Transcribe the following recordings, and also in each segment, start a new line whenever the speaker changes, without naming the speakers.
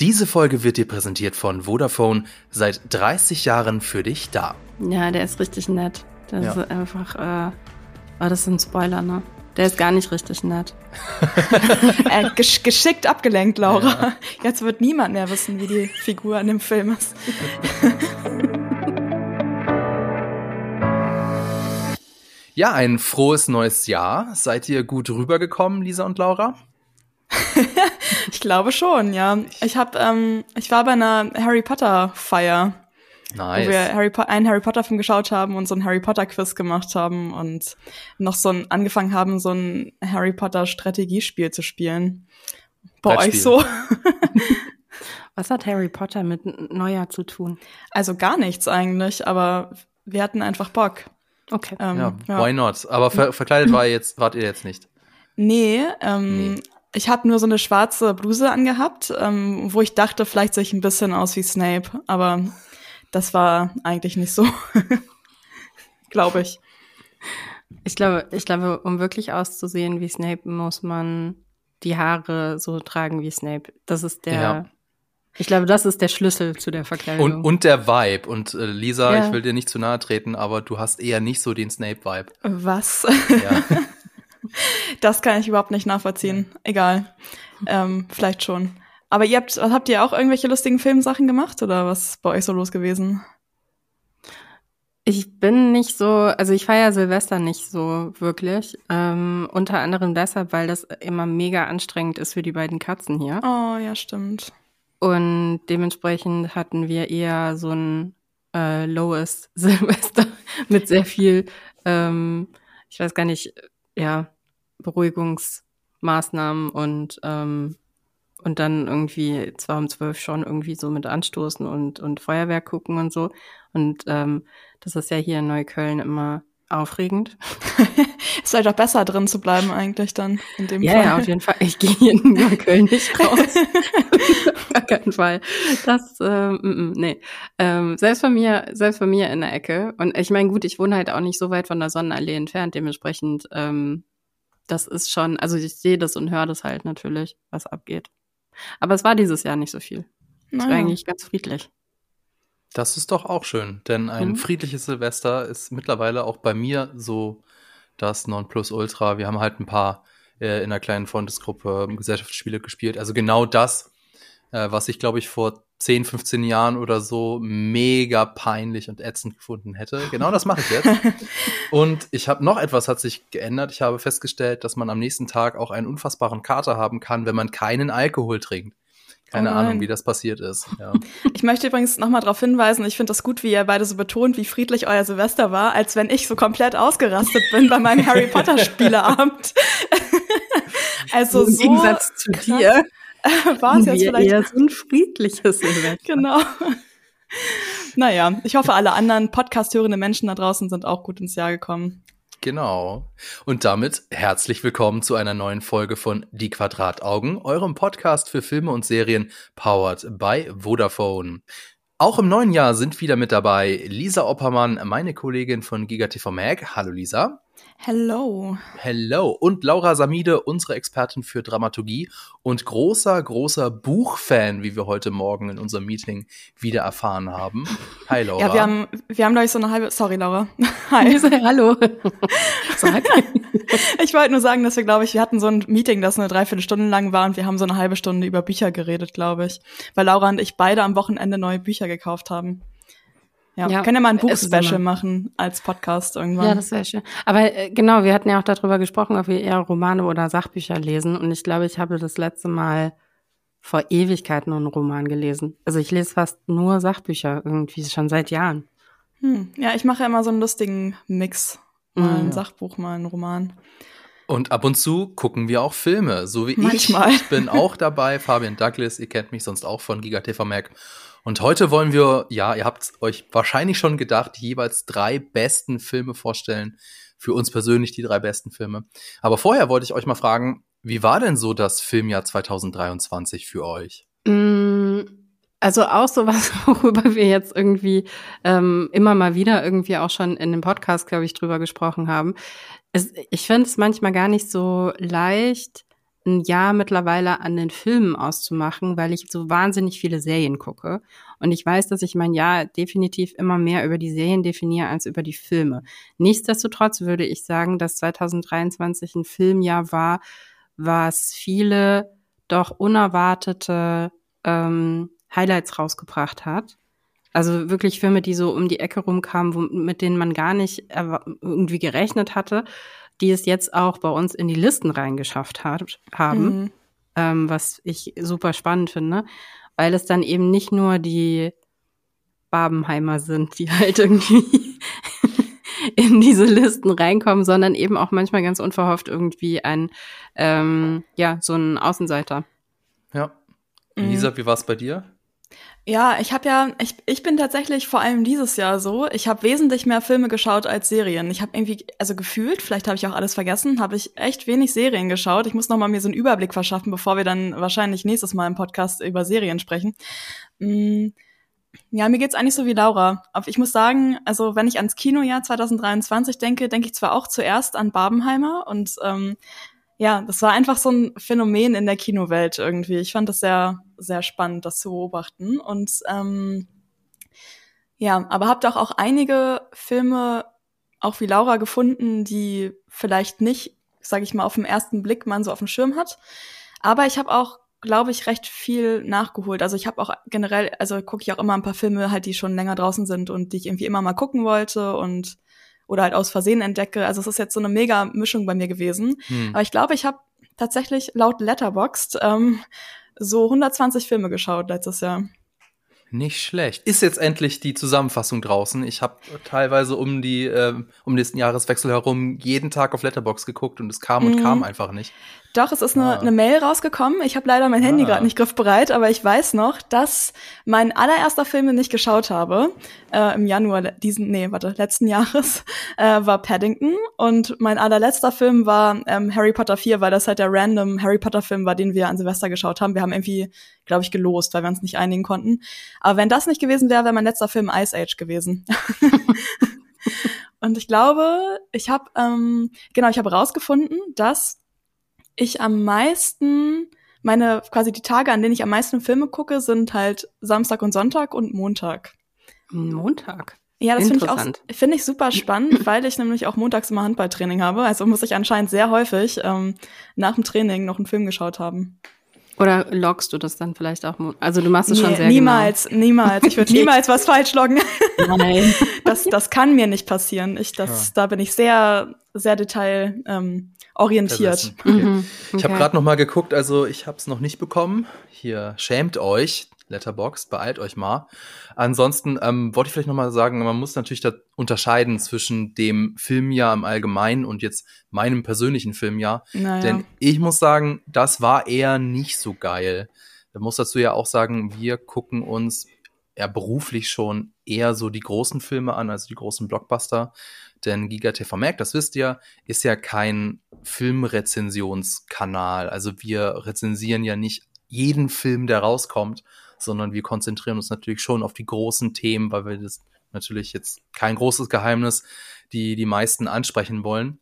Diese Folge wird dir präsentiert von Vodafone, seit 30 Jahren für dich da.
Ja, der ist richtig nett. Das
Ja.
ist einfach, äh, oh, das ist ein Spoiler, ne? Der ist gar nicht richtig nett.
Äh, gesch geschickt abgelenkt, Laura. Jetzt wird niemand mehr wissen, wie die Figur in dem Film ist.
Ja, ein frohes neues Jahr. Seid ihr gut rübergekommen, Lisa und Laura?
Ich glaube schon, ja. Ich hab, ähm, ich war bei einer Harry Potter Feier, wo wir
Nice.
Harry po einen Harry Potter Film geschaut haben und so ein Harry Potter Quiz gemacht haben und noch so ein angefangen haben, so ein Harry Potter Strategiespiel zu spielen. Bei euch so?
Was hat Harry Potter mit Neujahr zu tun?
Also gar nichts eigentlich, aber wir hatten einfach Bock.
Okay.
Ähm,
Ja, why not? Aber ver verkleidet war ihr jetzt, wart ihr jetzt nicht.
Nee, ähm,
Nee.
Ich habe nur so eine schwarze Bluse angehabt, ähm, wo ich dachte, vielleicht sehe ich ein bisschen aus wie Snape, aber das war eigentlich nicht so. Glaube ich.
Ich glaube, ich glaube, um wirklich auszusehen wie Snape, muss man die Haare so tragen wie Snape. Das ist der.
Ja.
Ich glaube, das ist der Schlüssel zu der Verkleidung.
Und, und der Vibe. Und äh, Lisa,
Ja.
ich will dir nicht zu nahe treten, aber du hast eher nicht so den Snape-Vibe.
Was?
Ja.
Das kann ich überhaupt nicht nachvollziehen. Egal. Ähm, vielleicht schon. Aber ihr habt, habt ihr auch irgendwelche lustigen Filmsachen gemacht oder was ist bei euch so los gewesen?
Ich bin nicht so, also ich feiere Silvester nicht so wirklich. Ähm, unter anderem deshalb, weil das immer mega anstrengend ist für die beiden Katzen hier.
Oh, ja, stimmt.
Und dementsprechend hatten wir eher so ein äh, lowes Silvester mit sehr viel, ähm, ich weiß gar nicht, ja, Beruhigungsmaßnahmen und ähm, und dann irgendwie zwar um zwölf schon irgendwie so mit Anstoßen und und Feuerwerk gucken und so. Und ähm, das ist ja hier in Neukölln immer aufregend.
Ist vielleicht auch besser drin zu bleiben eigentlich dann in dem
Ja,
Fall.
ja, auf jeden Fall. Ich gehe hier in Neukölln nicht raus. auf keinen Fall. Das, ähm, nee. Ähm, selbst bei mir, selbst bei mir in der Ecke. Und ich meine, gut, ich wohne halt auch nicht so weit von der Sonnenallee entfernt. Dementsprechend, ähm, das ist schon, also ich sehe das und höre das halt natürlich, was abgeht. Aber es war dieses Jahr nicht so viel. Es war
Naja.
eigentlich ganz friedlich.
Das ist doch auch schön, denn ein
Mhm.
friedliches Silvester ist mittlerweile auch bei mir so das Nonplusultra. Wir haben halt ein paar äh, in einer kleinen Freundesgruppe Gesellschaftsspiele gespielt. Also genau das, äh, was ich glaube ich vor 10, 15 Jahren oder so mega peinlich und ätzend gefunden hätte. Genau das mache ich jetzt. und ich habe noch etwas hat sich geändert. Ich habe festgestellt, dass man am nächsten Tag auch einen unfassbaren Kater haben kann, wenn man keinen Alkohol trinkt. Keine
Oh.
Ahnung, wie das passiert ist. Ja.
Ich möchte übrigens nochmal darauf hinweisen, ich finde das gut, wie ihr beide so betont, wie friedlich euer Silvester war, als wenn ich so komplett ausgerastet bin bei meinem Harry Potter Spieleabend. also
Im
so
Gegensatz zu dir
war es jetzt vielleicht.
eher so ein friedliches Silvester.
Genau. Naja, ich hoffe, alle anderen Podcast-hörenden Menschen da draußen sind auch gut ins Jahr gekommen.
Genau. Und damit herzlich willkommen zu einer neuen Folge von Die Quadrataugen, eurem Podcast für Filme und Serien powered by Vodafone. Auch im neuen Jahr sind wieder mit dabei Lisa Oppermann, meine Kollegin von GigaTV Mag. Hallo Lisa.
Hello.
Hello. Und Laura Samide, unsere Expertin für Dramaturgie und großer, großer Buchfan, wie wir heute Morgen in unserem Meeting wieder erfahren haben. Hi Laura.
Ja, wir haben, wir haben, glaube ich, so eine halbe, sorry, Laura. Hi.
Hallo. Sag.
Ich wollte nur sagen, dass wir, glaube ich, wir hatten so ein Meeting, das eine Dreiviertelstunde lang war und wir haben so eine halbe Stunde über Bücher geredet, glaube ich. Weil Laura und ich beide am Wochenende neue Bücher gekauft haben. Ja,
Ja,
wir können ja mal ein Buchspecial machen als Podcast irgendwann.
Ja, das wäre schön. Aber äh, genau, wir hatten ja auch darüber gesprochen, ob wir eher Romane oder Sachbücher lesen. Und ich glaube, ich habe das letzte Mal vor Ewigkeiten einen Roman gelesen. Also ich lese fast nur Sachbücher irgendwie schon seit Jahren.
hm. ja, ich mache ja immer so einen lustigen Mix. Mal ein
Mhm.
Sachbuch, mal ein Roman.
Und ab und zu gucken wir auch Filme, so wie
Manchmal.
ich. Ich bin auch dabei, Fabian Douglas, ihr kennt mich sonst auch von GigaTV Mac. Und heute wollen wir, ja, ihr habt euch wahrscheinlich schon gedacht, jeweils drei besten Filme vorstellen. Für uns persönlich die drei besten Filme. Aber vorher wollte ich euch mal fragen, wie war denn so das Filmjahr 2023 für euch?
Mm, Also auch sowas, worüber wir jetzt irgendwie ähm, immer mal wieder irgendwie auch schon in dem Podcast, glaube ich, drüber gesprochen haben. Es, ich finde es manchmal gar nicht so leicht, ein Jahr mittlerweile an den Filmen auszumachen, weil ich so wahnsinnig viele Serien gucke. Und ich weiß, dass ich mein Jahr definitiv immer mehr über die Serien definiere als über die Filme. Nichtsdestotrotz würde ich sagen, dass 2023 ein Filmjahr war, was viele doch unerwartete ähm, Highlights rausgebracht hat. Also wirklich Filme, die so um die Ecke rumkamen, wo, mit denen man gar nicht irgendwie gerechnet hatte die es jetzt auch bei uns in die Listen reingeschafft hat, haben, mhm. ähm, was ich super spannend finde, weil es dann eben nicht nur die Babenheimer sind, die halt irgendwie in diese Listen reinkommen, sondern eben auch manchmal ganz unverhofft irgendwie ein, ähm, ja, so ein Außenseiter.
Ja. Lisa, mhm. wie war es bei dir?
Ja, ich habe ja, ich, ich bin tatsächlich vor allem dieses Jahr so, ich habe wesentlich mehr Filme geschaut als Serien. Ich habe irgendwie, also gefühlt, vielleicht habe ich auch alles vergessen, habe ich echt wenig Serien geschaut. Ich muss noch mal mir so einen Überblick verschaffen, bevor wir dann wahrscheinlich nächstes Mal im Podcast über Serien sprechen. Mm, ja, mir geht's eigentlich so wie Laura. Aber ich muss sagen, also wenn ich ans Kinojahr 2023 denke, denke ich zwar auch zuerst an Barbenheimer und ähm, ja, das war einfach so ein Phänomen in der Kinowelt irgendwie. Ich fand das sehr, sehr spannend, das zu beobachten. Und ähm, ja, aber habt auch, auch einige Filme, auch wie Laura, gefunden, die vielleicht nicht, sage ich mal, auf den ersten Blick man so auf dem Schirm hat. Aber ich habe auch, glaube ich, recht viel nachgeholt. Also ich habe auch generell, also gucke ich auch immer ein paar Filme halt, die schon länger draußen sind und die ich irgendwie immer mal gucken wollte und oder halt aus Versehen entdecke. Also es ist jetzt so eine mega Mischung bei mir gewesen. Hm. Aber ich glaube, ich habe tatsächlich laut Letterboxd ähm, so 120 Filme geschaut letztes Jahr.
Nicht schlecht. Ist jetzt endlich die Zusammenfassung draußen. Ich habe teilweise um die äh, um den Jahreswechsel herum jeden Tag auf Letterbox geguckt und es kam und mhm. kam einfach nicht.
Doch, es ist eine, ah. eine Mail rausgekommen. Ich habe leider mein Handy ah. gerade nicht griffbereit, aber ich weiß noch, dass mein allererster Film, den ich geschaut habe, äh, im Januar diesen, nee, warte, letzten Jahres, äh, war Paddington. Und mein allerletzter Film war ähm, Harry Potter 4, weil das halt der random Harry Potter Film war, den wir an Silvester geschaut haben. Wir haben irgendwie, glaube ich, gelost, weil wir uns nicht einigen konnten. Aber wenn das nicht gewesen wäre, wäre mein letzter Film Ice Age gewesen. Und ich glaube, ich habe ähm, genau, ich habe rausgefunden, dass ich am meisten, meine quasi die Tage, an denen ich am meisten Filme gucke, sind halt Samstag und Sonntag und Montag.
Montag?
Ja, das finde ich auch finde ich super spannend, weil ich nämlich auch montags immer Handballtraining habe. Also muss ich anscheinend sehr häufig ähm, nach dem Training noch einen Film geschaut haben.
Oder loggst du das dann vielleicht auch? Also du machst es nee, schon sehr
niemals,
genau.
Niemals, Ich würde niemals was falsch loggen. Nein. Das, das kann mir nicht passieren. Ich, das, ja. Da bin ich sehr, sehr detail ähm, orientiert.
Okay. Mhm, okay. Ich habe gerade noch mal geguckt, also ich habe es noch nicht bekommen. Hier schämt euch, Letterbox, beeilt euch mal. Ansonsten ähm, wollte ich vielleicht noch mal sagen, man muss natürlich da unterscheiden zwischen dem Filmjahr im Allgemeinen und jetzt meinem persönlichen Filmjahr. Naja. Denn ich muss sagen, das war eher nicht so geil. Da muss dazu ja auch sagen, wir gucken uns ja beruflich schon eher so die großen Filme an, also die großen Blockbuster. Denn Giga TV Mac, das wisst ihr, ist ja kein Filmrezensionskanal. Also wir rezensieren ja nicht jeden Film, der rauskommt, sondern wir konzentrieren uns natürlich schon auf die großen Themen, weil wir das natürlich jetzt kein großes Geheimnis, die die meisten ansprechen wollen.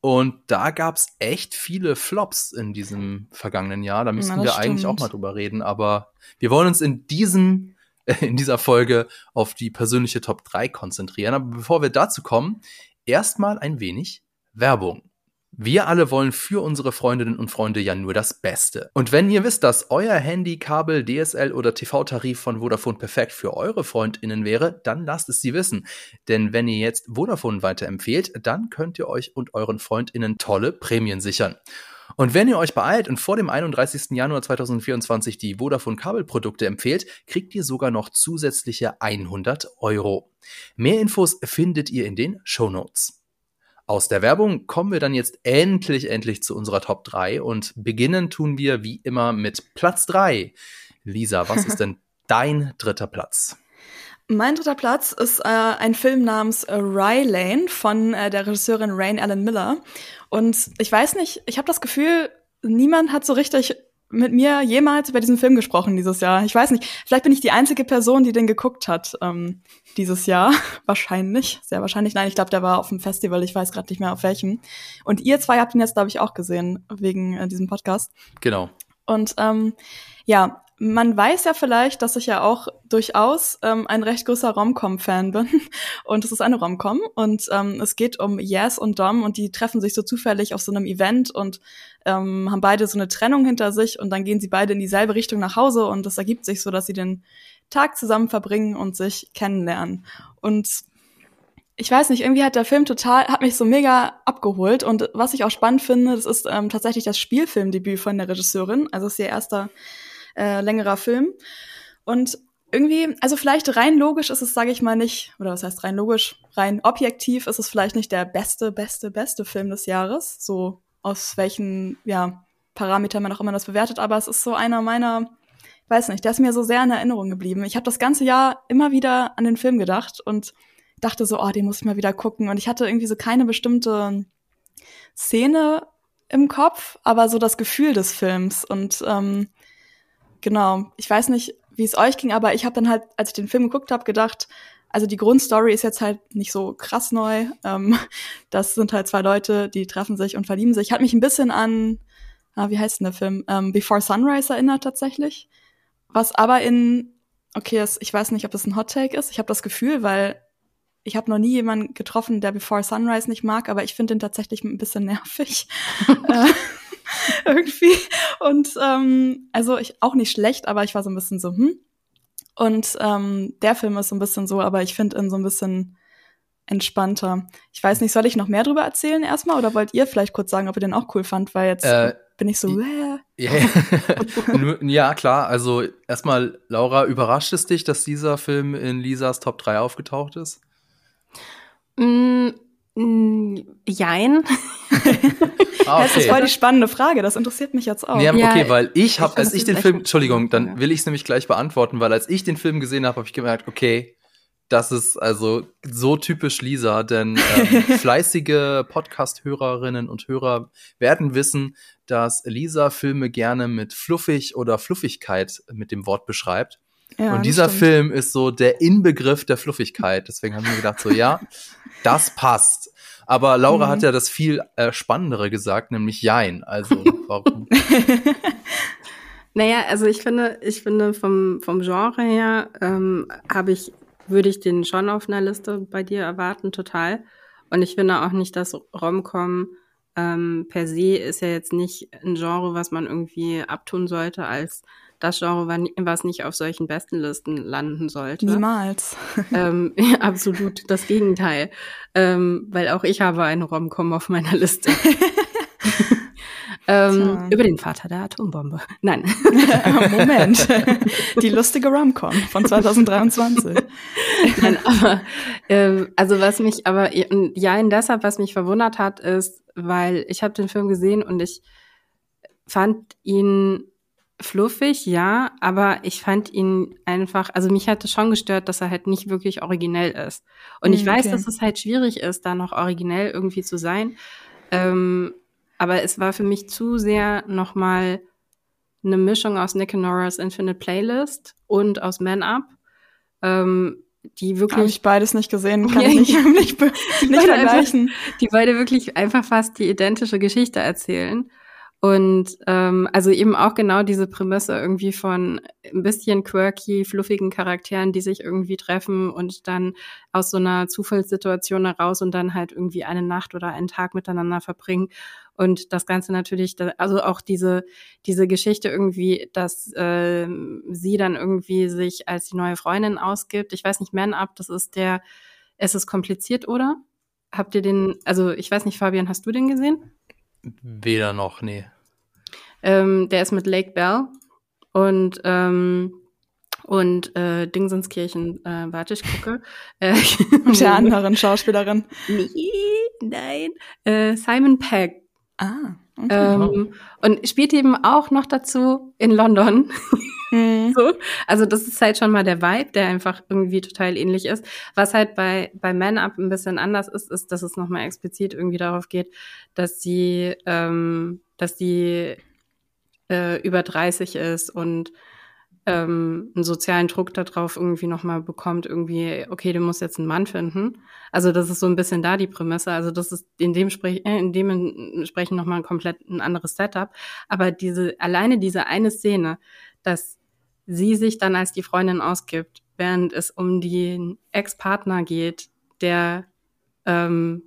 Und da gab's echt viele Flops in diesem vergangenen Jahr. Da müssten wir stimmt. eigentlich auch mal drüber reden. Aber wir wollen uns in diesem in dieser Folge auf die persönliche Top 3 konzentrieren. Aber bevor wir dazu kommen, erstmal ein wenig Werbung. Wir alle wollen für unsere Freundinnen und Freunde ja nur das Beste. Und wenn ihr wisst, dass euer Handy, Kabel, DSL oder TV-Tarif von Vodafone perfekt für eure Freundinnen wäre, dann lasst es sie wissen. Denn wenn ihr jetzt Vodafone weiterempfehlt, dann könnt ihr euch und euren Freundinnen tolle Prämien sichern. Und wenn ihr euch beeilt und vor dem 31. Januar 2024 die Vodafone Kabelprodukte empfehlt, kriegt ihr sogar noch zusätzliche 100 Euro. Mehr Infos findet ihr in den Show Notes. Aus der Werbung kommen wir dann jetzt endlich, endlich zu unserer Top 3 und beginnen tun wir wie immer mit Platz 3. Lisa, was ist denn dein dritter Platz?
Mein dritter Platz ist äh, ein Film namens Rye Lane von äh, der Regisseurin Rain Allen Miller. Und ich weiß nicht, ich habe das Gefühl, niemand hat so richtig mit mir jemals über diesen Film gesprochen dieses Jahr. Ich weiß nicht, vielleicht bin ich die einzige Person, die den geguckt hat ähm, dieses Jahr. wahrscheinlich, sehr wahrscheinlich. Nein, ich glaube, der war auf dem Festival, ich weiß gerade nicht mehr auf welchem. Und ihr zwei habt ihn jetzt, glaube ich, auch gesehen, wegen äh, diesem Podcast.
Genau.
Und ähm, ja, man weiß ja vielleicht, dass ich ja auch durchaus ähm, ein recht großer Rom-Com-Fan bin. Und es ist eine Rom-Com. Und ähm, es geht um Yes und Dom und die treffen sich so zufällig auf so einem Event und ähm, haben beide so eine Trennung hinter sich und dann gehen sie beide in dieselbe Richtung nach Hause und es ergibt sich so, dass sie den Tag zusammen verbringen und sich kennenlernen. Und ich weiß nicht, irgendwie hat der Film total, hat mich so mega abgeholt. Und was ich auch spannend finde, das ist ähm, tatsächlich das Spielfilmdebüt von der Regisseurin. Also es ist ihr erster äh, längerer Film. Und irgendwie, also vielleicht rein logisch ist es, sage ich mal, nicht, oder was heißt rein logisch, rein objektiv ist es vielleicht nicht der beste, beste, beste Film des Jahres, so aus welchen, ja, Parametern man auch immer das bewertet, aber es ist so einer meiner, weiß nicht, der ist mir so sehr in Erinnerung geblieben. Ich habe das ganze Jahr immer wieder an den Film gedacht und dachte so, oh, den muss ich mal wieder gucken. Und ich hatte irgendwie so keine bestimmte Szene im Kopf, aber so das Gefühl des Films. Und ähm, Genau. Ich weiß nicht, wie es euch ging, aber ich habe dann halt, als ich den Film geguckt habe, gedacht, also die Grundstory ist jetzt halt nicht so krass neu. Ähm, das sind halt zwei Leute, die treffen sich und verlieben sich. Hat mich ein bisschen an, ah, wie heißt denn der Film? Ähm, Before Sunrise erinnert tatsächlich. Was aber in, okay, das, ich weiß nicht, ob das ein Hot Take ist. Ich habe das Gefühl, weil ich habe noch nie jemanden getroffen, der Before Sunrise nicht mag, aber ich finde den tatsächlich ein bisschen nervig. Irgendwie. Und ähm, also ich auch nicht schlecht, aber ich war so ein bisschen so, hm. Und ähm, der Film ist so ein bisschen so, aber ich finde ihn so ein bisschen entspannter. Ich weiß nicht, soll ich noch mehr drüber erzählen erstmal oder wollt ihr vielleicht kurz sagen, ob ihr den auch cool fand, weil jetzt äh, bin ich so, äh.
ja, ja, klar. Also erstmal, Laura, überrascht es dich, dass dieser Film in Lisas Top 3 aufgetaucht ist?
Mm, jein.
Ah, okay. Das ist voll die spannende Frage, das interessiert mich jetzt auch.
Nee, okay, weil ich habe, als ich den Film, Entschuldigung, dann will ich es nämlich gleich beantworten, weil als ich den Film gesehen habe, habe ich gemerkt, okay, das ist also so typisch Lisa, denn ähm, fleißige Podcast-Hörerinnen und Hörer werden wissen, dass Lisa Filme gerne mit fluffig oder Fluffigkeit mit dem Wort beschreibt. Ja, und dieser stimmt. Film ist so der Inbegriff der Fluffigkeit. Deswegen haben wir gedacht, so ja, das passt. Aber Laura mhm. hat ja das viel äh, Spannendere gesagt, nämlich Jein. Also warum?
naja, also ich finde, ich finde vom, vom Genre her ähm, habe ich, würde ich den schon auf einer Liste bei dir erwarten, total. Und ich finde auch nicht, dass Romcom ähm, per se ist ja jetzt nicht ein Genre, was man irgendwie abtun sollte als das Genre, was nicht auf solchen Bestenlisten landen sollte.
Niemals.
ähm, absolut das Gegenteil. Ähm, weil auch ich habe eine Romcom auf meiner Liste. ähm, über den Vater der Atombombe. Nein.
Moment. Die lustige Romcom von 2023.
Nein, aber äh, also was mich aber ja in deshalb was mich verwundert hat ist, weil ich habe den Film gesehen und ich fand ihn fluffig, ja, aber ich fand ihn einfach, also mich hatte schon gestört, dass er halt nicht wirklich originell ist. Und ich mm, okay. weiß, dass es halt schwierig ist, da noch originell irgendwie zu sein. Ähm, aber es war für mich zu sehr nochmal eine Mischung aus Nick and Nora's Infinite Playlist und aus Man Up. Ähm, die wirklich. Habe
ich beides nicht gesehen, kann ich nicht, nicht, nicht vergleichen.
Einfach, die beide wirklich einfach fast die identische Geschichte erzählen. Und ähm, also eben auch genau diese Prämisse irgendwie von ein bisschen quirky, fluffigen Charakteren, die sich irgendwie treffen und dann aus so einer Zufallssituation heraus und dann halt irgendwie eine Nacht oder einen Tag miteinander verbringen. Und das Ganze natürlich, also auch diese, diese Geschichte irgendwie, dass äh, sie dann irgendwie sich als die neue Freundin ausgibt. Ich weiß nicht, Man Up, das ist der, es ist kompliziert, oder? Habt ihr den, also ich weiß nicht, Fabian, hast du den gesehen?
Weder noch, nee.
Ähm, der ist mit Lake Bell und ähm, und äh, Dingsenskirchen, äh, warte, ich gucke. Äh,
und der anderen Schauspielerin.
Nee, nein. Äh, Simon Pegg.
Ah.
Okay. Ähm, und spielt eben auch noch dazu in London. Mhm. so. Also das ist halt schon mal der Vibe, der einfach irgendwie total ähnlich ist. Was halt bei, bei Man Up ein bisschen anders ist, ist, dass es nochmal explizit irgendwie darauf geht, dass sie, ähm, dass sie äh, über 30 ist und ähm, einen sozialen Druck darauf irgendwie nochmal bekommt, irgendwie, okay, du musst jetzt einen Mann finden. Also das ist so ein bisschen da die Prämisse. Also das ist in dem, Sprech äh, in dem Sprechen nochmal ein komplett ein anderes Setup. Aber diese, alleine diese eine Szene, dass sie sich dann als die Freundin ausgibt, während es um den Ex-Partner geht, der, ähm,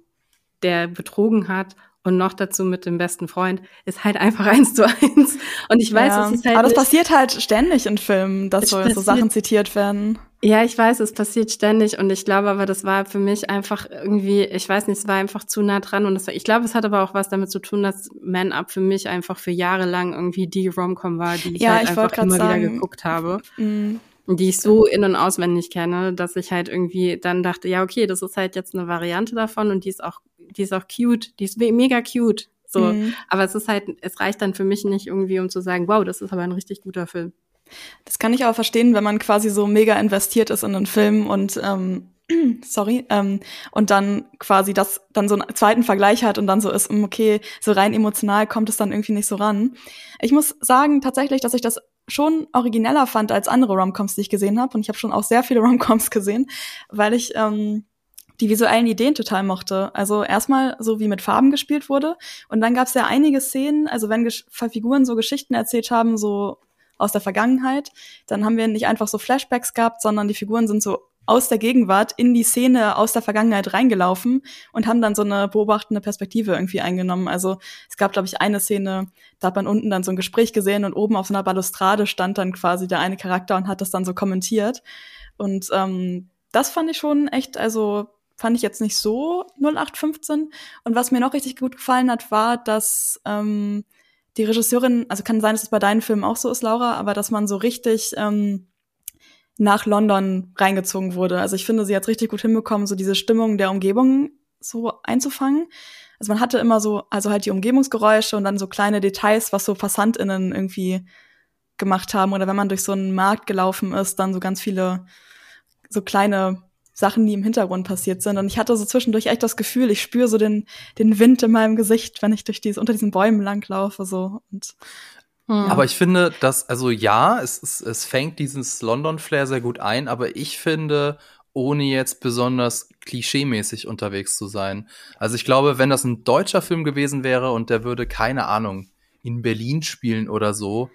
der betrogen hat und noch dazu mit dem besten Freund, ist halt einfach eins zu eins. Und ich weiß,
ja,
es ist halt.
Aber das passiert halt ständig in Filmen, dass so, so Sachen zitiert werden.
Ja, ich weiß, es passiert ständig und ich glaube aber, das war für mich einfach irgendwie, ich weiß nicht, es war einfach zu nah dran und das, ich glaube, es hat aber auch was damit zu tun, dass Man Up für mich einfach für Jahre lang irgendwie die Romcom war, die ich
ja,
halt
ich
einfach immer
sagen,
wieder geguckt habe.
Mm.
Die ich so in- und auswendig kenne, dass ich halt irgendwie dann dachte, ja, okay, das ist halt jetzt eine Variante davon und die ist auch, die ist auch cute, die ist mega cute. So,
Mhm.
aber es ist halt, es reicht dann für mich nicht irgendwie, um zu sagen, wow, das ist aber ein richtig guter Film.
Das kann ich aber verstehen, wenn man quasi so mega investiert ist in einen Film und ähm, sorry, ähm, und dann quasi das dann so einen zweiten Vergleich hat und dann so ist, mm, okay, so rein emotional kommt es dann irgendwie nicht so ran. Ich muss sagen tatsächlich, dass ich das schon origineller fand als andere Romcoms, die ich gesehen habe. Und ich habe schon auch sehr viele Romcoms gesehen, weil ich ähm, die visuellen Ideen total mochte. Also erstmal so wie mit Farben gespielt wurde. Und dann gab es ja einige Szenen, also wenn Gesch Figuren so Geschichten erzählt haben, so aus der Vergangenheit, dann haben wir nicht einfach so Flashbacks gehabt, sondern die Figuren sind so aus der Gegenwart in die Szene aus der Vergangenheit reingelaufen und haben dann so eine beobachtende Perspektive irgendwie eingenommen. Also es gab, glaube ich, eine Szene, da hat man unten dann so ein Gespräch gesehen und oben auf so einer Balustrade stand dann quasi der eine Charakter und hat das dann so kommentiert. Und ähm, das fand ich schon echt, also fand ich jetzt nicht so 0815. Und was mir noch richtig gut gefallen hat, war, dass ähm, die Regisseurin, also kann sein, dass es bei deinen Filmen auch so ist, Laura, aber dass man so richtig ähm, nach London reingezogen wurde. Also ich finde, sie hat richtig gut hinbekommen, so diese Stimmung der Umgebung so einzufangen. Also man hatte immer so, also halt die Umgebungsgeräusche und dann so kleine Details, was so PassantInnen irgendwie gemacht haben. Oder wenn man durch so einen Markt gelaufen ist, dann so ganz viele so kleine Sachen, die im Hintergrund passiert sind. Und ich hatte so zwischendurch echt das Gefühl, ich spüre so den, den Wind in meinem Gesicht, wenn ich durch diese, unter diesen Bäumen langlaufe. So. Und
Hm.
Aber ich finde, dass, also ja, es, es, es fängt dieses London-Flair sehr gut ein, aber ich finde, ohne jetzt besonders klischeemäßig unterwegs zu sein. Also ich glaube, wenn das ein deutscher Film gewesen wäre und der würde, keine Ahnung, in Berlin spielen oder so,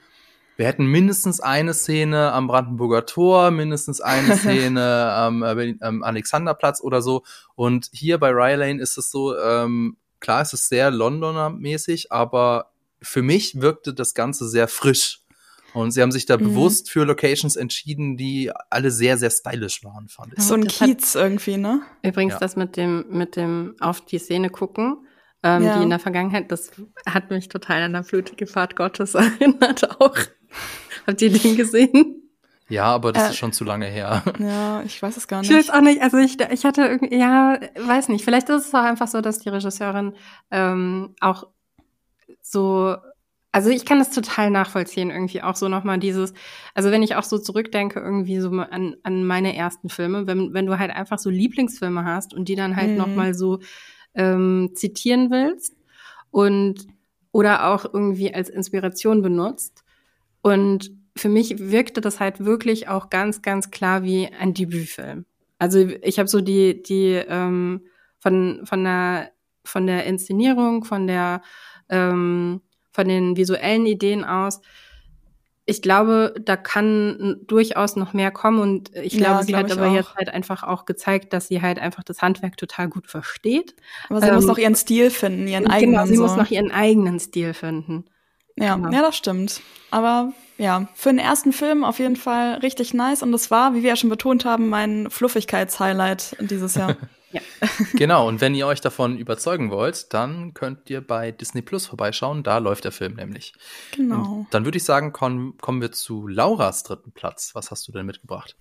wir hätten mindestens eine Szene am Brandenburger Tor, mindestens eine Szene am, äh, am Alexanderplatz oder so. Und hier bei Rylane ist es so, ähm, klar, es ist sehr Londoner-mäßig, aber für mich wirkte das Ganze sehr frisch. Und sie haben sich da
Mhm.
bewusst für Locations entschieden, die alle sehr, sehr stylisch waren, fand ich.
so ein Kiez irgendwie, ne?
Übrigens,
Ja.
das mit dem, mit dem auf die Szene gucken, ähm,
Ja.
die in der Vergangenheit, das hat mich total an der blutige Fahrt Gottes erinnert auch. Habt ihr den gesehen?
Ja, aber das
Äh,
ist schon zu lange her.
Ja, ich weiß es gar
Ich
nicht.
weiß auch nicht, also ich, ich hatte irgendwie, ja, weiß nicht, vielleicht ist es auch einfach so, dass die Regisseurin ähm, auch so, also ich kann das total nachvollziehen, irgendwie auch so nochmal dieses, also wenn ich auch so zurückdenke, irgendwie so an, an meine ersten Filme, wenn, wenn du halt einfach so Lieblingsfilme hast und die dann halt
Mhm.
nochmal so ähm, zitieren willst und oder auch irgendwie als Inspiration benutzt. Und für mich wirkte das halt wirklich auch ganz, ganz klar wie ein Debütfilm. Also ich habe so die, die ähm, von, von der von der Inszenierung, von der ähm, von den visuellen Ideen aus. Ich glaube, da kann durchaus noch mehr kommen und ich
Ja,
glaube, sie
glaub
hat aber
auch.
jetzt halt einfach auch gezeigt, dass sie halt einfach das Handwerk total gut versteht.
Aber sie
ähm,
muss noch ihren Stil finden, ihren eigenen.
genau, sie
so.
muss noch ihren eigenen Stil finden.
Ja,
Genau.
ja, das stimmt. Aber ja, für den ersten Film auf jeden Fall richtig nice. Und das war, wie wir ja schon betont haben, mein Fluffigkeits-Highlight dieses Jahr.
genau, und wenn ihr euch davon überzeugen wollt, dann könnt ihr bei Disney Plus vorbeischauen. Da läuft der Film nämlich.
genau.
Und dann würde ich sagen, komm, kommen wir zu Lauras dritten Platz. Was hast du denn mitgebracht?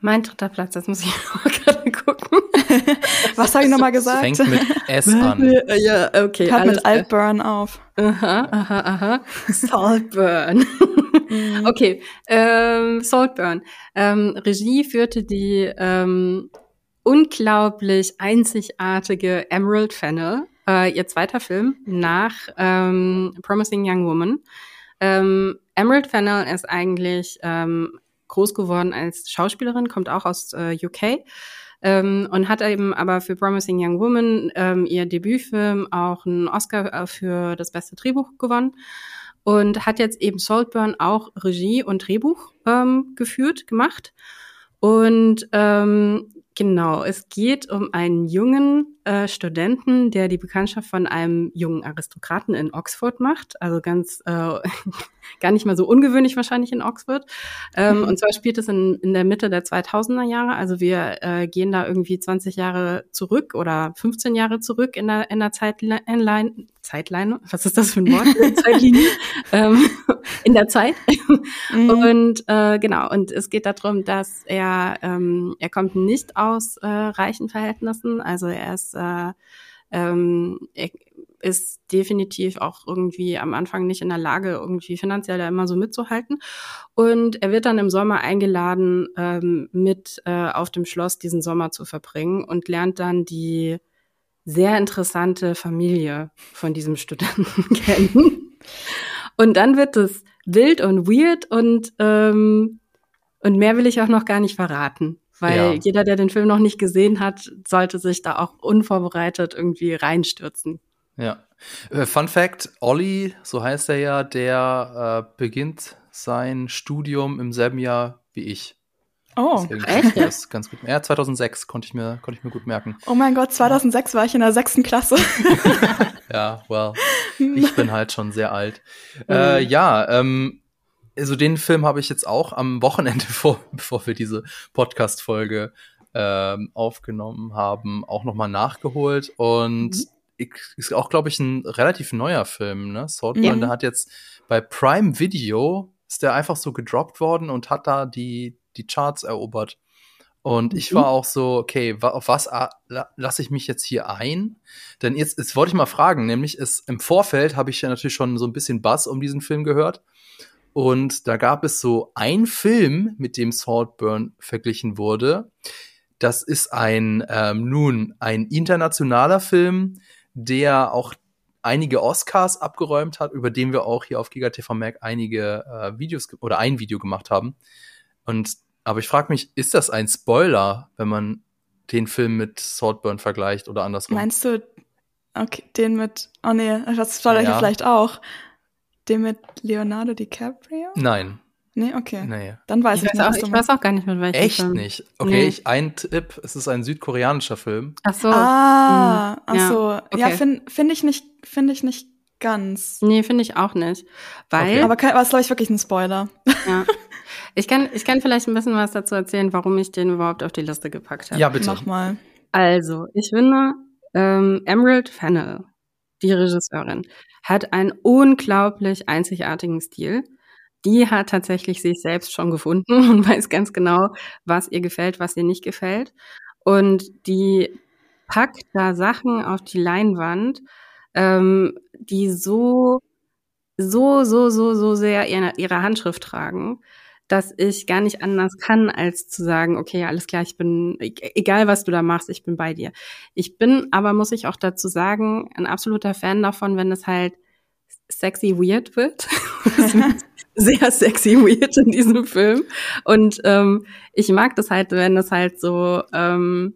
Mein dritter Platz, das muss ich mal gerade gucken.
Was habe ich nochmal
Es
gesagt?
fängt mit S an.
Ja, okay.
Hört mit Altburn auf.
Aha, aha, aha. Saltburn. okay, ähm, Saltburn. Ähm, Regie führte die ähm, unglaublich einzigartige Emerald Fennel, äh, ihr zweiter Film nach ähm, Promising Young Woman. Ähm, Emerald Fennell ist eigentlich ähm, groß geworden als Schauspielerin, kommt auch aus äh, UK ähm, und hat eben aber für Promising Young Woman ähm, ihr Debütfilm auch einen Oscar äh, für das beste Drehbuch gewonnen und hat jetzt eben Saltburn auch Regie und Drehbuch ähm, geführt, gemacht. Und ähm, Genau, es geht um einen jungen äh, Studenten, der die Bekanntschaft von einem jungen Aristokraten in Oxford macht. Also ganz äh, gar nicht mal so ungewöhnlich wahrscheinlich in Oxford. Ähm, mhm. Und zwar spielt es in, in der Mitte der 2000er Jahre. Also wir äh, gehen da irgendwie 20 Jahre zurück oder 15 Jahre zurück in der, in der Zeitline, Zeitline, was ist das für ein Wort? Zeitlinie, ähm, in der Zeit. Mhm. Und äh, genau, und es geht darum, dass er, ähm, er kommt nicht aus äh, reichen Verhältnissen, also er ist äh, ähm, ist definitiv auch irgendwie am Anfang nicht in der Lage, irgendwie finanziell da immer so mitzuhalten. Und er wird dann im Sommer eingeladen, ähm, mit äh, auf dem Schloss diesen Sommer zu verbringen und lernt dann die sehr interessante Familie von diesem Studenten kennen. Und dann wird es wild und weird und, ähm, und mehr will ich auch noch gar nicht verraten. Weil ja. jeder, der den Film noch nicht gesehen hat, sollte sich da auch unvorbereitet irgendwie reinstürzen.
Ja. Äh, Fun Fact: Olli, so heißt er ja, der äh, beginnt sein Studium im selben Jahr wie ich.
Oh, echt?
Das ganz gut. Ja, 2006 konnte ich mir, konnte ich mir gut merken.
Oh mein Gott, 2006 war ich in der sechsten Klasse.
ja, well, ich bin halt schon sehr alt. Äh, ja, ähm, also den Film habe ich jetzt auch am Wochenende vor, bevor wir diese Podcast-Folge ähm, aufgenommen haben, auch nochmal nachgeholt und mhm. ich, ist auch, glaube ich, ein relativ neuer Film, ne? Mhm. der hat jetzt bei Prime Video ist der einfach so gedroppt worden und hat da die, die Charts erobert. Und ich mhm. war auch so, okay, auf was lasse ich mich jetzt hier ein? Denn jetzt, jetzt wollte ich mal fragen, nämlich ist, im Vorfeld habe ich ja natürlich schon so ein bisschen Buzz um diesen Film gehört. Und da gab es so ein Film, mit dem Saltburn verglichen wurde. Das ist ein, ähm, nun, ein internationaler Film, der auch einige Oscars abgeräumt hat, über den wir auch hier auf GigaTV Mac einige äh, Videos oder ein Video gemacht haben. Und aber ich frage mich, ist das ein Spoiler, wenn man den Film mit Saltburn vergleicht oder andersrum?
Meinst du, okay, den mit, oh nee, das spoilert ja. vielleicht auch. Den mit Leonardo DiCaprio?
Nein.
Nee, okay.
Nee.
Dann weiß ich,
ich weiß
nicht.
Auch, ich weiß auch gar nicht, mit welchem
Echt Film. nicht? Okay, nee. ich, ein Tipp, es ist ein südkoreanischer Film.
Ach so.
Ah, hm. ach so. Ja, okay. ja finde find ich nicht, finde ich nicht ganz.
Nee, finde ich auch nicht. Weil.
Okay. Aber, aber es ist, glaube ich, wirklich ein Spoiler.
Ja. Ich kann, ich kann vielleicht ein bisschen was dazu erzählen, warum ich den überhaupt auf die Liste gepackt habe.
Ja, bitte.
Mach mal.
Also, ich finde, ähm, Emerald Fennell, die Regisseurin, hat einen unglaublich einzigartigen Stil. Die hat tatsächlich sich selbst schon gefunden und weiß ganz genau, was ihr gefällt, was ihr nicht gefällt. Und die packt da Sachen auf die Leinwand, ähm, die so, so, so, so, so sehr ihre, ihre Handschrift tragen, dass ich gar nicht anders kann, als zu sagen, okay, alles klar, ich bin, e-, egal was du da machst, ich bin bei dir. Ich bin aber, muss ich auch dazu sagen, ein absoluter Fan davon, wenn es halt sexy weird wird. sehr sexy weird in diesem Film. Und ähm, ich mag das halt, wenn es halt so, ähm,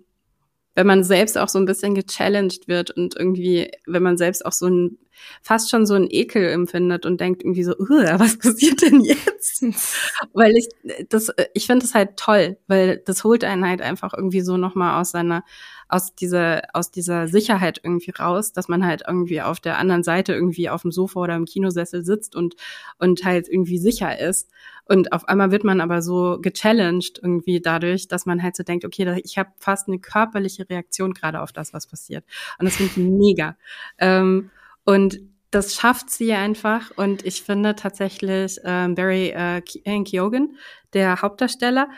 wenn man selbst auch so ein bisschen gechallenged wird und irgendwie, wenn man selbst auch so ein, fast schon so ein Ekel empfindet und denkt irgendwie so, was passiert denn jetzt? weil ich, das, ich finde das halt toll, weil das holt einen halt einfach irgendwie so nochmal aus seiner, aus dieser, aus dieser Sicherheit irgendwie raus, dass man halt irgendwie auf der anderen Seite irgendwie auf dem Sofa oder im Kinosessel sitzt und, und halt irgendwie sicher ist. Und auf einmal wird man aber so gechallenged irgendwie dadurch, dass man halt so denkt, okay, ich habe fast eine körperliche Reaktion gerade auf das, was passiert. Und das finde ich mega. Ähm, und das schafft sie einfach. Und ich finde tatsächlich ähm, Barry äh, Keoghan, der Hauptdarsteller,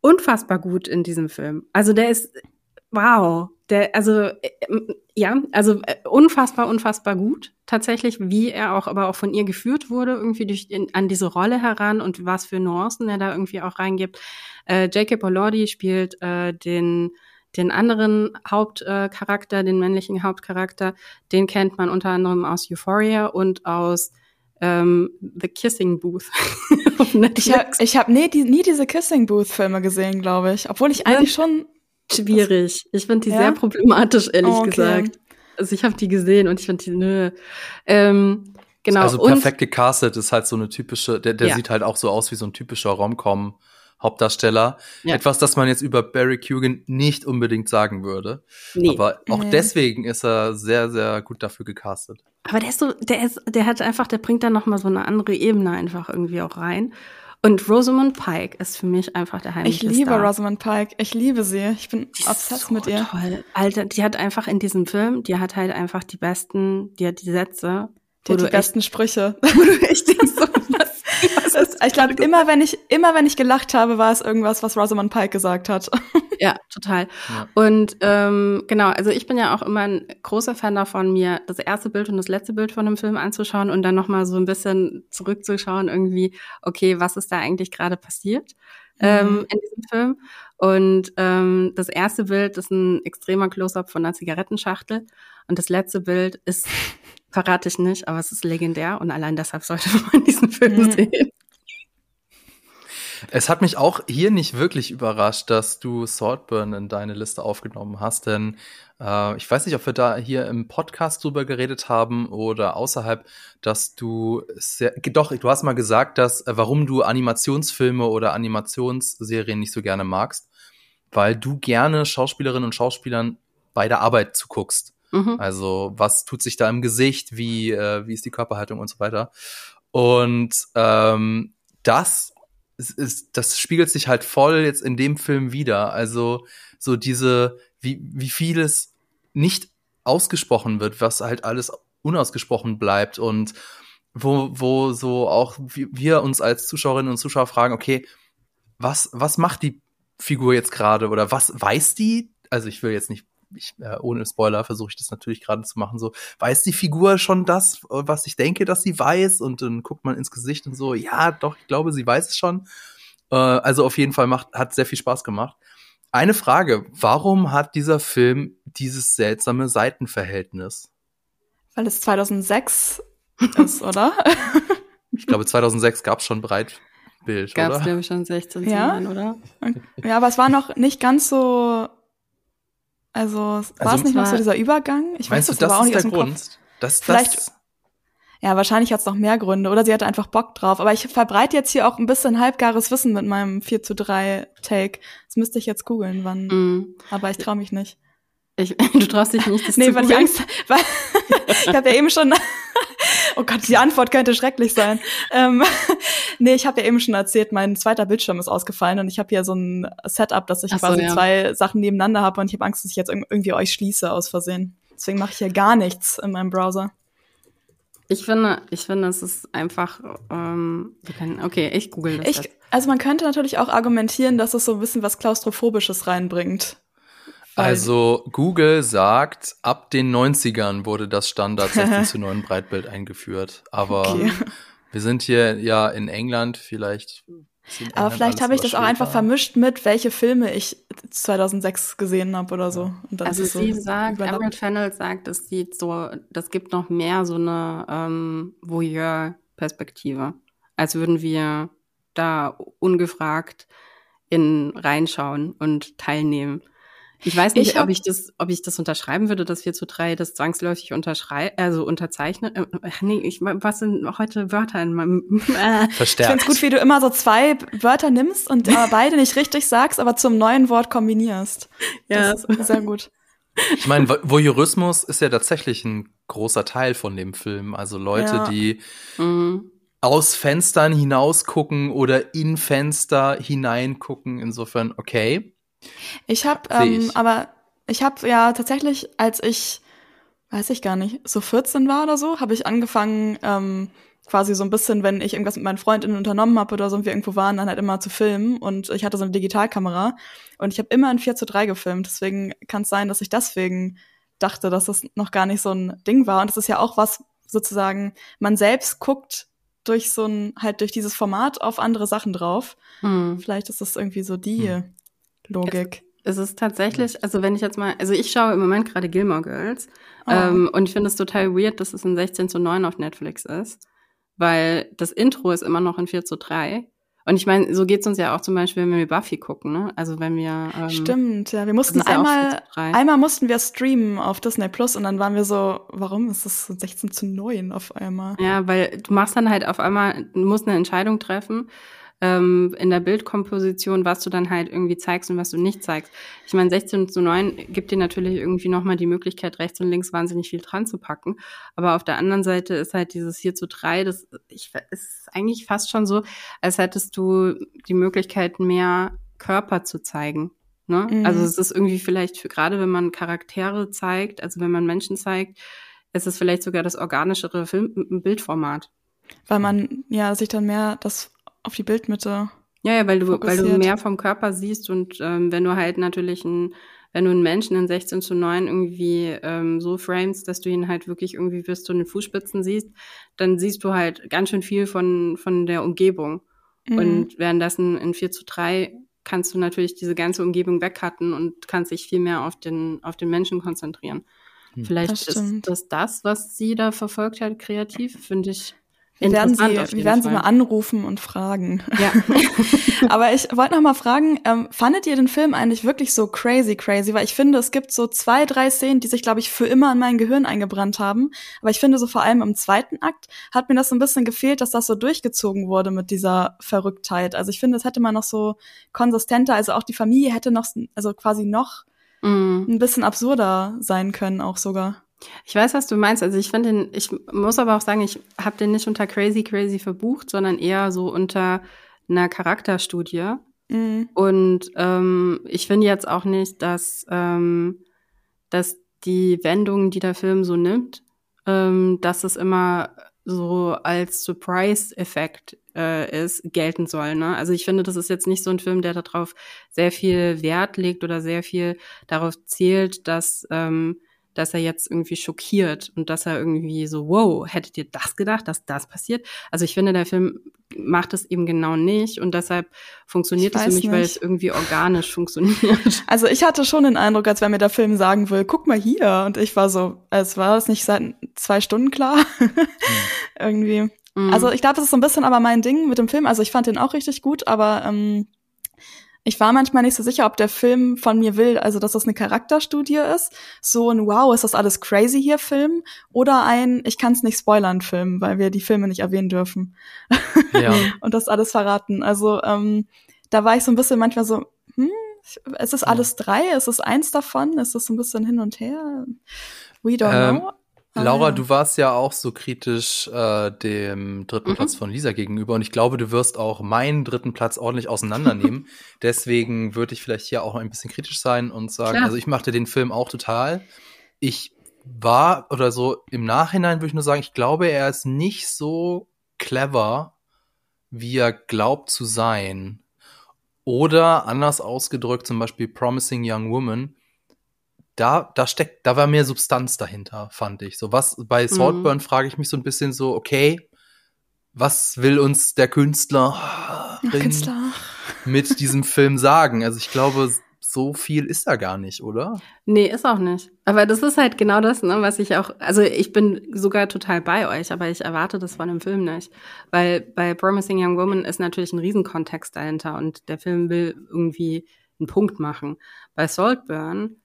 unfassbar gut in diesem Film. Also der ist wow, der, also äh, ja, also äh, unfassbar, unfassbar gut tatsächlich, wie er auch, aber auch von ihr geführt wurde, irgendwie durch in, an diese Rolle heran und was für Nuancen er da irgendwie auch reingibt. Äh, Jacob Elordi spielt äh, den den anderen Hauptcharakter, äh, den männlichen Hauptcharakter, den kennt man unter anderem aus Euphoria und aus ähm, The Kissing Booth.
Ich habe ich hab nie, die, nie diese Kissing Booth Filme gesehen, glaube ich. Obwohl ich eigentlich schon
schwierig. Ich finde die ja? sehr problematisch, ehrlich oh, okay. gesagt. Also ich habe die gesehen und ich finde die nö. Ähm, genau.
Also perfekt gecastet ist halt so eine typische, der, der ja. sieht halt auch so aus wie so ein typischer Romcom. Hauptdarsteller. Ja. Etwas, das man jetzt über Barry Kugan nicht unbedingt sagen würde. Nee. Aber auch nee. deswegen ist er sehr, sehr gut dafür gecastet.
Aber der ist so, der ist, der hat einfach, der bringt dann noch mal so eine andere Ebene einfach irgendwie auch rein. Und Rosamund Pike ist für mich einfach der heimliche
Ich liebe Star. Rosamund Pike. Ich liebe sie. Ich bin obsessed so mit ihr.
Toll. Alter, die hat einfach in diesem Film, die hat halt einfach die besten, die hat die Sätze.
Die hat die besten Sprüche. Wo du echt denkst, so, ich glaube, immer wenn ich, immer wenn ich gelacht habe, war es irgendwas, was Rosamund Pike gesagt hat.
Ja, total. Ja. Und ähm, genau, also ich bin ja auch immer ein großer Fan davon, mir das erste Bild und das letzte Bild von einem Film anzuschauen und dann nochmal so ein bisschen zurückzuschauen, irgendwie, okay, was ist da eigentlich gerade passiert ähm, mhm. in diesem Film? Und ähm, das erste Bild ist ein extremer Close-up von einer Zigarettenschachtel und das letzte Bild ist verrate ich nicht, aber es ist legendär und allein deshalb sollte man diesen Film mhm. sehen.
Es hat mich auch hier nicht wirklich überrascht, dass du Saltburn in deine Liste aufgenommen hast, denn äh, ich weiß nicht, ob wir da hier im Podcast drüber geredet haben oder außerhalb, dass du sehr, doch, du hast mal gesagt, dass äh, warum du Animationsfilme oder Animationsserien nicht so gerne magst, weil du gerne Schauspielerinnen und Schauspielern bei der Arbeit zuguckst. Mhm. Also was tut sich da im Gesicht, wie, äh, wie ist die Körperhaltung und so weiter. Und ähm, das ist, ist, das spiegelt sich halt voll jetzt in dem Film wieder. Also so diese, wie, wie vieles nicht ausgesprochen wird, was halt alles unausgesprochen bleibt und wo, wo so auch wir uns als Zuschauerinnen und Zuschauer fragen, okay, was, was macht die Figur jetzt gerade oder was weiß die? Also ich will jetzt nicht, ich, äh, ohne Spoiler versuche ich das natürlich gerade zu machen, so, weiß die Figur schon das, was ich denke, dass sie weiß? Und dann guckt man ins Gesicht und so, ja, doch, ich glaube, sie weiß es schon. Äh, also auf jeden Fall macht, hat sehr viel Spaß gemacht. Eine Frage, warum hat dieser Film dieses seltsame Seitenverhältnis?
Weil es 2006 ist, oder?
ich glaube, 2006 gab es schon Breitbild,
Gab's, oder? glaube ich, schon 16
ja?
Jahren, oder?
Ja, aber es war noch nicht ganz so also war also, es nicht noch so dieser Übergang?
Ich weiß das, das aber auch nicht aus dem Grund? Kopf. Das,
Vielleicht, das ja, wahrscheinlich hat es noch mehr Gründe oder sie hatte einfach Bock drauf. Aber ich verbreite jetzt hier auch ein bisschen halbgares Wissen mit meinem 4 zu 3 Take. Das müsste ich jetzt googeln, wann. Mm. Aber ich traue mich nicht.
Ich, du traust dich nicht, das
nee, weil ich Angst, weil ich habe ja eben schon, oh Gott, die Antwort könnte schrecklich sein. Ähm, nee, ich habe ja eben schon erzählt, mein zweiter Bildschirm ist ausgefallen und ich habe hier so ein Setup, dass ich so, quasi ja. zwei Sachen nebeneinander habe und ich habe Angst, dass ich jetzt irgendwie euch schließe aus Versehen. Deswegen mache ich hier gar nichts in meinem Browser.
Ich finde, ich finde, es ist einfach, ähm, können, okay, ich google das.
Ich, also man könnte natürlich auch argumentieren, dass es so ein bisschen was Klaustrophobisches reinbringt.
Also Google sagt, ab den 90ern wurde das Standard 16 zu 9 Breitbild eingeführt. Aber okay. wir sind hier ja in England, vielleicht
aber vielleicht habe ich das auch einfach vermischt mit, welche Filme ich 2006 gesehen habe oder so.
also sie so sagt, Emerald Fennel sagt, es sieht so, das gibt noch mehr so eine ähm, Voyeur-Perspektive, als würden wir da ungefragt in reinschauen und teilnehmen. Ich weiß nicht, ich ob ich das, ob ich das unterschreiben würde, dass 4 zu 3 das zwangsläufig unterschreiben, also unterzeichnen. Äh, nee, ich, was sind heute Wörter in meinem,
äh. Verstärkt. Ich finde es gut, wie du immer so zwei Wörter nimmst und aber beide nicht richtig sagst, aber zum neuen Wort kombinierst. Ja. Das ist sehr gut.
Ich meine, Voyeurismus ist ja tatsächlich ein großer Teil von dem Film. Also Leute, ja. die mhm. aus Fenstern hinausgucken oder in Fenster hineingucken. Insofern, okay.
Ich habe, ähm, aber ich habe ja tatsächlich, als ich, weiß ich gar nicht, so 14 war oder so, habe ich angefangen, ähm, quasi so ein bisschen, wenn ich irgendwas mit meinen Freundinnen unternommen habe oder so und wir irgendwo waren, dann halt immer zu filmen. Und ich hatte so eine Digitalkamera und ich habe immer in 4 zu 3 gefilmt. Deswegen kann es sein, dass ich deswegen dachte, dass das noch gar nicht so ein Ding war. Und das ist ja auch was, sozusagen, man selbst guckt durch so ein, halt durch dieses Format auf andere Sachen drauf. Hm. Vielleicht ist das irgendwie so die hm. Logik.
Es, es, ist tatsächlich, also wenn ich jetzt mal, also ich schaue im Moment gerade Gilmore Girls oh. ähm, und ich finde es total weird, dass es ein 16 zu 9 auf Netflix ist. weil das Intro ist immer noch in 4 zu 3. Und ich meine, so geht's uns ja auch zum Beispiel, wenn wir Buffy gucken, ne? Also wenn wir ähm,
Stimmt, ja. Wir mussten einmal,
4 zu 3.
einmal mussten wir streamen auf Disney Plus und dann waren wir so, warum ist das so 16 zu 9 auf einmal?
Ja, weil du machst dann halt auf einmal, du musst eine Entscheidung treffen ähm, in der Bildkomposition, was du dann halt irgendwie zeigst und was du nicht zeigst. Ich meine, 16 zu 9 gibt dir natürlich irgendwie nochmal die Möglichkeit, rechts und links wahnsinnig viel dran zu packen. Aber auf der anderen Seite ist halt dieses 4 zu 3, das ich, ist eigentlich fast schon so, als hättest du die Möglichkeit, mehr Körper zu zeigen. Ne?
Mhm.
Also es ist irgendwie vielleicht, für, gerade wenn man Charaktere zeigt, also wenn man Menschen zeigt, ist es vielleicht sogar das organischere Film Bildformat.
Weil man ja sich dann mehr das auf die Bildmitte.
Ja, ja, weil du, weil du mehr vom Körper siehst und ähm, wenn du halt natürlich ein, wenn du einen Menschen in 16 zu 9 irgendwie ähm, so framest, dass du ihn halt wirklich irgendwie bis zu den Fußspitzen siehst, dann siehst du halt ganz schön viel von, von der Umgebung.
Mhm.
Und währenddessen in 4 zu 3 kannst du natürlich diese ganze Umgebung wegcutten und kannst dich viel mehr auf den, auf den Menschen konzentrieren.
Hm.
Vielleicht
Das
ist das das, was sie da verfolgt hat, kreativ, finde ich.
Wir werden sie, wir werden sie mal anrufen und fragen.
Ja.
Aber ich wollte noch mal fragen, ähm, fandet ihr den Film eigentlich wirklich so crazy, crazy? Weil ich finde, es gibt so zwei, drei Szenen, die sich, glaube ich, für immer in mein Gehirn eingebrannt haben. Aber ich finde, so vor allem im zweiten Akt hat mir das so ein bisschen gefehlt, dass das so durchgezogen wurde mit dieser Verrücktheit. Also ich finde, das hätte man noch so konsistenter, also auch die Familie hätte noch, also quasi noch
Mm.
ein bisschen absurder sein können, auch sogar.
Ich weiß, was du meinst. Also ich finde den, ich muss aber auch sagen, ich habe den nicht unter Crazy Crazy verbucht, sondern eher so unter einer Charakterstudie.
Mhm.
Und ähm, ich finde jetzt auch nicht, dass, ähm, dass die Wendungen, die der Film so nimmt, ähm, dass es immer so als Surprise-Effekt äh, ist, gelten soll. Ne? Also ich finde, das ist jetzt nicht so ein Film, der darauf sehr viel Wert legt oder sehr viel darauf zählt, dass ähm, dass er jetzt irgendwie schockiert und dass er irgendwie so, wow, hättet ihr das gedacht, dass das passiert? Also ich finde, der Film macht es eben genau nicht und deshalb funktioniert es für mich, weil
nicht.
es irgendwie organisch funktioniert.
Also ich hatte schon den Eindruck, als wenn mir der Film sagen will, guck mal hier. Und ich war so, als war das nicht seit zwei Stunden klar. Irgendwie.
Mhm.
Also ich glaube, das ist so ein bisschen aber mein Ding mit dem Film. Also ich fand den auch richtig gut, aber ähm, ich war manchmal nicht so sicher, ob der Film von mir will, also dass das eine Charakterstudie ist, so ein Wow, ist das alles crazy hier Film oder ein Ich kann es nicht spoilern Film, weil wir die Filme nicht erwähnen dürfen
Ja.
und das alles verraten. Also ähm, da war ich so ein bisschen manchmal so, hm, ist es alles drei? Ist es eins davon? Ist es so ein bisschen hin und her? We don't
Ähm,
know. Ah,
Laura, du warst ja auch so kritisch äh, dem dritten
Mhm.
Platz von Lisa gegenüber und ich glaube, du wirst auch meinen dritten Platz ordentlich auseinandernehmen. Deswegen würde ich vielleicht hier auch ein bisschen kritisch sein und sagen,
Klar.
also ich machte den Film auch total. Ich war oder so im Nachhinein würde ich nur sagen, ich glaube, er ist nicht so clever, wie er glaubt zu sein. Oder anders ausgedrückt, zum Beispiel Promising Young Woman, da, da steckt, da war mehr Substanz dahinter, fand ich. So was, bei Saltburn frage ich mich so ein bisschen so, okay, was will uns der Künstler
Künstler.
mit diesem Film sagen? Also ich glaube, so viel ist da gar nicht, oder?
Nee, ist auch nicht. Aber das ist halt genau das, ne, was ich auch, also ich bin sogar total bei euch, aber ich erwarte das von dem Film nicht. Weil bei Promising Young Woman ist natürlich ein Riesenkontext dahinter und der Film will irgendwie einen Punkt machen. Bei Saltburn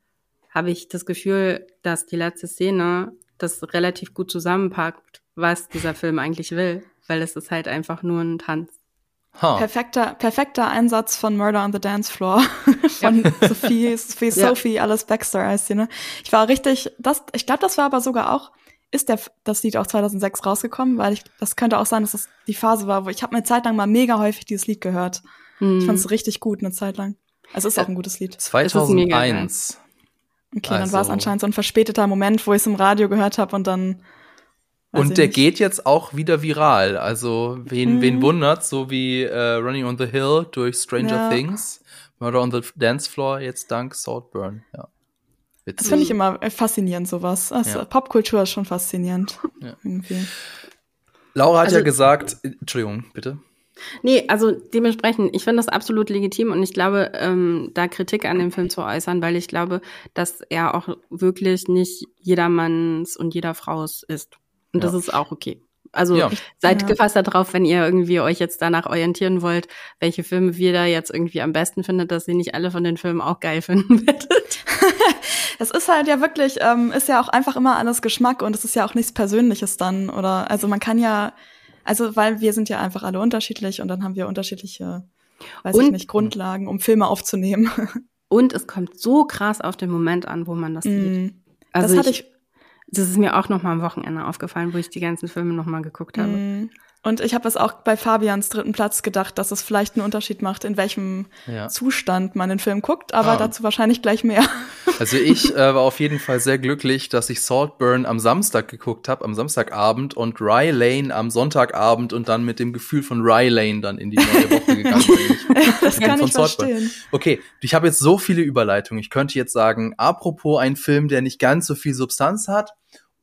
habe ich das Gefühl, dass die letzte Szene das relativ gut zusammenpackt, was dieser Film eigentlich will. Weil es ist halt einfach nur ein Tanz.
Ha.
Perfekter, perfekter Einsatz von Murder on the Dance Floor von Sophie, Sophie,
Ja.
Sophie, alles Baxter heißt sie, ne? Ich war richtig, das, ich glaube, das war aber sogar auch, ist der, das Lied auch 2006 rausgekommen, weil ich, das könnte auch sein, dass das die Phase war, wo ich habe eine Zeit lang mal mega häufig dieses Lied gehört.
Hm.
Ich fand es richtig gut eine Zeit lang. Also es ist auch ein gutes Lied.
Es ist mega geil.
2001.
Okay, dann war es
Also-
anscheinend so ein verspäteter Moment, wo ich es im Radio gehört habe und dann.
Und der
nicht.
geht jetzt auch wieder viral. Also wen,
Mhm.
wen wundert, so wie äh, Running on the Hill durch Stranger
Ja.
Things, Murder on the Dance Floor, jetzt dank Saltburn. Ja. Witzig.
Das finde ich immer äh, faszinierend, sowas. Also,
Ja.
Popkultur ist schon faszinierend.
Ja.
Irgendwie.
Laura hat
Also-
ja gesagt, Entschuldigung, bitte.
Nee, also dementsprechend, ich finde das absolut legitim und ich glaube, ähm, da Kritik an dem Film zu äußern, weil ich glaube, dass er auch wirklich nicht jedermanns und jeder Frau's ist. Und das
Ja.
ist auch okay. Also ja. seid ja. gefasst darauf, wenn ihr irgendwie euch jetzt danach orientieren wollt, welche Filme wir da jetzt irgendwie am besten findet, dass ihr nicht alle von den Filmen auch geil finden werdet.
es ist halt ja wirklich, ähm, ist ja auch einfach immer alles Geschmack und es ist ja auch nichts Persönliches dann. Oder also man kann ja, also weil wir sind ja einfach alle unterschiedlich und dann haben wir unterschiedliche, weiß und, ich nicht, Grundlagen, um Filme aufzunehmen.
Und es kommt so krass auf den Moment an, wo man das mm. sieht. Also das hatte ich, ich das ist mir auch noch mal am Wochenende aufgefallen, wo ich die ganzen Filme noch mal geguckt habe. Mm.
Und ich habe es auch bei Fabians dritten Platz gedacht, dass es vielleicht einen Unterschied macht, in welchem ja. Zustand man den Film guckt, aber ah. dazu wahrscheinlich gleich mehr.
Also ich äh, war auf jeden Fall sehr glücklich, dass ich Saltburn am Samstag geguckt habe, am Samstagabend und Rye Lane am Sonntagabend und dann mit dem Gefühl von Rye Lane dann in die neue Woche gegangen bin.
das kann ich verstehen.
Okay, ich habe jetzt so viele Überleitungen. Ich könnte jetzt sagen, apropos ein Film, der nicht ganz so viel Substanz hat,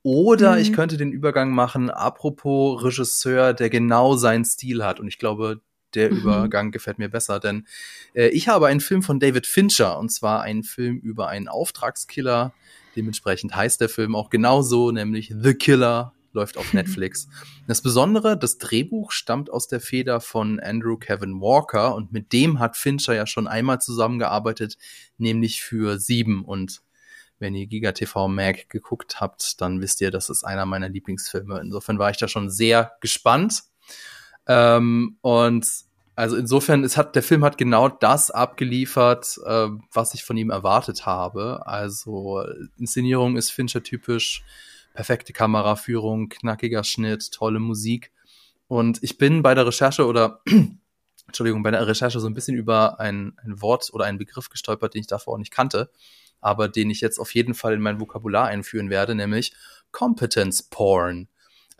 oder mhm. ich könnte den Übergang machen, apropos Regisseur, der genau seinen Stil hat. Und ich glaube, der mhm. Übergang gefällt mir besser, denn äh, ich habe einen Film von David Fincher, und zwar einen Film über einen Auftragskiller. Dementsprechend heißt der Film auch genauso, nämlich The Killer, läuft auf Netflix. Das Besondere, das Drehbuch stammt aus der Feder von Andrew Kevin Walker und mit dem hat Fincher ja schon einmal zusammengearbeitet, nämlich für Sieben und wenn ihr Giga TV Mag geguckt habt, dann wisst ihr, das ist einer meiner Lieblingsfilme. Insofern war ich da schon sehr gespannt. Ähm, und also insofern, es hat, der Film hat genau das abgeliefert, äh, was ich von ihm erwartet habe. Also Inszenierung ist Fincher typisch, perfekte Kameraführung, knackiger Schnitt, tolle Musik. Und ich bin bei der Recherche oder Entschuldigung, bei der Recherche so ein bisschen über ein, ein Wort oder einen Begriff gestolpert, den ich davor auch nicht kannte aber den ich jetzt auf jeden Fall in mein Vokabular einführen werde, nämlich Competence Porn.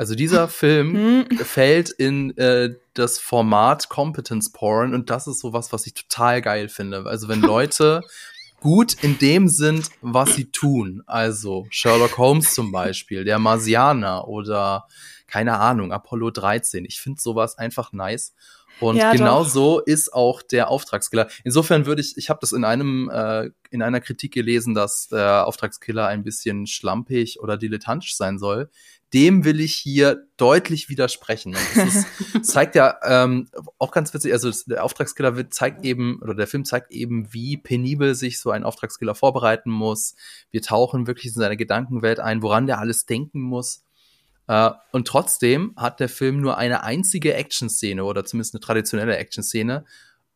Also dieser Film hm. fällt in äh, das Format Competence Porn und das ist sowas, was ich total geil finde. Also wenn Leute gut in dem sind, was sie tun. Also Sherlock Holmes zum Beispiel, der Marsianer oder keine Ahnung, Apollo 13. Ich finde sowas einfach nice. Und ja, genau doch. so ist auch der Auftragskiller. Insofern würde ich, ich habe das in einem äh, in einer Kritik gelesen, dass der Auftragskiller ein bisschen schlampig oder dilettantisch sein soll. Dem will ich hier deutlich widersprechen. Und das ist, zeigt ja ähm, auch ganz witzig, also der Auftragskiller wird, zeigt eben, oder der Film zeigt eben, wie penibel sich so ein Auftragskiller vorbereiten muss. Wir tauchen wirklich in seine Gedankenwelt ein, woran der alles denken muss. Uh, und trotzdem hat der Film nur eine einzige Action-Szene oder zumindest eine traditionelle Action-Szene.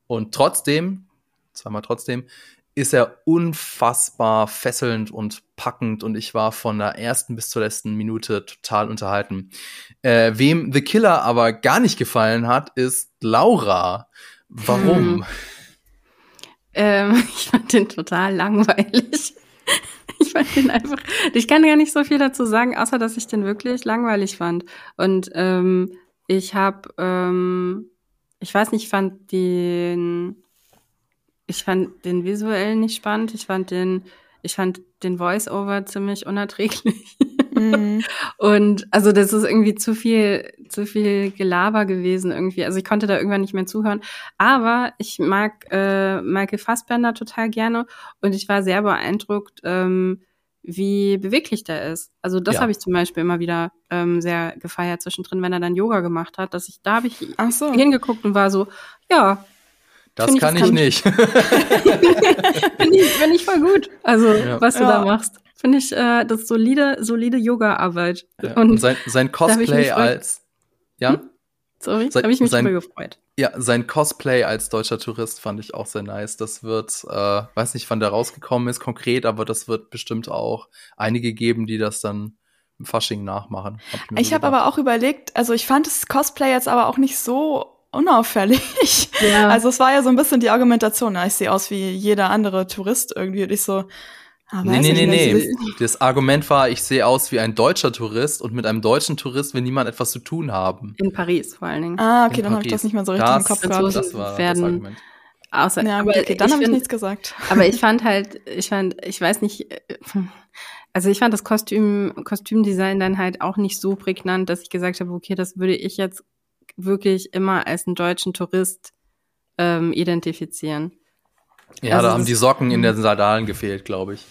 Und trotzdem, zweimal trotzdem, ist er unfassbar fesselnd und packend und ich war von der ersten bis zur letzten Minute total unterhalten. Äh, wem The Killer aber gar nicht gefallen hat, ist Laura. Warum? Hm.
Ähm, ich fand den total langweilig. Ich fand den einfach, ich kann gar nicht so viel dazu sagen, außer dass ich den wirklich langweilig fand. Und ähm, ich habe, ähm, ich weiß nicht, ich fand den, ich fand den visuell nicht spannend. Ich fand den, ich fand den Voice-Over ziemlich unerträglich. Mhm. Und also das ist irgendwie zu viel, zu viel Gelaber gewesen irgendwie. Also ich konnte da irgendwann nicht mehr zuhören. Aber ich mag äh, Michael Fassbender total gerne und ich war sehr beeindruckt, ähm, wie beweglich der ist. Also das ja. habe ich zum Beispiel immer wieder ähm, sehr gefeiert zwischendrin, wenn er dann Yoga gemacht hat, dass ich da habe ich Ach so. hingeguckt und war so, ja,
das ich, kann das ich nicht.
Finde ich, find ich voll gut. Also, ja. was du ja. da machst. Finde ich, äh, das solide, solide Yoga-Arbeit.
Ja. Und, und, sein, sein Cosplay als. Ja? Hm?
Sorry, habe ich mich sein, gefreut.
Ja, sein Cosplay als deutscher Tourist fand ich auch sehr nice. Das wird, äh, weiß nicht, wann der rausgekommen ist konkret, aber das wird bestimmt auch einige geben, die das dann im Fasching nachmachen.
Hab ich ich habe aber auch überlegt, also ich fand das Cosplay jetzt aber auch nicht so unauffällig. Ja. Also es war ja so ein bisschen die Argumentation, ich sehe aus wie jeder andere Tourist irgendwie und ich so,
Ah, nee, nee, nee, nee. Das Argument war, ich sehe aus wie ein deutscher Tourist und mit einem deutschen Tourist will niemand etwas zu tun haben.
In Paris vor allen Dingen.
Ah, okay, In dann habe ich das nicht mehr so richtig das, im Kopf gehabt.
Das war werden, das Argument.
Außer, ja, aber okay, dann habe ich nichts gesagt.
Aber ich fand halt, ich fand, ich weiß nicht, also ich fand das Kostüm, Kostümdesign dann halt auch nicht so prägnant, dass ich gesagt habe, okay, das würde ich jetzt wirklich immer als einen deutschen Tourist ähm, identifizieren.
Ja, also da haben die Socken in den Sandalen gefehlt, glaube ich.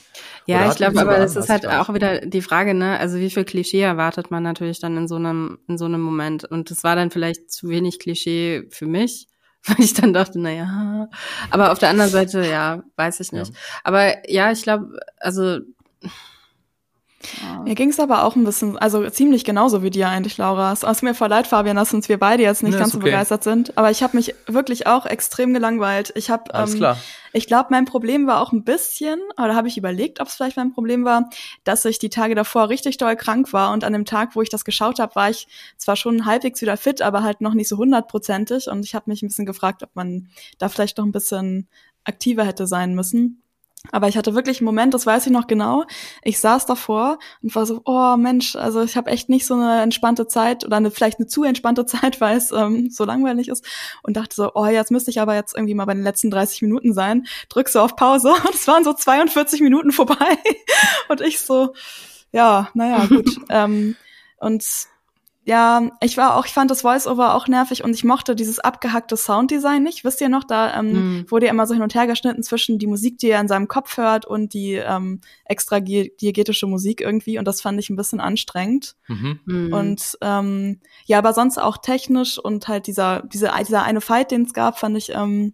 Ja, ich glaube, aber es ist halt auch wieder die Frage, ne, also wie viel Klischee erwartet man natürlich dann in so einem, in so einem Moment. Und es war dann vielleicht zu wenig Klischee für mich, weil ich dann dachte, na ja. Aber auf der anderen Seite, ja, weiß ich nicht. Ja. Aber ja, ich glaube, also
ja. Mir ging es aber auch ein bisschen, also ziemlich genauso wie dir eigentlich, Laura. Es ist mir voll leid, Fabian, dass uns wir beide jetzt nicht nee, ganz so begeistert sind. Aber ich habe mich wirklich auch extrem gelangweilt. Ich habe, ähm, ich glaube, mein Problem war auch ein bisschen, oder habe ich überlegt, ob es vielleicht mein Problem war, dass ich die Tage davor richtig doll krank war und an dem Tag, wo ich das geschaut habe, war ich zwar schon halbwegs wieder fit, aber halt noch nicht so hundertprozentig. Und ich habe mich ein bisschen gefragt, ob man da vielleicht noch ein bisschen aktiver hätte sein müssen. Aber ich hatte wirklich einen Moment, das weiß ich noch genau. Ich saß davor und war so, oh Mensch, also ich habe echt nicht so eine entspannte Zeit oder eine, vielleicht eine zu entspannte Zeit, weil es ähm, so langweilig ist. Und dachte so, oh, jetzt müsste ich aber jetzt irgendwie mal bei den letzten 30 Minuten sein. Drück so auf Pause und es waren so 42 Minuten vorbei. und ich so, ja, naja, gut. ähm, und ja, ich war auch, ich fand das Voice-Over auch nervig und ich mochte dieses abgehackte Sounddesign nicht. Wisst ihr noch, da ähm, mhm. wurde ja immer so hin und her geschnitten zwischen die Musik, die er in seinem Kopf hört und die ähm, extra diegetische Musik irgendwie und das fand ich ein bisschen anstrengend. Mhm. Mhm. Und ähm, ja, aber sonst auch technisch und halt dieser, diese, dieser eine Fight, den es gab, fand ich ähm,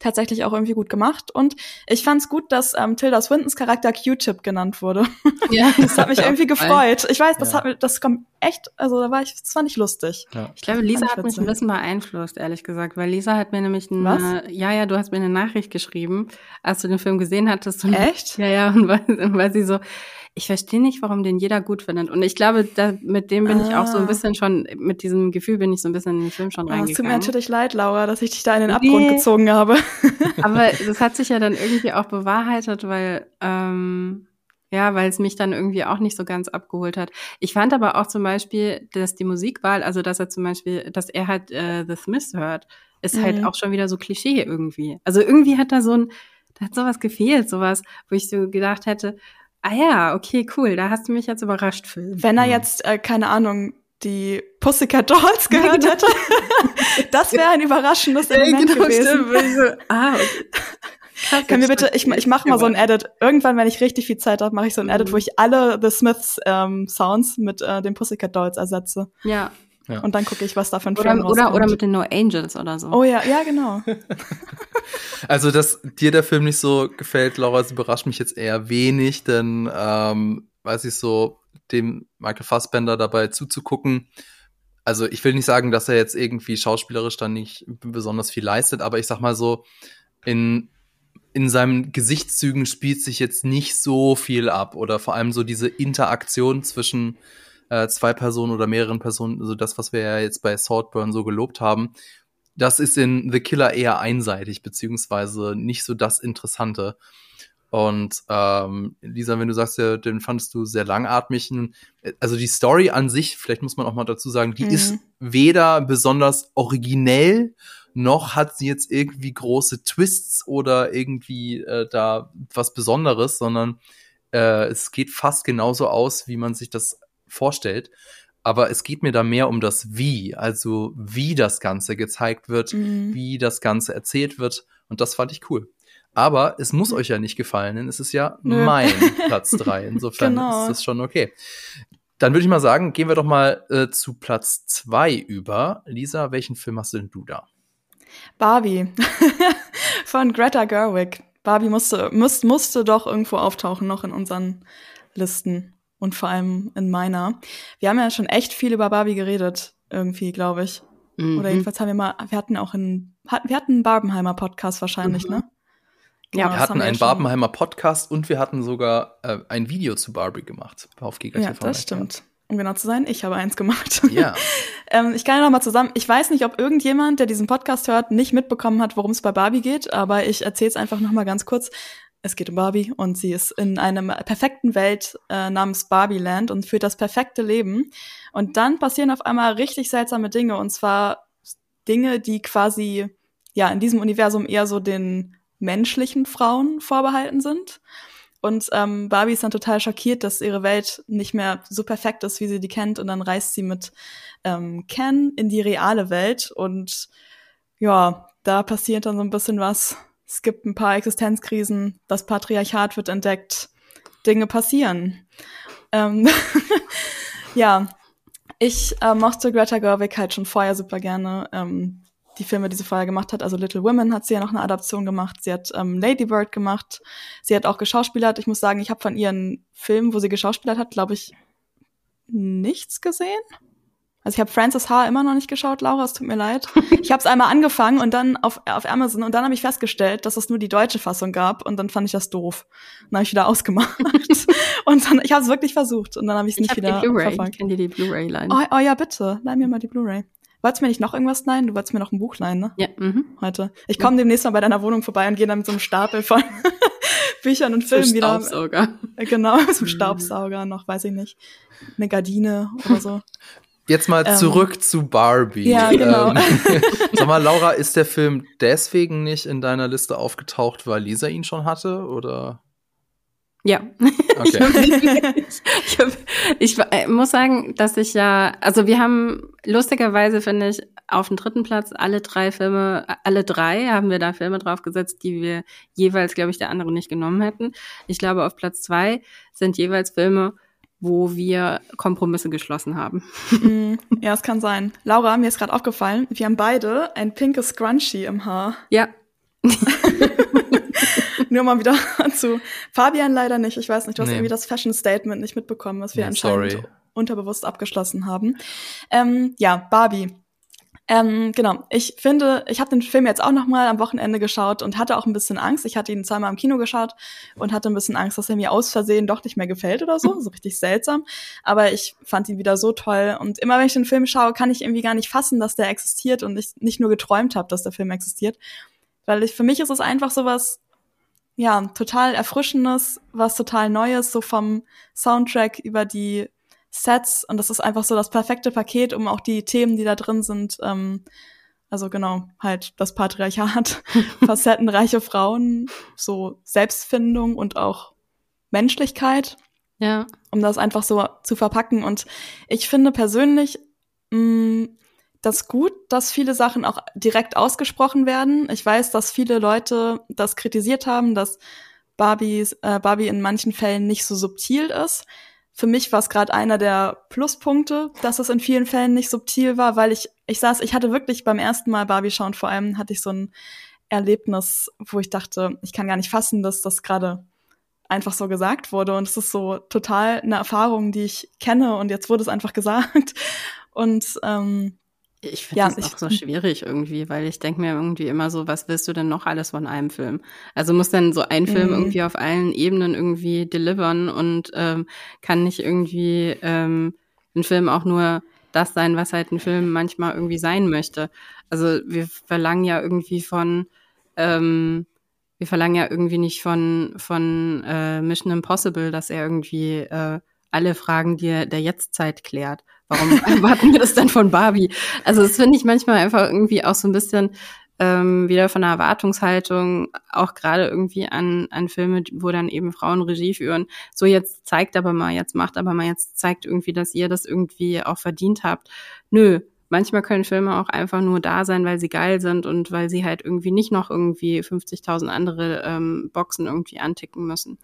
tatsächlich auch irgendwie gut gemacht. Und ich fand es gut, dass ähm, Tilda Swintons Charakter Q-Tip genannt wurde. Ja, das hat mich irgendwie gefreut. Ich weiß, das ja. hat das kommt echt, also da war ich, das fand ich lustig.
Ja. Ich glaube, Lisa hat mich ein bisschen beeinflusst, ehrlich gesagt, weil Lisa hat mir nämlich eine, Was? ja, ja, du hast mir eine Nachricht geschrieben, als du den Film gesehen hattest. Und,
echt?
Ja, ja, und weil, weil sie so, ich verstehe nicht, warum den jeder gut findet. Und ich glaube, da, mit dem bin ah. ich auch so ein ah. bisschen schon, mit diesem Gefühl bin ich so ein bisschen in den Film schon reingegangen. Oh, es tut
mir natürlich leid, Laura, dass ich dich da in den Abgrund nee. gezogen habe.
Aber das hat sich ja dann irgendwie auch bewahrheitet, weil, ähm, ja, weil es mich dann irgendwie auch nicht so ganz abgeholt hat. Ich fand aber auch zum Beispiel, dass die Musikwahl, also dass er zum Beispiel, dass er halt äh, The Smiths hört, ist halt mhm. halt auch schon wieder so Klischee irgendwie. Also irgendwie hat da so ein, da hat sowas gefehlt, sowas, wo ich so gedacht hätte, Ah ja, okay, cool. Da hast du mich jetzt überrascht, Phil.
Wenn er jetzt, äh, keine Ahnung, die Pussycat Dolls gehört hätte, das wäre ein überraschendes Element genau, gewesen. Stimmt. ah, okay. Können wir bitte, ich, ich mache mal so ein Edit. Irgendwann, wenn ich richtig viel Zeit habe, mache ich so ein Edit, mhm. wo ich alle The Smiths ähm, Sounds mit äh, den Pussycat Dolls ersetze.
Ja.
Ja. Und dann gucke ich, was da für ein
oder, Film oder, oder mit den No Angels oder so.
Oh ja, ja, genau.
also, dass dir der Film nicht so gefällt, Laura, das überrascht mich jetzt eher wenig, denn ähm, weiß ich so, dem Michael Fassbender dabei zuzugucken. Also, ich will nicht sagen, dass er jetzt irgendwie schauspielerisch dann nicht besonders viel leistet, aber ich sag mal so, in in seinen Gesichtszügen spielt sich jetzt nicht so viel ab oder vor allem so diese Interaktion zwischen äh, zwei Personen oder mehreren Personen, also das, was wir ja jetzt bei Saltburn so gelobt haben, das ist in The Killer eher einseitig, beziehungsweise nicht so das Interessante. Und ähm, Lisa, wenn du sagst, ja, den fandest du sehr langatmig. Also die Story an sich, vielleicht muss man auch mal dazu sagen, die mhm. ist weder besonders originell, noch hat sie jetzt irgendwie große Twists oder irgendwie äh, da was Besonderes, sondern äh, es geht fast genauso aus, wie man sich das vorstellt. Aber es geht mir da mehr um das Wie, also wie das Ganze gezeigt wird, mhm. wie das Ganze erzählt wird. Und das fand ich cool. Aber es muss mhm. euch ja nicht gefallen, denn es ist ja Nö. mein Platz drei. Insofern genau. ist das schon okay. Dann würde ich mal sagen, gehen wir doch mal äh, zu Platz zwei über. Lisa, welchen Film hast denn du da?
Barbie von Greta Gerwig. Barbie musste, muss, musste doch irgendwo auftauchen, noch in unseren Listen und vor allem in meiner. Wir haben ja schon echt viel über Barbie geredet, irgendwie, glaube ich. Mhm. Oder jedenfalls haben wir mal, wir hatten auch einen, wir hatten einen Barbenheimer Podcast wahrscheinlich, mhm. ne?
Ja, wir hatten einen Barbenheimer Podcast und wir hatten sogar äh, ein Video zu Barbie gemacht auf Giga
Ja, das stimmt. Um genau zu sein, ich habe eins gemacht.
Ja.
ähm, ich kann ja noch mal zusammen. Ich weiß nicht, ob irgendjemand, der diesen Podcast hört, nicht mitbekommen hat, worum es bei Barbie geht, aber ich erzähle es einfach noch mal ganz kurz es geht um Barbie und sie ist in einer perfekten Welt äh, namens Barbieland und führt das perfekte Leben. Und dann passieren auf einmal richtig seltsame Dinge und zwar Dinge, die quasi ja in diesem Universum eher so den menschlichen Frauen vorbehalten sind. Und ähm, Barbie ist dann total schockiert, dass ihre Welt nicht mehr so perfekt ist, wie sie die kennt. Und dann reist sie mit ähm, Ken in die reale Welt. Und ja, da passiert dann so ein bisschen was es gibt ein paar Existenzkrisen, das Patriarchat wird entdeckt, Dinge passieren. Ähm, ja, ich äh, mochte Greta Gerwig halt schon vorher super gerne. Ähm, die Filme, die sie vorher gemacht hat. Also Little Women hat sie ja noch eine Adaption gemacht. Sie hat ähm, Lady Bird gemacht. Sie hat auch geschauspielert. Ich muss sagen, ich habe von ihren Filmen, wo sie geschauspielert hat, glaube ich, nichts gesehen. Also ich habe Frances H. immer noch nicht geschaut, Laura, es tut mir leid. Ich habe es einmal angefangen und dann auf, auf Amazon und dann habe ich festgestellt, dass es nur die deutsche Fassung gab und dann fand ich das doof. Dann habe ich wieder ausgemacht. und dann, ich habe es wirklich versucht und dann habe ich es nicht wieder
die
verfolgt.
Ich kann dir die Blu-ray leihen.
Oh, oh ja, bitte, leih mir mal die Blu-ray. Wolltest du mir nicht noch irgendwas leihen? Du wolltest mir noch ein Buch leihen, ne?
Ja. Mhm.
Heute. Ich komme demnächst mal bei deiner Wohnung vorbei und gehe dann mit so einem Stapel von Büchern und Filmen wieder.
Staubsauger.
Genau, so einem Staubsauger noch, weiß ich nicht. Eine Gardine oder so.
Jetzt mal
Ähm,
zurück zu Barbie.
ja, genau.
Ähm, sag mal, Laura, ist der Film deswegen nicht in deiner Liste aufgetaucht, weil Lisa ihn schon hatte? Oder?
Ja.
Okay.
ich, hab, ich äh, muss sagen, dass ich ja, also wir haben lustigerweise, finde ich, auf dem dritten Platz alle drei Filme, alle drei haben wir da Filme draufgesetzt, die wir jeweils, glaube ich, der andere nicht genommen hätten. Ich glaube, auf Platz zwei sind jeweils Filme, wo wir Kompromisse geschlossen haben.
Mm, ja, es kann sein. Laura, mir ist gerade aufgefallen, wir haben beide ein pinkes Scrunchie im Haar.
Ja,
Nur mal wieder zu. Fabian leider nicht. Ich weiß nicht, du hast
Nee.
irgendwie das Fashion Statement nicht mitbekommen, was wir
Nee,
anscheinend
sorry.
unterbewusst abgeschlossen haben. Ähm, ja, Barbie. Ähm, genau. Ich finde, ich habe den Film jetzt auch noch mal am Wochenende geschaut und hatte auch ein bisschen Angst. Ich hatte ihn zweimal im Kino geschaut und hatte ein bisschen Angst, dass er mir aus Versehen doch nicht mehr gefällt oder so. So richtig seltsam. Aber ich fand ihn wieder so toll. Und immer wenn ich den Film schaue, kann ich irgendwie gar nicht fassen, dass der existiert und ich nicht nur geträumt habe, dass der Film existiert. Weil ich, für mich ist es einfach so was, ja, total Erfrischendes, was total Neues, so vom Soundtrack über die Sets. Und das ist einfach so das perfekte Paket, um auch die Themen, die da drin sind, ähm, also genau, halt das Patriarchat, facettenreiche Frauen, so Selbstfindung und auch Menschlichkeit
ja.
um das einfach so zu verpacken. Und ich finde persönlich mh, das gut, dass viele Sachen auch direkt ausgesprochen werden. Ich weiß, dass viele Leute das kritisiert haben, dass Barbies, äh, Barbie in manchen Fällen nicht so subtil ist. Für mich war es gerade einer der Pluspunkte, dass es in vielen Fällen nicht subtil war, weil ich, ich saß, ich hatte wirklich beim ersten Mal Barbie schauen, vor allem hatte ich so ein Erlebnis, wo ich dachte, ich kann gar nicht fassen, dass das gerade einfach so gesagt wurde. Und es ist so total eine Erfahrung, die ich kenne und jetzt wurde es einfach gesagt. Und ähm,
Ich finde
Ja,
das auch so schwierig irgendwie, weil ich denke mir irgendwie immer so, was willst du denn noch alles von einem Film? Also muss dann so ein Film
Mhm.
irgendwie auf allen Ebenen irgendwie delivern und ähm, kann nicht irgendwie ähm, ein Film auch nur das sein, was halt ein Film manchmal irgendwie sein möchte. Also wir verlangen ja irgendwie von ähm, wir verlangen ja irgendwie nicht von von äh, Mission Impossible, dass er irgendwie äh, alle Fragen der, der Jetztzeit klärt. Warum erwarten wir das dann von Barbie? Also das finde ich manchmal einfach irgendwie auch so ein bisschen ähm, wieder von der Erwartungshaltung, auch gerade irgendwie an, an Filme, wo dann eben Frauen Regie führen. So jetzt zeigt aber mal, jetzt macht aber mal, jetzt zeigt irgendwie, dass ihr das irgendwie auch verdient habt. Nö, manchmal können Filme auch einfach nur da sein, weil sie geil sind und weil sie halt irgendwie nicht noch irgendwie 50.000 andere ähm, Boxen irgendwie anticken müssen.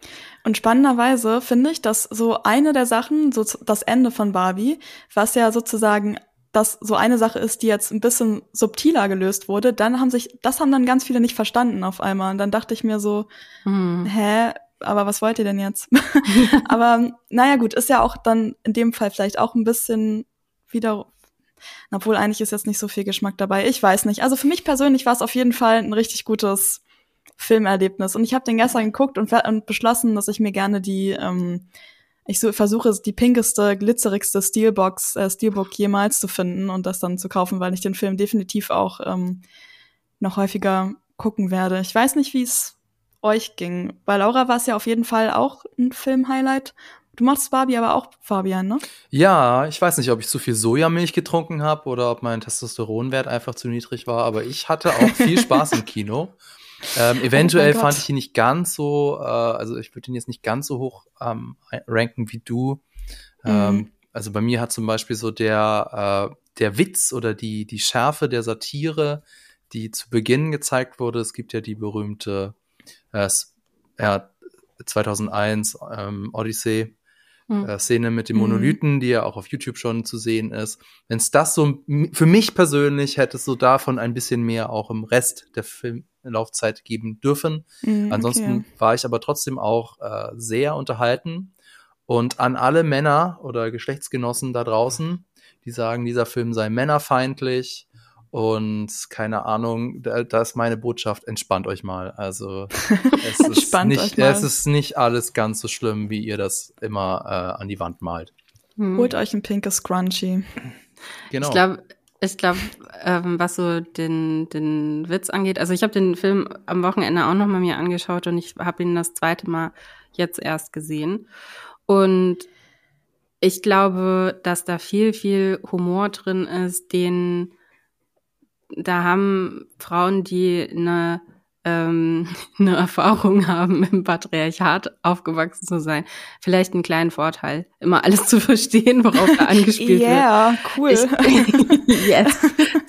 Und spannenderweise finde ich, dass so eine der Sachen, so das Ende von Barbie, was ja sozusagen das so eine Sache ist, die jetzt ein bisschen subtiler gelöst wurde, dann haben sich, das haben dann ganz viele nicht verstanden auf einmal. Und dann dachte ich mir so,
Hm.
hä, aber was wollt ihr denn jetzt? aber naja gut, ist ja auch dann in dem Fall vielleicht auch ein bisschen wieder, obwohl eigentlich ist jetzt nicht so viel Geschmack dabei. Ich weiß nicht. Also für mich persönlich war es auf jeden Fall ein richtig gutes Filmerlebnis. Und ich habe den gestern geguckt und, und beschlossen, dass ich mir gerne die, ähm, ich so, versuche die pinkeste, glitzerigste Steelbox, äh, Steelbook jemals zu finden und das dann zu kaufen, weil ich den Film definitiv auch ähm, noch häufiger gucken werde. Ich weiß nicht, wie es euch ging. Bei Laura war es ja auf jeden Fall auch ein Film-Highlight. Du machst Barbie aber auch, Fabian, ne?
Ja, ich weiß nicht, ob ich zu viel Sojamilch getrunken habe oder ob mein Testosteronwert einfach zu niedrig war, aber ich hatte auch viel Spaß im Kino. Ähm, eventuell
Gott.
fand ich ihn nicht ganz so, äh, also ich würde ihn jetzt nicht ganz so hoch ähm, ranken wie du. Ähm,
Mhm.
Also bei mir hat zum Beispiel so der, äh, der Witz oder die, die Schärfe der Satire die zu Beginn gezeigt wurde. Es gibt ja die berühmte äh, ja, 2001 ähm, Odyssey hm. äh, Szene mit dem Monolithen, mhm. die ja auch auf YouTube schon zu sehen ist. Wenn es das so für mich persönlich hätte es so davon ein bisschen mehr auch im Rest der Filmlaufzeit geben dürfen. Mhm, Ansonsten okay. war ich aber trotzdem auch äh, sehr unterhalten. Und an alle Männer oder Geschlechtsgenossen da draußen, die sagen, dieser Film sei männerfeindlich und keine Ahnung, da, da ist meine Botschaft, entspannt euch mal. Also es, ist nicht, es ist nicht alles ganz so schlimm, wie ihr das immer äh, an die Wand malt.
Hm. Holt euch ein pinkes Scrunchie.
Genau. Ich glaube, ich glaube, ähm, was so den, den Witz angeht, also ich habe den Film am Wochenende auch noch mal mir angeschaut und ich habe ihn das zweite Mal jetzt erst gesehen. Und ich glaube, dass da viel, viel Humor drin ist, den da haben Frauen, die eine, ähm, eine Erfahrung haben, im Patriarchat aufgewachsen zu sein, vielleicht einen kleinen Vorteil, immer alles zu verstehen, worauf da angespielt
yeah, wird. Ja, cool.
Ich, yes,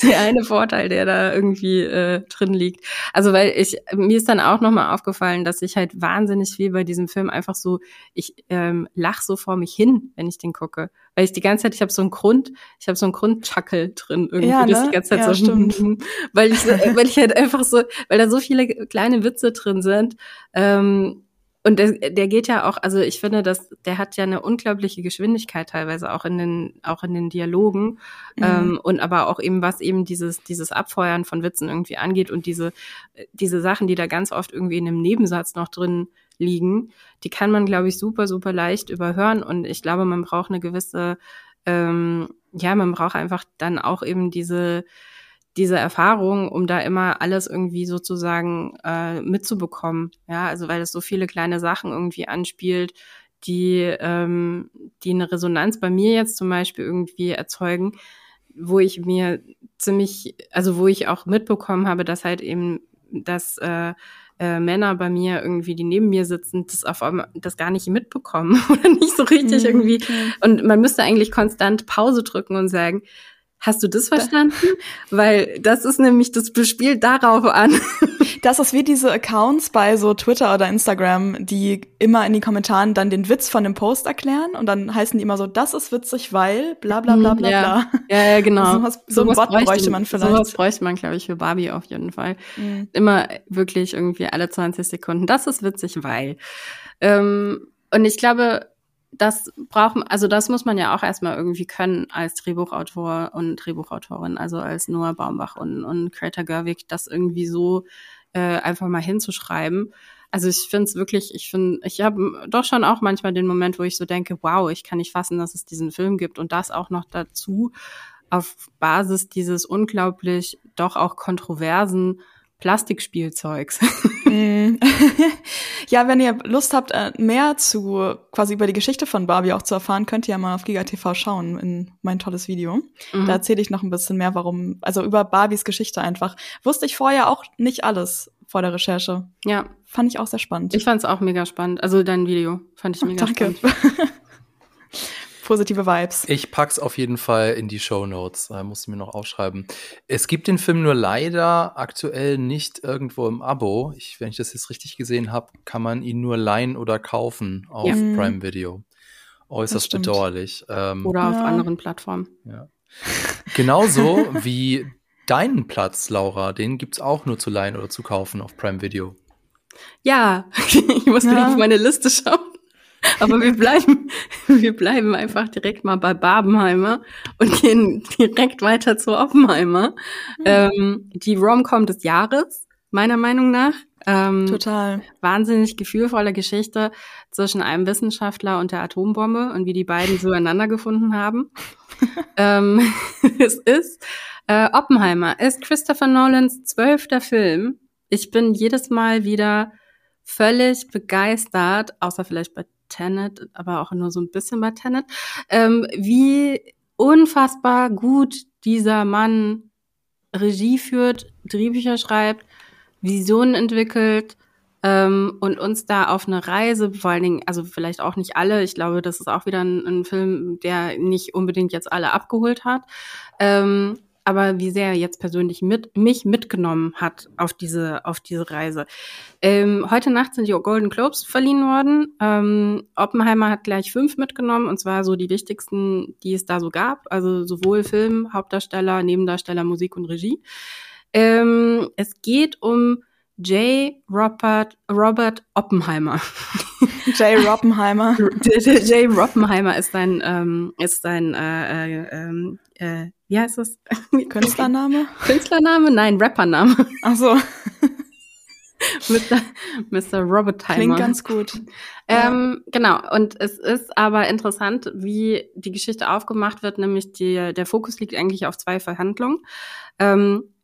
der eine Vorteil, der da irgendwie äh, drin liegt. Also weil ich mir ist dann auch nochmal aufgefallen, dass ich halt wahnsinnig viel bei diesem Film einfach so, ich ähm, lach so vor mich hin, wenn ich den gucke weil ich die ganze Zeit, ich habe so einen Grund, ich habe so einen Grundchuckel drin irgendwie, ja, ne? das die ganze Zeit ja, so, stimmt. weil ich, weil ich halt einfach so, weil da so viele kleine Witze drin sind. Ähm, und der, der geht ja auch, also ich finde, dass der hat ja eine unglaubliche Geschwindigkeit teilweise auch in den auch in den Dialogen mhm. ähm, und aber auch eben was eben dieses dieses Abfeuern von Witzen irgendwie angeht und diese diese Sachen, die da ganz oft irgendwie in einem Nebensatz noch drin liegen, die kann man, glaube ich, super, super leicht überhören. Und ich glaube, man braucht eine gewisse, ähm, ja, man braucht einfach dann auch eben diese, diese Erfahrung, um da immer alles irgendwie sozusagen äh, mitzubekommen. Ja, also weil es so viele kleine Sachen irgendwie anspielt, die, ähm, die eine Resonanz bei mir jetzt zum Beispiel irgendwie erzeugen, wo ich mir ziemlich, also wo ich auch mitbekommen habe, dass halt eben das äh, äh, Männer bei mir irgendwie, die neben mir sitzen, das auf einmal das gar nicht mitbekommen oder nicht so richtig mhm. irgendwie. Und man müsste eigentlich konstant Pause drücken und sagen, Hast du das verstanden? Weil das ist nämlich, das bespielt darauf an.
Das ist wie diese Accounts bei so Twitter oder Instagram, die immer in den Kommentaren dann den Witz von dem Post erklären und dann heißen die immer so, das ist witzig, weil bla bla bla bla
ja. bla. Ja, ja, genau.
So, was, so, so ein Wort bräuchte, bräuchte man vielleicht.
Sowas bräuchte man, glaube ich, für Barbie auf jeden Fall. Mhm. Immer wirklich irgendwie alle 20 Sekunden. Das ist witzig, weil. Ähm, und ich glaube, das brauchen, also das muss man ja auch erstmal irgendwie können als Drehbuchautor und Drehbuchautorin, also als Noah Baumbach und, und Greta Gerwig, das irgendwie so äh, einfach mal hinzuschreiben. Also ich finde es wirklich, ich finde, ich habe doch schon auch manchmal den Moment, wo ich so denke, wow, ich kann nicht fassen, dass es diesen Film gibt und das auch noch dazu auf Basis dieses unglaublich doch auch kontroversen Plastikspielzeugs.
Mm. ja, wenn ihr Lust habt, äh, mehr zu quasi über die Geschichte von Barbie auch zu erfahren, könnt ihr ja mal auf GigaTV schauen in mein tolles Video. Mhm. Da erzähle ich noch ein bisschen mehr, warum, also über Barbies Geschichte einfach. Wusste ich vorher auch nicht alles vor der Recherche.
Ja.
Fand ich auch sehr spannend.
Ich fand es auch mega spannend. Also dein Video fand ich mega Danke. spannend.
positive Vibes.
Ich pack's auf jeden Fall in die Show Notes. Da muss ich mir noch aufschreiben. Es gibt den Film nur leider aktuell nicht irgendwo im Abo. Ich, wenn ich das jetzt richtig gesehen habe, kann man ihn nur leihen oder kaufen auf ja. Prime Video. Äußerst bedauerlich.
Ähm, oder auf ja. anderen Plattformen.
Ja. Genauso wie deinen Platz, Laura, den gibt's auch nur zu leihen oder zu kaufen auf Prime Video.
Ja, ich muss ja. auf meine Liste schauen. Aber wir bleiben, wir bleiben einfach direkt mal bei Barbenheimer und gehen direkt weiter zu Oppenheimer. Mhm. Ähm, die Rom-Com des Jahres, meiner Meinung nach.
Ähm, Total.
Wahnsinnig gefühlvolle Geschichte zwischen einem Wissenschaftler und der Atombombe und wie die beiden zueinander gefunden haben. ähm, es ist äh, Oppenheimer, ist Christopher Nolans zwölfter Film. Ich bin jedes Mal wieder völlig begeistert, außer vielleicht bei Tenet, aber auch nur so ein bisschen bei Tenet, ähm, wie unfassbar gut dieser Mann Regie führt, Drehbücher schreibt, Visionen entwickelt ähm, und uns da auf eine Reise, vor allen Dingen, also vielleicht auch nicht alle, ich glaube, das ist auch wieder ein, ein Film, der nicht unbedingt jetzt alle abgeholt hat, ähm, aber wie sehr er jetzt persönlich mit, mich mitgenommen hat auf diese, auf diese Reise. Ähm, heute Nacht sind die Golden Globes verliehen worden. Ähm, Oppenheimer hat gleich fünf mitgenommen, und zwar so die wichtigsten, die es da so gab. Also sowohl Film, Hauptdarsteller, Nebendarsteller, Musik und Regie. Ähm, es geht um J. Robert, Robert Oppenheimer.
J. Oppenheimer.
J. Oppenheimer ist sein, ähm, ist sein, äh, äh, äh, wie heißt das?
Künstlername?
Künstlername? Nein, Rappername.
Ach so.
Mr. Mr. Robert Timer.
Klingt ganz gut.
Ähm, ja. Genau. Und es ist aber interessant, wie die Geschichte aufgemacht wird, nämlich die, der Fokus liegt eigentlich auf zwei Verhandlungen. Ähm, äh,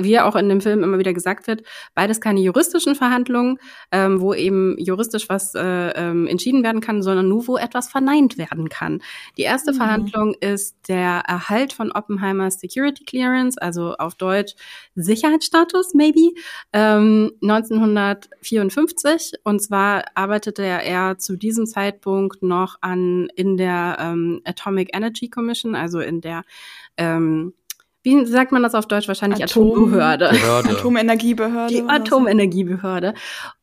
wie auch in dem Film immer wieder gesagt wird, beides keine juristischen Verhandlungen, ähm, wo eben juristisch was äh, ähm, entschieden werden kann, sondern nur wo etwas verneint werden kann. Die erste mhm. Verhandlung ist der Erhalt von Oppenheimers Security Clearance, also auf Deutsch Sicherheitsstatus, maybe, ähm, 1954. Und zwar arbeitete er zu diesem Zeitpunkt noch an in der ähm, Atomic Energy Commission, also in der ähm, wie sagt man das auf Deutsch? Wahrscheinlich Atom Atombehörde.
Atomenergiebehörde.
Die Atomenergiebehörde.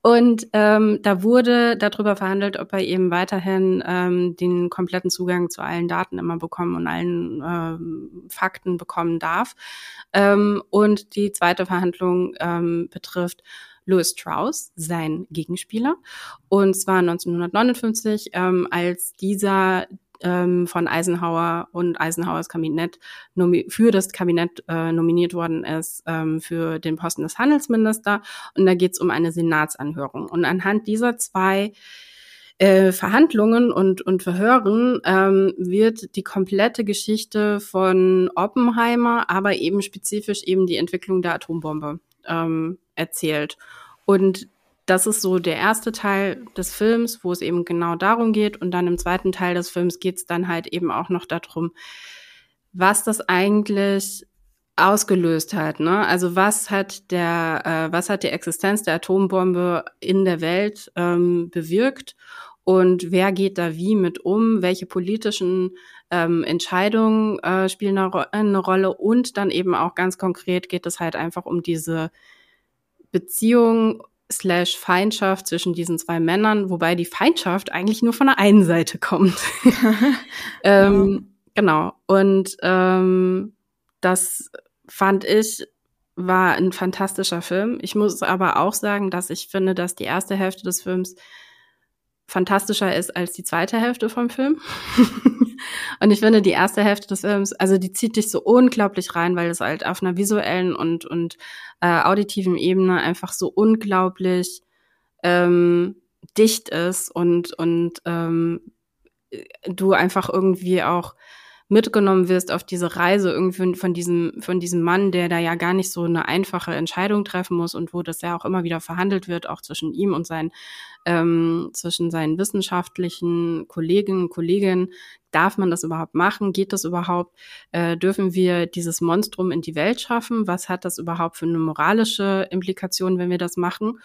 Und ähm, da wurde darüber verhandelt, ob er eben weiterhin ähm, den kompletten Zugang zu allen Daten immer bekommen und allen ähm, Fakten bekommen darf. Ähm, und die zweite Verhandlung ähm, betrifft Louis Strauss, sein Gegenspieler. Und zwar 1959, ähm, als dieser ähm, von Eisenhower und Eisenhowers Kabinett für das Kabinett äh, nominiert worden ist ähm, für den Posten des Handelsminister. Und da geht es um eine Senatsanhörung. Und anhand dieser zwei äh, Verhandlungen und, und Verhören ähm, wird die komplette Geschichte von Oppenheimer, aber eben spezifisch eben die Entwicklung der Atombombe ähm, erzählt. Und das ist so der erste Teil des Films, wo es eben genau darum geht. Und dann im zweiten Teil des Films geht es dann halt eben auch noch darum, was das eigentlich ausgelöst hat. Ne? Also was hat der, äh, was hat die Existenz der Atombombe in der Welt ähm, bewirkt und wer geht da wie mit um? Welche politischen ähm, Entscheidungen äh, spielen eine, eine Rolle? Und dann eben auch ganz konkret geht es halt einfach um diese Beziehung slash Feindschaft zwischen diesen zwei Männern, wobei die Feindschaft eigentlich nur von der einen Seite kommt. ähm, genau. Und ähm, das fand ich war ein fantastischer Film. Ich muss aber auch sagen, dass ich finde, dass die erste Hälfte des Films fantastischer ist als die zweite Hälfte vom Film. und ich finde, die erste Hälfte des Films, also die zieht dich so unglaublich rein, weil es halt auf einer visuellen und, und äh, auditiven Ebene einfach so unglaublich ähm, dicht ist und, und ähm, du einfach irgendwie auch mitgenommen wirst auf diese Reise irgendwie von diesem, von diesem Mann, der da ja gar nicht so eine einfache Entscheidung treffen muss und wo das ja auch immer wieder verhandelt wird, auch zwischen ihm und seinen, ähm, zwischen seinen wissenschaftlichen Kolleginnen und Kollegen. Darf man das überhaupt machen? Geht das überhaupt? Äh, dürfen wir dieses Monstrum in die Welt schaffen? Was hat das überhaupt für eine moralische Implikation, wenn wir das machen?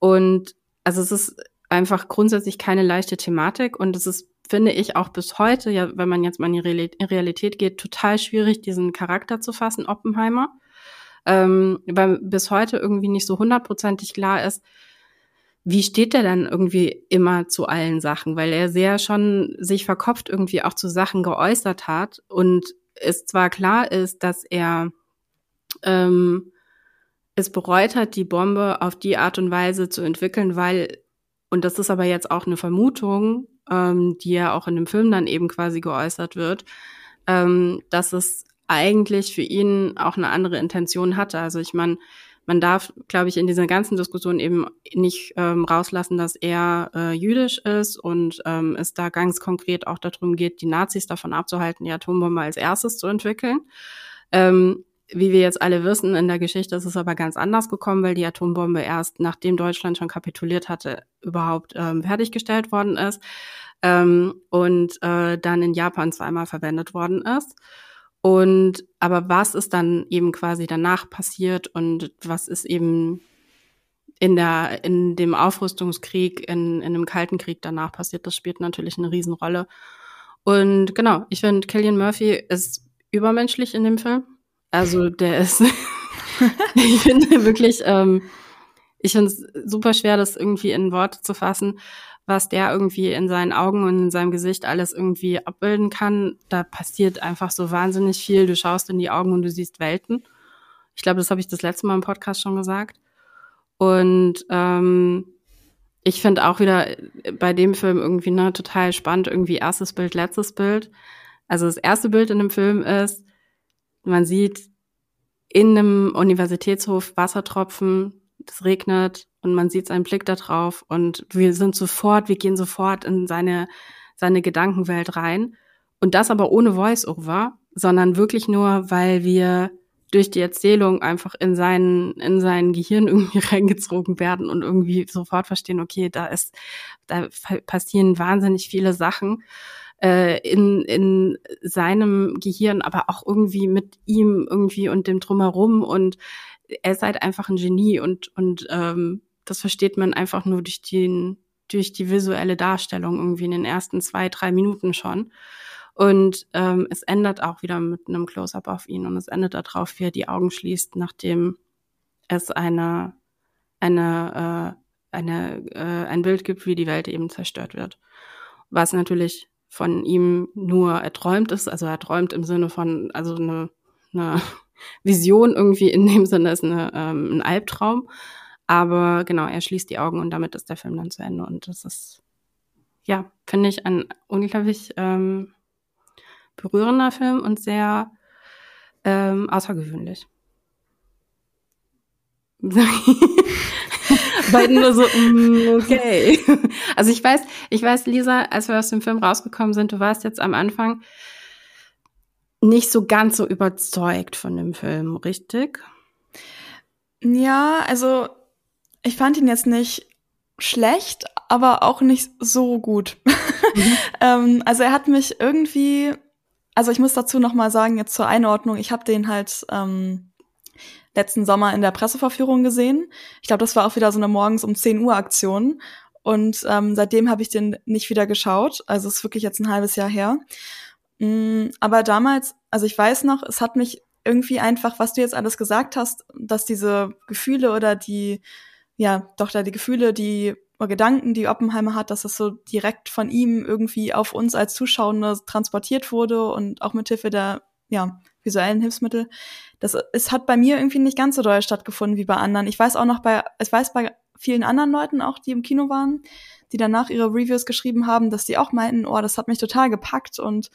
Und also es ist einfach grundsätzlich keine leichte Thematik und es ist finde ich auch bis heute, ja, wenn man jetzt mal in die Realität geht, total schwierig, diesen Charakter zu fassen, Oppenheimer. Ähm, weil bis heute irgendwie nicht so hundertprozentig klar ist, wie steht der dann irgendwie immer zu allen Sachen, weil er sehr schon sich verkopft irgendwie auch zu Sachen geäußert hat und es zwar klar ist, dass er ähm, es bereut hat, die Bombe auf die Art und Weise zu entwickeln, weil, und das ist aber jetzt auch eine Vermutung, ähm, die ja auch in dem Film dann eben quasi geäußert wird, ähm, dass es eigentlich für ihn auch eine andere Intention hatte. Also ich meine, man darf, glaube ich, in dieser ganzen Diskussion eben nicht ähm, rauslassen, dass er äh, jüdisch ist und ähm, es da ganz konkret auch darum geht, die Nazis davon abzuhalten, die Atombombe als erstes zu entwickeln. Ähm, wie wir jetzt alle wissen, in der Geschichte ist es aber ganz anders gekommen, weil die Atombombe erst nachdem Deutschland schon kapituliert hatte, überhaupt ähm, fertiggestellt worden ist ähm, und äh, dann in Japan zweimal verwendet worden ist. Und aber was ist dann eben quasi danach passiert und was ist eben in der in dem Aufrüstungskrieg, in, in dem Kalten Krieg danach passiert, das spielt natürlich eine Riesenrolle. Und genau, ich finde, Killian Murphy ist übermenschlich in dem Film. Also der ist, ich finde wirklich, ähm, ich finde es super schwer, das irgendwie in Worte zu fassen, was der irgendwie in seinen Augen und in seinem Gesicht alles irgendwie abbilden kann. Da passiert einfach so wahnsinnig viel. Du schaust in die Augen und du siehst Welten. Ich glaube, das habe ich das letzte Mal im Podcast schon gesagt. Und ähm, ich finde auch wieder bei dem Film irgendwie ne, total spannend, irgendwie erstes Bild, letztes Bild. Also das erste Bild in dem Film ist, man sieht in einem Universitätshof Wassertropfen, es regnet und man sieht seinen Blick da drauf und wir sind sofort, wir gehen sofort in seine, seine Gedankenwelt rein. Und das aber ohne Voice-Over, sondern wirklich nur, weil wir durch die Erzählung einfach in seinen, in sein Gehirn irgendwie reingezogen werden und irgendwie sofort verstehen, okay, da ist, da passieren wahnsinnig viele Sachen äh, in, in seinem Gehirn, aber auch irgendwie mit ihm irgendwie und dem drumherum und er ist halt einfach ein Genie und, und ähm, das versteht man einfach nur durch den, durch die visuelle Darstellung irgendwie in den ersten zwei, drei Minuten schon. Und ähm, es endet auch wieder mit einem Close-up auf ihn und es endet darauf, wie er die Augen schließt, nachdem es eine, eine, äh, eine, äh, ein Bild gibt, wie die Welt eben zerstört wird. Was natürlich von ihm nur erträumt ist, also er träumt im Sinne von, also eine, eine Vision irgendwie in dem Sinne ist eine, ähm, ein Albtraum. Aber genau, er schließt die Augen und damit ist der Film dann zu Ende. Und das ist, ja, finde ich, ein unglaublich ähm, berührender Film und sehr ähm, außergewöhnlich. Beiden nur so, mm, okay. Also ich weiß, ich weiß, Lisa, als wir aus dem Film rausgekommen sind, du warst jetzt am Anfang nicht so ganz so überzeugt von dem Film, richtig?
Ja, also ich fand ihn jetzt nicht schlecht, aber auch nicht so gut. Mhm. ähm, also er hat mich irgendwie, also ich muss dazu noch mal sagen jetzt zur Einordnung, ich habe den halt ähm, letzten Sommer in der Presseverführung gesehen. Ich glaube, das war auch wieder so eine morgens um 10 Uhr Aktion und ähm, seitdem habe ich den nicht wieder geschaut. Also es ist wirklich jetzt ein halbes Jahr her. Mm, aber damals, also ich weiß noch, es hat mich irgendwie einfach, was du jetzt alles gesagt hast, dass diese Gefühle oder die, ja, doch da die Gefühle, die oder Gedanken, die Oppenheimer hat, dass es so direkt von ihm irgendwie auf uns als Zuschauer transportiert wurde und auch mit Hilfe der, ja, visuellen Hilfsmittel. Das, es hat bei mir irgendwie nicht ganz so doll stattgefunden wie bei anderen. Ich weiß auch noch bei, ich weiß bei vielen anderen Leuten auch, die im Kino waren, die danach ihre Reviews geschrieben haben, dass die auch meinten, oh, das hat mich total gepackt und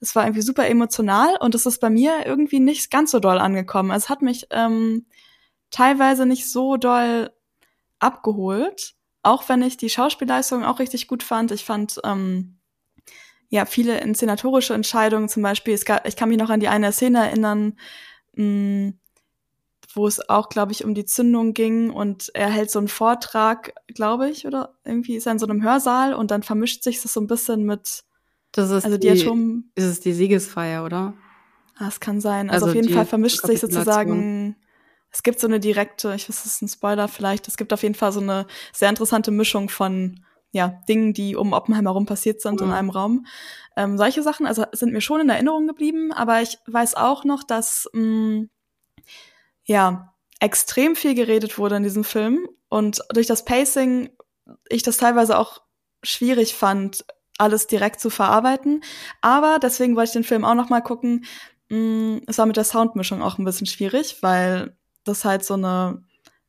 es war irgendwie super emotional und es ist bei mir irgendwie nicht ganz so doll angekommen. Es hat mich ähm, teilweise nicht so doll abgeholt, auch wenn ich die Schauspielleistung auch richtig gut fand. Ich fand ähm, ja viele inszenatorische Entscheidungen, zum Beispiel, es gab, ich kann mich noch an die eine Szene erinnern, mh, mm, wo es auch, glaube ich, um die Zündung ging und er hält so einen Vortrag, glaube ich, oder irgendwie ist er in so einem Hörsaal und dann vermischt sich das so ein bisschen mit
das ist
also
die,
die Atom
ist es die Siegesfeier, oder?
Ah, es kann sein. Also, also auf jeden Fall vermischt sich sozusagen. Es gibt so eine direkte, ich weiß, das ist ein Spoiler vielleicht. Es gibt auf jeden Fall so eine sehr interessante Mischung von ja Dingen, die um Oppenheimer herum passiert sind mhm. in einem Raum. Ähm, solche Sachen, also sind mir schon in Erinnerung geblieben. Aber ich weiß auch noch, dass mh, mm, ja extrem viel geredet wurde in diesem Film und durch das Pacing ich das teilweise auch schwierig fand, alles direkt zu verarbeiten. Aber deswegen wollte ich den Film auch noch mal gucken. Mm, es war mit der Soundmischung auch ein bisschen schwierig, weil das halt so eine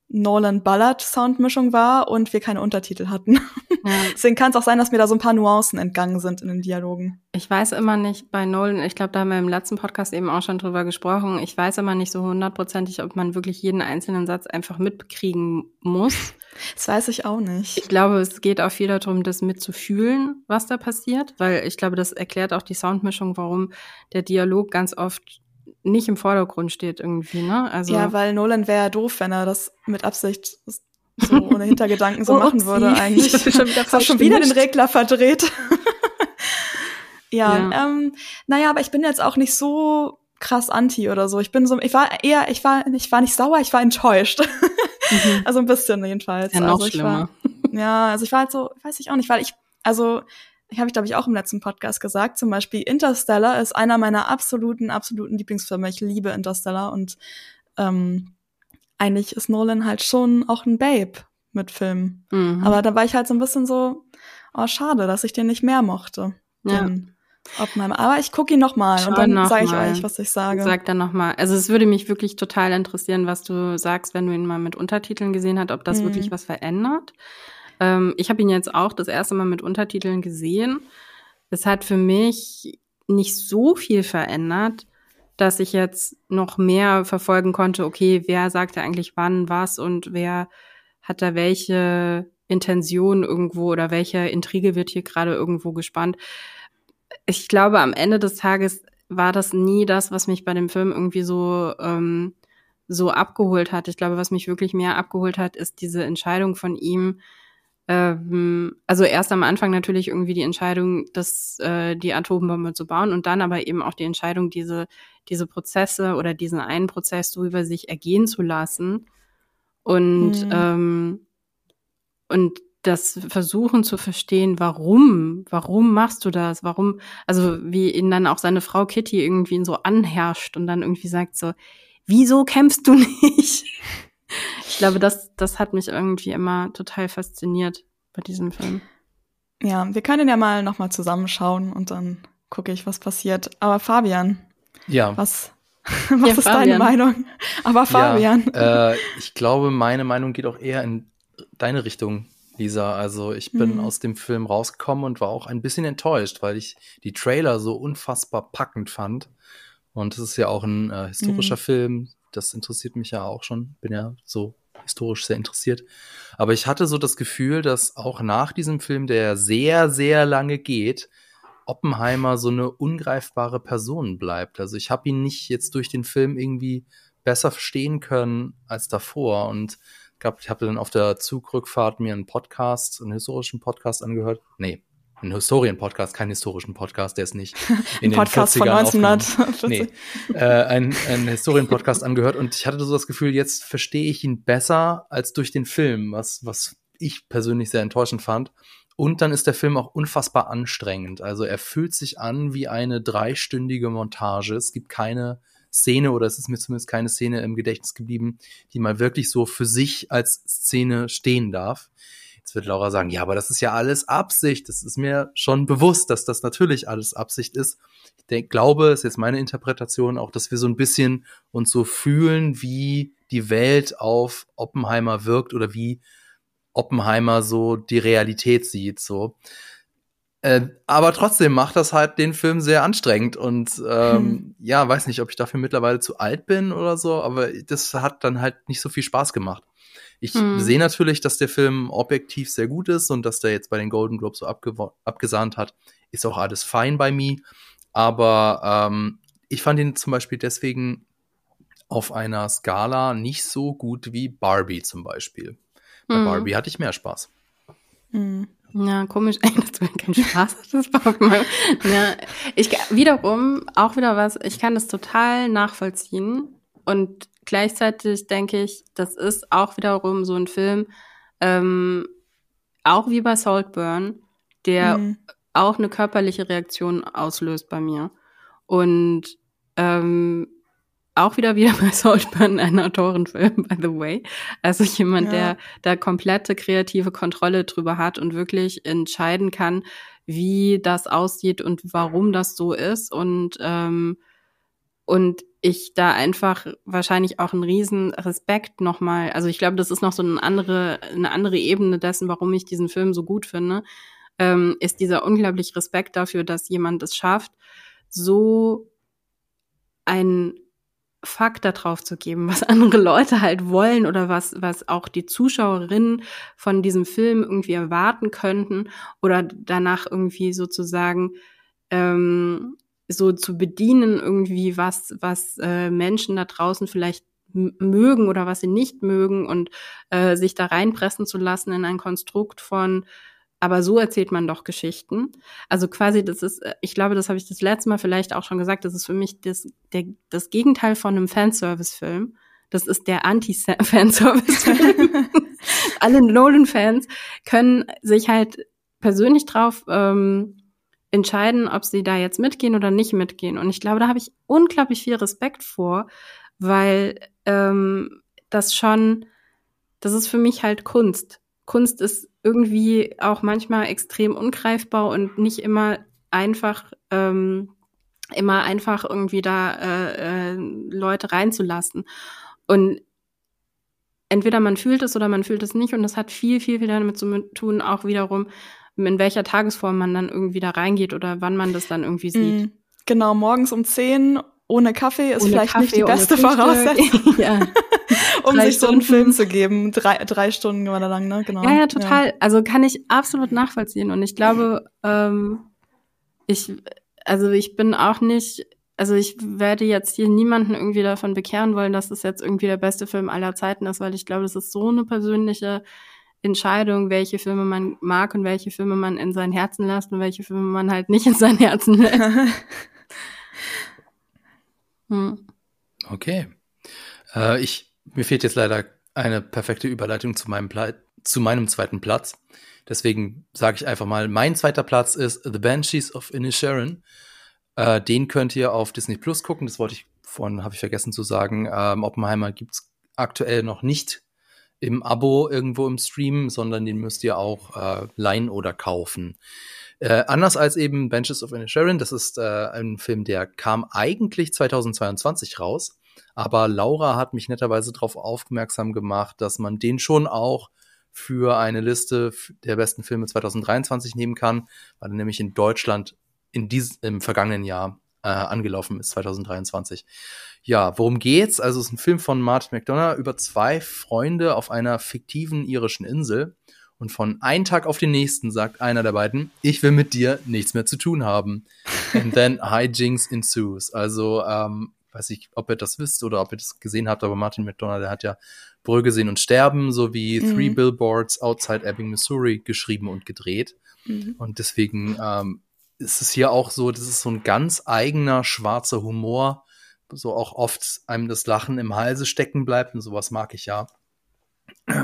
Nolan Ballard Soundmischung war und wir keine Untertitel hatten. Ja. Deswegen kann es auch sein, dass mir da so ein paar Nuancen entgangen sind in den Dialogen.
Ich weiß immer nicht bei Nolan, ich glaube, da haben wir im letzten Podcast eben auch schon drüber gesprochen, ich weiß immer nicht so hundertprozentig, ob man wirklich jeden einzelnen Satz einfach mitkriegen muss.
Das weiß ich auch nicht.
Ich glaube, es geht auch viel darum, das mitzufühlen, was da passiert, weil ich glaube, das erklärt auch die Soundmischung, warum der Dialog ganz oft nicht im Vordergrund steht irgendwie, ne?
Also ja, weil Nolan wäre ja doof, wenn er das mit Absicht so ohne Hintergedanken so oh, machen würde eigentlich. Ich schon wieder fast schon wieder den Regler verdreht. ja, ja. Ähm, naja, aber ich bin jetzt auch nicht so krass anti oder so. Ich bin so, ich war eher, ich war, ich war nicht sauer, ich war enttäuscht. Mhm. Also ein bisschen jedenfalls.
Ja, noch
also
schlimmer.
War, ja, also ich war halt so, weiß ich auch nicht, weil ich, also habe ich glaube ich auch im letzten Podcast gesagt, zum Beispiel Interstellar ist einer meiner absoluten, absoluten Lieblingsfilme. Ich liebe Interstellar und ähm, eigentlich ist Nolan halt schon auch ein Babe mit Filmen. Mhm. Aber da war ich halt so ein bisschen so, oh, schade, dass ich den nicht mehr mochte. Ja. Den Oppenheimer. Aber ich gucke ihn nochmal und dann sage ich euch, was ich sage.
Sag dann nochmal. Also es würde mich wirklich total interessieren, was du sagst, wenn du ihn mal mit Untertiteln gesehen hast, ob das mhm. wirklich was verändert. Ähm, ich habe ihn jetzt auch das erste Mal mit Untertiteln gesehen. Es hat für mich nicht so viel verändert, dass ich jetzt noch mehr verfolgen konnte, okay, wer sagt da eigentlich wann was und wer hat da welche Intention irgendwo oder welche Intrige wird hier gerade irgendwo gespannt. Ich glaube, am Ende des Tages war das nie das, was mich bei dem Film irgendwie so ähm, so abgeholt hat. Ich glaube, was mich wirklich mehr abgeholt hat, ist diese Entscheidung von ihm, ähm, also erst am Anfang natürlich irgendwie die Entscheidung, das, äh, die Atombombe zu bauen und dann aber eben auch die Entscheidung, diese, diese Prozesse oder diesen einen Prozess so über sich ergehen zu lassen und, mhm. ähm, und das versuchen zu verstehen, warum, warum machst du das, warum, also wie ihn dann auch seine Frau Kitty irgendwie so anherrscht und dann irgendwie sagt so, wieso kämpfst du nicht? Ich glaube, das, das hat mich irgendwie immer total fasziniert bei diesem Film.
Ja, wir können ja mal nochmal zusammenschauen und dann gucke ich, was passiert. Aber Fabian,
ja.
was, was ja, ist Fabian. deine Meinung? Aber Fabian.
Ja, äh, ich glaube, meine Meinung geht auch eher in deine Richtung, Lisa. Also ich bin mhm. aus dem Film rausgekommen und war auch ein bisschen enttäuscht, weil ich die Trailer so unfassbar packend fand. Und es ist ja auch ein äh, historischer mhm. Film, das interessiert mich ja auch schon. Bin ja so historisch sehr interessiert. Aber ich hatte so das Gefühl, dass auch nach diesem Film, der sehr, sehr lange geht, Oppenheimer so eine ungreifbare Person bleibt. Also ich habe ihn nicht jetzt durch den Film irgendwie besser verstehen können als davor. Und ich habe dann auf der Zugrückfahrt mir einen Podcast, einen historischen Podcast angehört. Nee, ein Historien-Podcast, keinen historischen Podcast, der ist nicht
in den Podcast 40ern von 1940. Nee,
äh, ein, ein Historien-Podcast angehört und ich hatte so das Gefühl, jetzt verstehe ich ihn besser als durch den Film, was, was ich persönlich sehr enttäuschend fand. Und dann ist der Film auch unfassbar anstrengend. Also er fühlt sich an wie eine dreistündige Montage. Es gibt keine Szene oder es ist mir zumindest keine Szene im Gedächtnis geblieben, die mal wirklich so für sich als Szene stehen darf. Jetzt wird Laura sagen, ja, aber das ist ja alles Absicht. Das ist mir schon bewusst, dass das natürlich alles Absicht ist. Ich denk, glaube, ist jetzt meine Interpretation auch, dass wir so ein bisschen uns so fühlen, wie die Welt auf Oppenheimer wirkt oder wie Oppenheimer so die Realität sieht, so. Äh, aber trotzdem macht das halt den Film sehr anstrengend und ähm, hm. ja, weiß nicht, ob ich dafür mittlerweile zu alt bin oder so, aber das hat dann halt nicht so viel Spaß gemacht. Ich mhm. sehe natürlich, dass der Film objektiv sehr gut ist und dass der jetzt bei den Golden Globes so abgesahnt hat. Ist auch alles fein bei mir. Aber ähm, ich fand ihn zum Beispiel deswegen auf einer Skala nicht so gut wie Barbie zum Beispiel. Bei mhm. Barbie hatte ich mehr Spaß.
Mhm. Ja, komisch, dass du keinen Spaß hattest. ja, ich wiederum auch wieder was. Ich kann das total nachvollziehen und gleichzeitig denke ich, das ist auch wiederum so ein Film, ähm, auch wie bei Saltburn, der mhm. auch eine körperliche Reaktion auslöst bei mir. Und ähm, auch wieder wieder bei Saltburn, ein Autorenfilm, by the way. Also jemand, ja. der da komplette kreative Kontrolle drüber hat und wirklich entscheiden kann, wie das aussieht und warum das so ist. Und ähm, und ich da einfach wahrscheinlich auch einen riesen Respekt nochmal, also ich glaube, das ist noch so eine andere, eine andere Ebene dessen, warum ich diesen Film so gut finde, ähm, ist dieser unglaubliche Respekt dafür, dass jemand es schafft, so ein Fakt darauf zu geben, was andere Leute halt wollen oder was, was auch die Zuschauerinnen von diesem Film irgendwie erwarten könnten oder danach irgendwie sozusagen ähm, so zu bedienen, irgendwie was, was äh, Menschen da draußen vielleicht mögen oder was sie nicht mögen und äh, sich da reinpressen zu lassen in ein Konstrukt von, aber so erzählt man doch Geschichten. Also quasi, das ist, äh, ich glaube, das habe ich das letzte Mal vielleicht auch schon gesagt, das ist für mich das, der, das Gegenteil von einem Fanservice-Film. Das ist der Anti-Fanservice-Film. Alle Nolan-Fans können sich halt persönlich drauf ähm, entscheiden, ob sie da jetzt mitgehen oder nicht mitgehen. Und ich glaube, da habe ich unglaublich viel Respekt vor, weil ähm, das schon, das ist für mich halt Kunst. Kunst ist irgendwie auch manchmal extrem ungreifbar und nicht immer einfach, ähm, immer einfach irgendwie da äh, äh, Leute reinzulassen. Und entweder man fühlt es oder man fühlt es nicht und das hat viel, viel, viel damit zu tun, auch wiederum, in welcher Tagesform man dann irgendwie da reingeht oder wann man das dann irgendwie sieht. Mm,
genau, morgens um 10 ohne Kaffee ist ohne vielleicht Kaffee, nicht die beste Voraussetzung. ja. um drei sich Stunden. so einen Film zu geben. Drei, drei Stunden war da lang, ne?
Genau. Ja, ja, total. Ja. Also kann ich absolut nachvollziehen. Und ich glaube, ähm, ich, also ich bin auch nicht, also ich werde jetzt hier niemanden irgendwie davon bekehren wollen, dass es jetzt irgendwie der beste Film aller Zeiten ist, weil ich glaube, das ist so eine persönliche Entscheidung, welche Filme man mag und welche Filme man in sein Herzen lässt und welche Filme man halt nicht in sein Herzen lässt.
hm. Okay. Äh, ich, mir fehlt jetzt leider eine perfekte Überleitung zu meinem, Pla zu meinem zweiten Platz. Deswegen sage ich einfach mal, mein zweiter Platz ist The Banshees of Inisherin. Äh, den könnt ihr auf Disney Plus gucken. Das wollte ich vorhin, habe ich vergessen zu sagen. Ähm, Oppenheimer gibt's aktuell noch nicht im Abo irgendwo im Stream, sondern den müsst ihr auch äh, leihen oder kaufen. Äh, anders als eben Benches of Sharon, das ist äh, ein Film, der kam eigentlich 2022 raus, aber Laura hat mich netterweise darauf aufmerksam gemacht, dass man den schon auch für eine Liste der besten Filme 2023 nehmen kann, weil er nämlich in Deutschland in diesem im vergangenen Jahr äh, angelaufen ist, 2023. Ja, worum geht's? Also es ist ein Film von Martin McDonough über zwei Freunde auf einer fiktiven irischen Insel. Und von einem Tag auf den nächsten sagt einer der beiden, ich will mit dir nichts mehr zu tun haben. And then hijinks ensues. Also, ähm, weiß ich, ob ihr das wisst oder ob ihr das gesehen habt, aber Martin McDonough, der hat ja Brügge sehen und sterben sowie mhm. Three Billboards Outside Ebbing, Missouri geschrieben und gedreht. Mhm. Und deswegen ähm, ist es hier auch so, das ist so ein ganz eigener schwarzer Humor, so auch oft einem das Lachen im Halse stecken bleibt und sowas mag ich ja.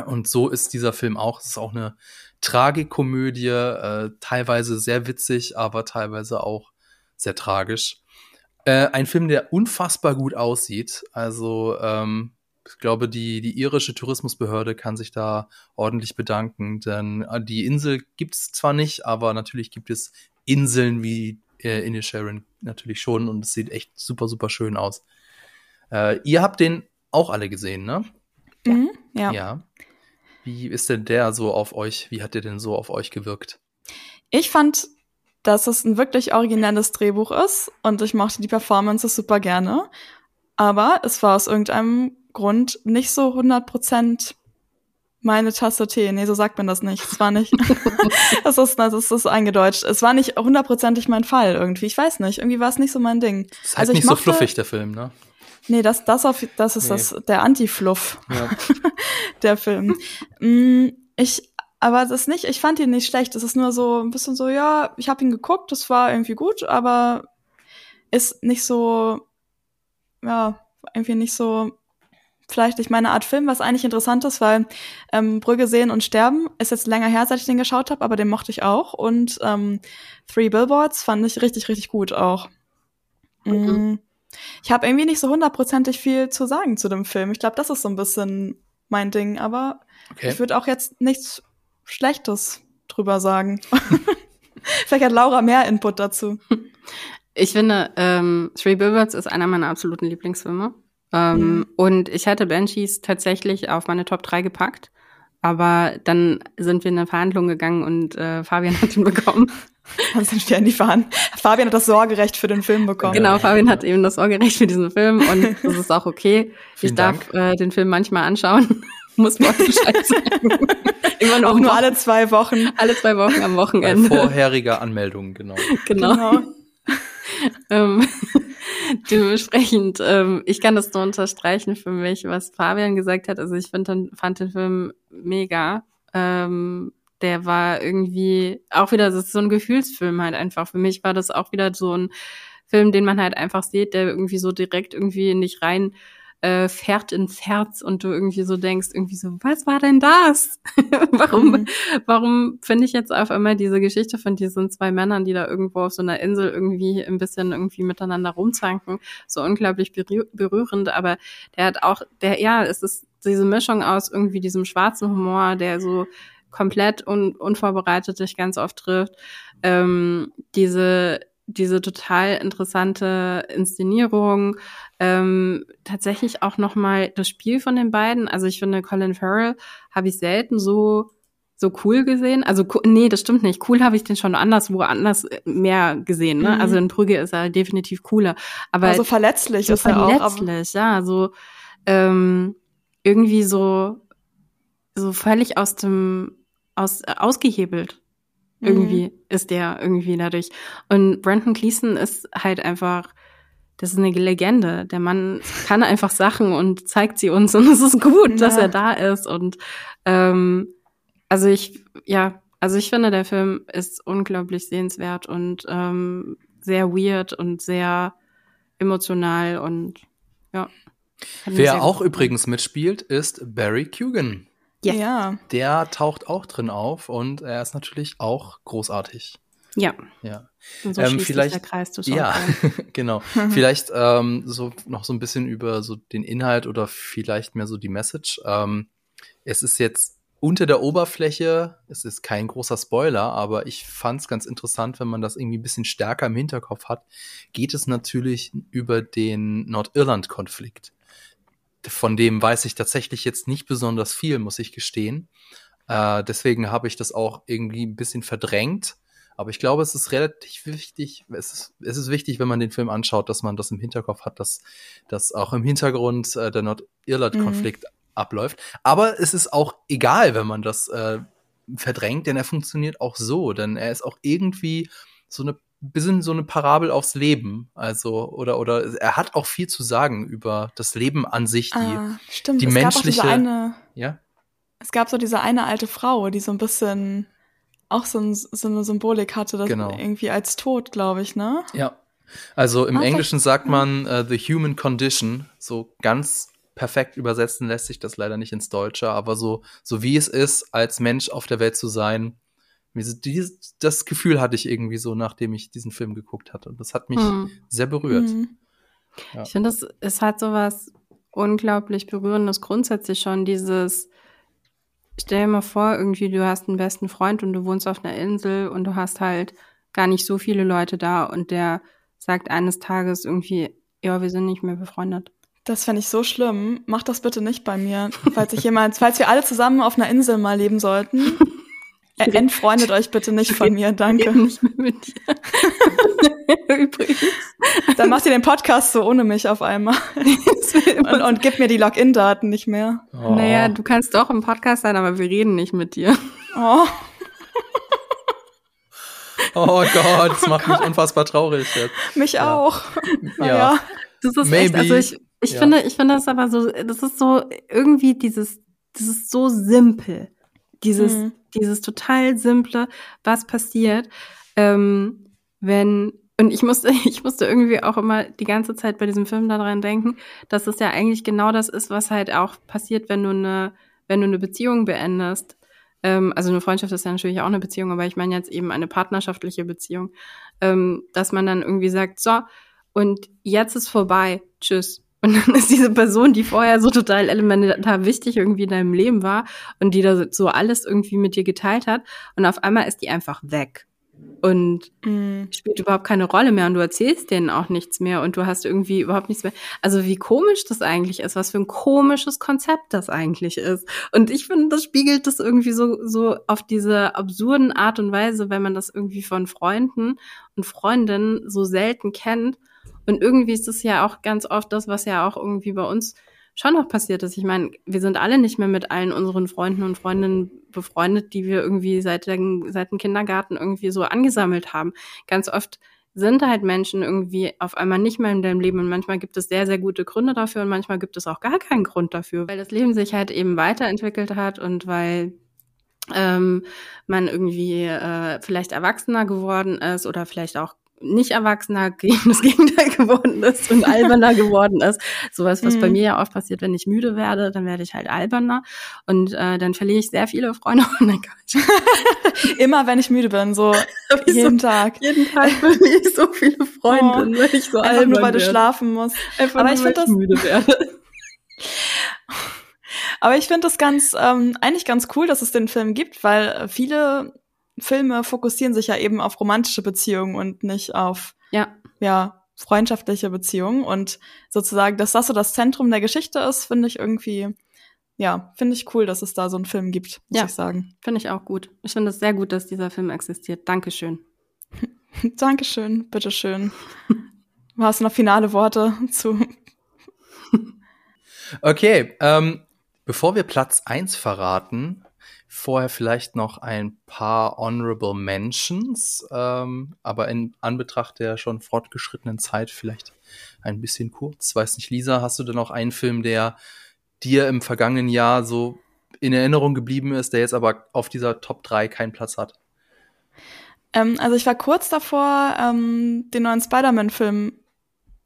Und so ist dieser Film auch. Es ist auch eine Tragikomödie, äh, teilweise sehr witzig, aber teilweise auch sehr tragisch. Äh, ein Film, der unfassbar gut aussieht. Also ähm, ich glaube, die, die irische Tourismusbehörde kann sich da ordentlich bedanken, denn äh, die Insel gibt es zwar nicht, aber natürlich gibt es Inseln wie äh, Inisherin natürlich schon und es sieht echt super, super schön aus. Äh, ihr habt den auch alle gesehen, ne?
Mhm, ja.
Ja. Wie ist denn der so auf euch? Wie hat der denn so auf euch gewirkt?
Ich fand, dass es ein wirklich originelles Drehbuch ist und ich mochte die Performances super gerne. Aber es war aus irgendeinem Grund nicht so 100 Prozent meine Tasse Tee. Nee, so sagt man das nicht. Es war nicht. das ist, das ist eingedeutscht. Es war nicht hundertprozentig mein Fall irgendwie. Ich weiß nicht. Irgendwie war es nicht so mein Ding.
Das ist halt also nicht mochte, so fluffig, der Film, ne?
Nee, das, das, auf, das ist nee. das, der Anti-Fluff. Ja. der Film. Mm, ich, aber das ist nicht, ich fand ihn nicht schlecht. Es ist nur so ein bisschen so, ja, ich habe ihn geguckt, das war irgendwie gut, aber ist nicht so, ja, irgendwie nicht so vielleicht nicht meine Art Film, was eigentlich interessant ist, weil ähm, Brügge sehen und sterben ist jetzt länger her, seit ich den geschaut habe, aber den mochte ich auch. Und ähm, Three Billboards fand ich richtig, richtig gut auch. Mhm. Ich habe irgendwie nicht so hundertprozentig viel zu sagen zu dem Film. Ich glaube, das ist so ein bisschen mein Ding, aber okay. ich würde auch jetzt nichts Schlechtes drüber sagen. Vielleicht hat Laura mehr Input dazu.
Ich finde, ähm, Three Billboards ist einer meiner absoluten Lieblingsfilme. Ähm, mhm. Und ich hatte Banshees tatsächlich auf meine Top 3 gepackt. Aber dann sind wir in eine Verhandlung gegangen und äh, Fabian hat ihn bekommen.
Sind wir in die Verhandlung. Fabian hat das Sorgerecht für den Film bekommen.
Genau, Fabian hat eben das Sorgerecht für diesen Film und das ist auch okay. ich darf äh, den Film manchmal anschauen. Muss man Bescheid sagen.
Immer noch auch nur alle zwei Wochen.
Alle zwei Wochen am Wochenende.
Bei vorheriger Anmeldung, genau.
Genau. genau. ähm, dementsprechend, ähm, ich kann das nur unterstreichen für mich, was Fabian gesagt hat. Also ich find, fand den Film mega. Ähm, der war irgendwie auch wieder, das ist so ein Gefühlsfilm halt einfach. Für mich war das auch wieder so ein Film, den man halt einfach sieht, der irgendwie so direkt irgendwie nicht rein äh, fährt ins Herz und du irgendwie so denkst, irgendwie so, was war denn das? warum, mhm. warum finde ich jetzt auf einmal diese Geschichte von diesen zwei Männern, die da irgendwo auf so einer Insel irgendwie ein bisschen irgendwie miteinander rumzanken, so unglaublich berührend, aber der hat auch, der, ja, es ist diese Mischung aus irgendwie diesem schwarzen Humor, der so komplett un unvorbereitet dich ganz oft trifft, ähm, diese diese total interessante Inszenierung, ähm, tatsächlich auch noch mal das Spiel von den beiden. Also ich finde, Colin Farrell habe ich selten so so cool gesehen. Also nee, das stimmt nicht. Cool habe ich den schon anderswo anders äh, mehr gesehen. Ne? Mhm. Also in Brügge ist er definitiv cooler. Aber
also verletzlich
so ist er auch. Verletzlich, ja. So ähm, irgendwie so so völlig aus dem aus ausgehebelt irgendwie mhm. ist der irgendwie dadurch. Und Brandon Gleason ist halt einfach, das ist eine Legende. Der Mann kann einfach Sachen und zeigt sie uns und es ist gut, ja. dass er da ist. Und ähm, also ich, ja, also ich finde, der Film ist unglaublich sehenswert und ähm, sehr weird und sehr emotional und ja.
Wer auch übrigens mitspielt, ist Barry Kugan.
Ja. ja.
Der taucht auch drin auf und er ist natürlich auch großartig.
Ja.
Ja.
Und so ähm, vielleicht, der Kreis
zu Ja, genau. vielleicht ähm, so noch so ein bisschen über so den Inhalt oder vielleicht mehr so die Message. Ähm, es ist jetzt unter der Oberfläche, es ist kein großer Spoiler, aber ich fand es ganz interessant, wenn man das irgendwie ein bisschen stärker im Hinterkopf hat, geht es natürlich über den Nordirland-Konflikt von dem weiß ich tatsächlich jetzt nicht besonders viel, muss ich gestehen. Äh, deswegen habe ich das auch irgendwie ein bisschen verdrängt. Aber ich glaube, es ist relativ wichtig, es ist, es ist wichtig, wenn man den Film anschaut, dass man das im Hinterkopf hat, dass, dass auch im Hintergrund äh, der Nordirland-Konflikt mhm. abläuft. Aber es ist auch egal, wenn man das äh, verdrängt, denn er funktioniert auch so, denn er ist auch irgendwie so eine bisschen so eine Parabel aufs Leben. Also, oder, oder er hat auch viel zu sagen über das Leben an sich, die, ah, stimmt. die es menschliche. Gab eine,
ja? Es gab so diese eine alte Frau, die so ein bisschen auch so, ein, so eine Symbolik hatte, das genau. irgendwie als Tod, glaube ich, ne?
Ja. Also im ah, Englischen sagt man uh, the human condition, so ganz perfekt übersetzen lässt sich das leider nicht ins Deutsche, aber so, so wie es ist, als Mensch auf der Welt zu sein, dieses, das Gefühl hatte ich irgendwie so, nachdem ich diesen Film geguckt hatte. Und das hat mich hm. sehr berührt. Hm.
Ja. Ich finde, es, es hat so was unglaublich Berührendes grundsätzlich schon, dieses, stell dir mal vor, irgendwie, du hast einen besten Freund und du wohnst auf einer Insel und du hast halt gar nicht so viele Leute da und der sagt eines Tages irgendwie, ja, wir sind nicht mehr befreundet.
Das fände ich so schlimm. Mach das bitte nicht bei mir. Falls ich jemand, falls wir alle zusammen auf einer Insel mal leben sollten Entfreundet euch bitte nicht von mir, danke. Nicht mehr mit dir. Übrigens. Dann macht ihr den Podcast so ohne mich auf einmal. und, und gibt mir die Login-Daten nicht mehr.
Oh. Naja, du kannst doch im Podcast sein, aber wir reden nicht mit dir.
Oh.
Oh Gott, das macht oh mich unfassbar traurig jetzt.
Mich ja. auch.
Ja. ja. Das ist Maybe. echt, also ich, ich ja. finde, ich finde das aber so, das ist so irgendwie dieses, das ist so simpel. Dieses, mhm. dieses total simple, was passiert, ähm, wenn und ich musste, ich musste irgendwie auch immer die ganze Zeit bei diesem Film daran denken, dass es ja eigentlich genau das ist, was halt auch passiert, wenn du eine, wenn du eine Beziehung beendest. Ähm, also eine Freundschaft ist ja natürlich auch eine Beziehung, aber ich meine jetzt eben eine partnerschaftliche Beziehung, ähm, dass man dann irgendwie sagt, so, und jetzt ist vorbei, tschüss. Und dann ist diese Person, die vorher so total elementar wichtig irgendwie in deinem Leben war und die da so alles irgendwie mit dir geteilt hat. Und auf einmal ist die einfach weg. Und mm. spielt überhaupt keine Rolle mehr und du erzählst denen auch nichts mehr und du hast irgendwie überhaupt nichts mehr. Also wie komisch das eigentlich ist, was für ein komisches Konzept das eigentlich ist. Und ich finde, das spiegelt das irgendwie so, so auf diese absurden Art und Weise, wenn man das irgendwie von Freunden und Freundinnen so selten kennt und irgendwie ist es ja auch ganz oft das, was ja auch irgendwie bei uns schon noch passiert ist. Ich meine, wir sind alle nicht mehr mit allen unseren Freunden und Freundinnen befreundet, die wir irgendwie seit, den, seit dem Kindergarten irgendwie so angesammelt haben. Ganz oft sind halt Menschen irgendwie auf einmal nicht mehr in deinem Leben und manchmal gibt es sehr, sehr gute Gründe dafür und manchmal gibt es auch gar keinen Grund dafür, weil das Leben sich halt eben weiterentwickelt hat und weil ähm, man irgendwie äh, vielleicht erwachsener geworden ist oder vielleicht auch nicht erwachsener gegen das Gegenteil geworden ist und alberner geworden ist. Sowas, was mhm. bei mir ja oft passiert, wenn ich müde werde, dann werde ich halt alberner und äh, dann verliere ich sehr viele Freunde.
Oh Immer wenn ich müde bin, so jeden so, Tag.
Jeden Tag verliere ich so viele Freunde, oh,
wenn ich so Einfach nur, weil werde. du schlafen musst.
Einfach Aber nur, ich finde das müde werde.
Aber ich finde das ganz ähm, eigentlich ganz cool, dass es den Film gibt, weil viele Filme fokussieren sich ja eben auf romantische Beziehungen und nicht auf
ja,
ja freundschaftliche Beziehungen. Und sozusagen, dass das so das Zentrum der Geschichte ist, finde ich irgendwie, ja, finde ich cool, dass es da so einen Film gibt, muss ja, ich sagen.
Finde ich auch gut. Ich finde es sehr gut, dass dieser Film existiert. Dankeschön.
Dankeschön, bitteschön. Hast du noch finale Worte zu?
okay, ähm, bevor wir Platz eins verraten, Vorher vielleicht noch ein paar Honorable Mentions, ähm, aber in Anbetracht der schon fortgeschrittenen Zeit vielleicht ein bisschen kurz. Weiß nicht, Lisa, hast du denn noch einen Film, der dir im vergangenen Jahr so in Erinnerung geblieben ist, der jetzt aber auf dieser Top 3 keinen Platz hat?
Ähm, also ich war kurz davor, ähm, den neuen Spider-Man-Film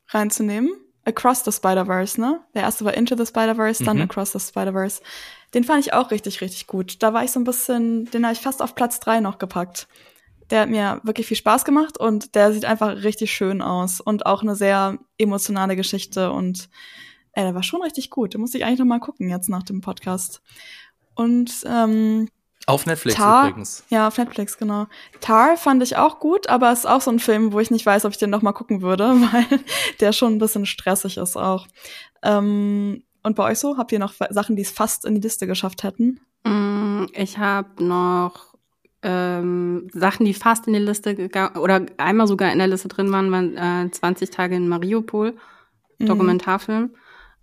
reinzunehmen. Across the Spider-Verse, ne? Der erste war Into the Spider-Verse, dann mhm. Across the Spider-Verse. Den fand ich auch richtig, richtig gut. Da war ich so ein bisschen, den habe ich fast auf Platz drei noch gepackt. Der hat mir wirklich viel Spaß gemacht und der sieht einfach richtig schön aus und auch eine sehr emotionale Geschichte und ey, der war schon richtig gut. Den muss ich eigentlich noch mal gucken jetzt nach dem Podcast. Und ähm,
auf Netflix Tar, übrigens.
Ja, auf Netflix, genau. Tar fand ich auch gut, aber es ist auch so ein Film, wo ich nicht weiß, ob ich den noch mal gucken würde, weil der schon ein bisschen stressig ist auch. Ähm, und bei euch so? Habt ihr noch Sachen, die es fast in die Liste geschafft hätten?
Mm, ich habe noch ähm, Sachen, die fast in die Liste gegangen oder einmal sogar in der Liste drin waren, waren äh, 20 Tage in Mariupol, mhm. Dokumentarfilm.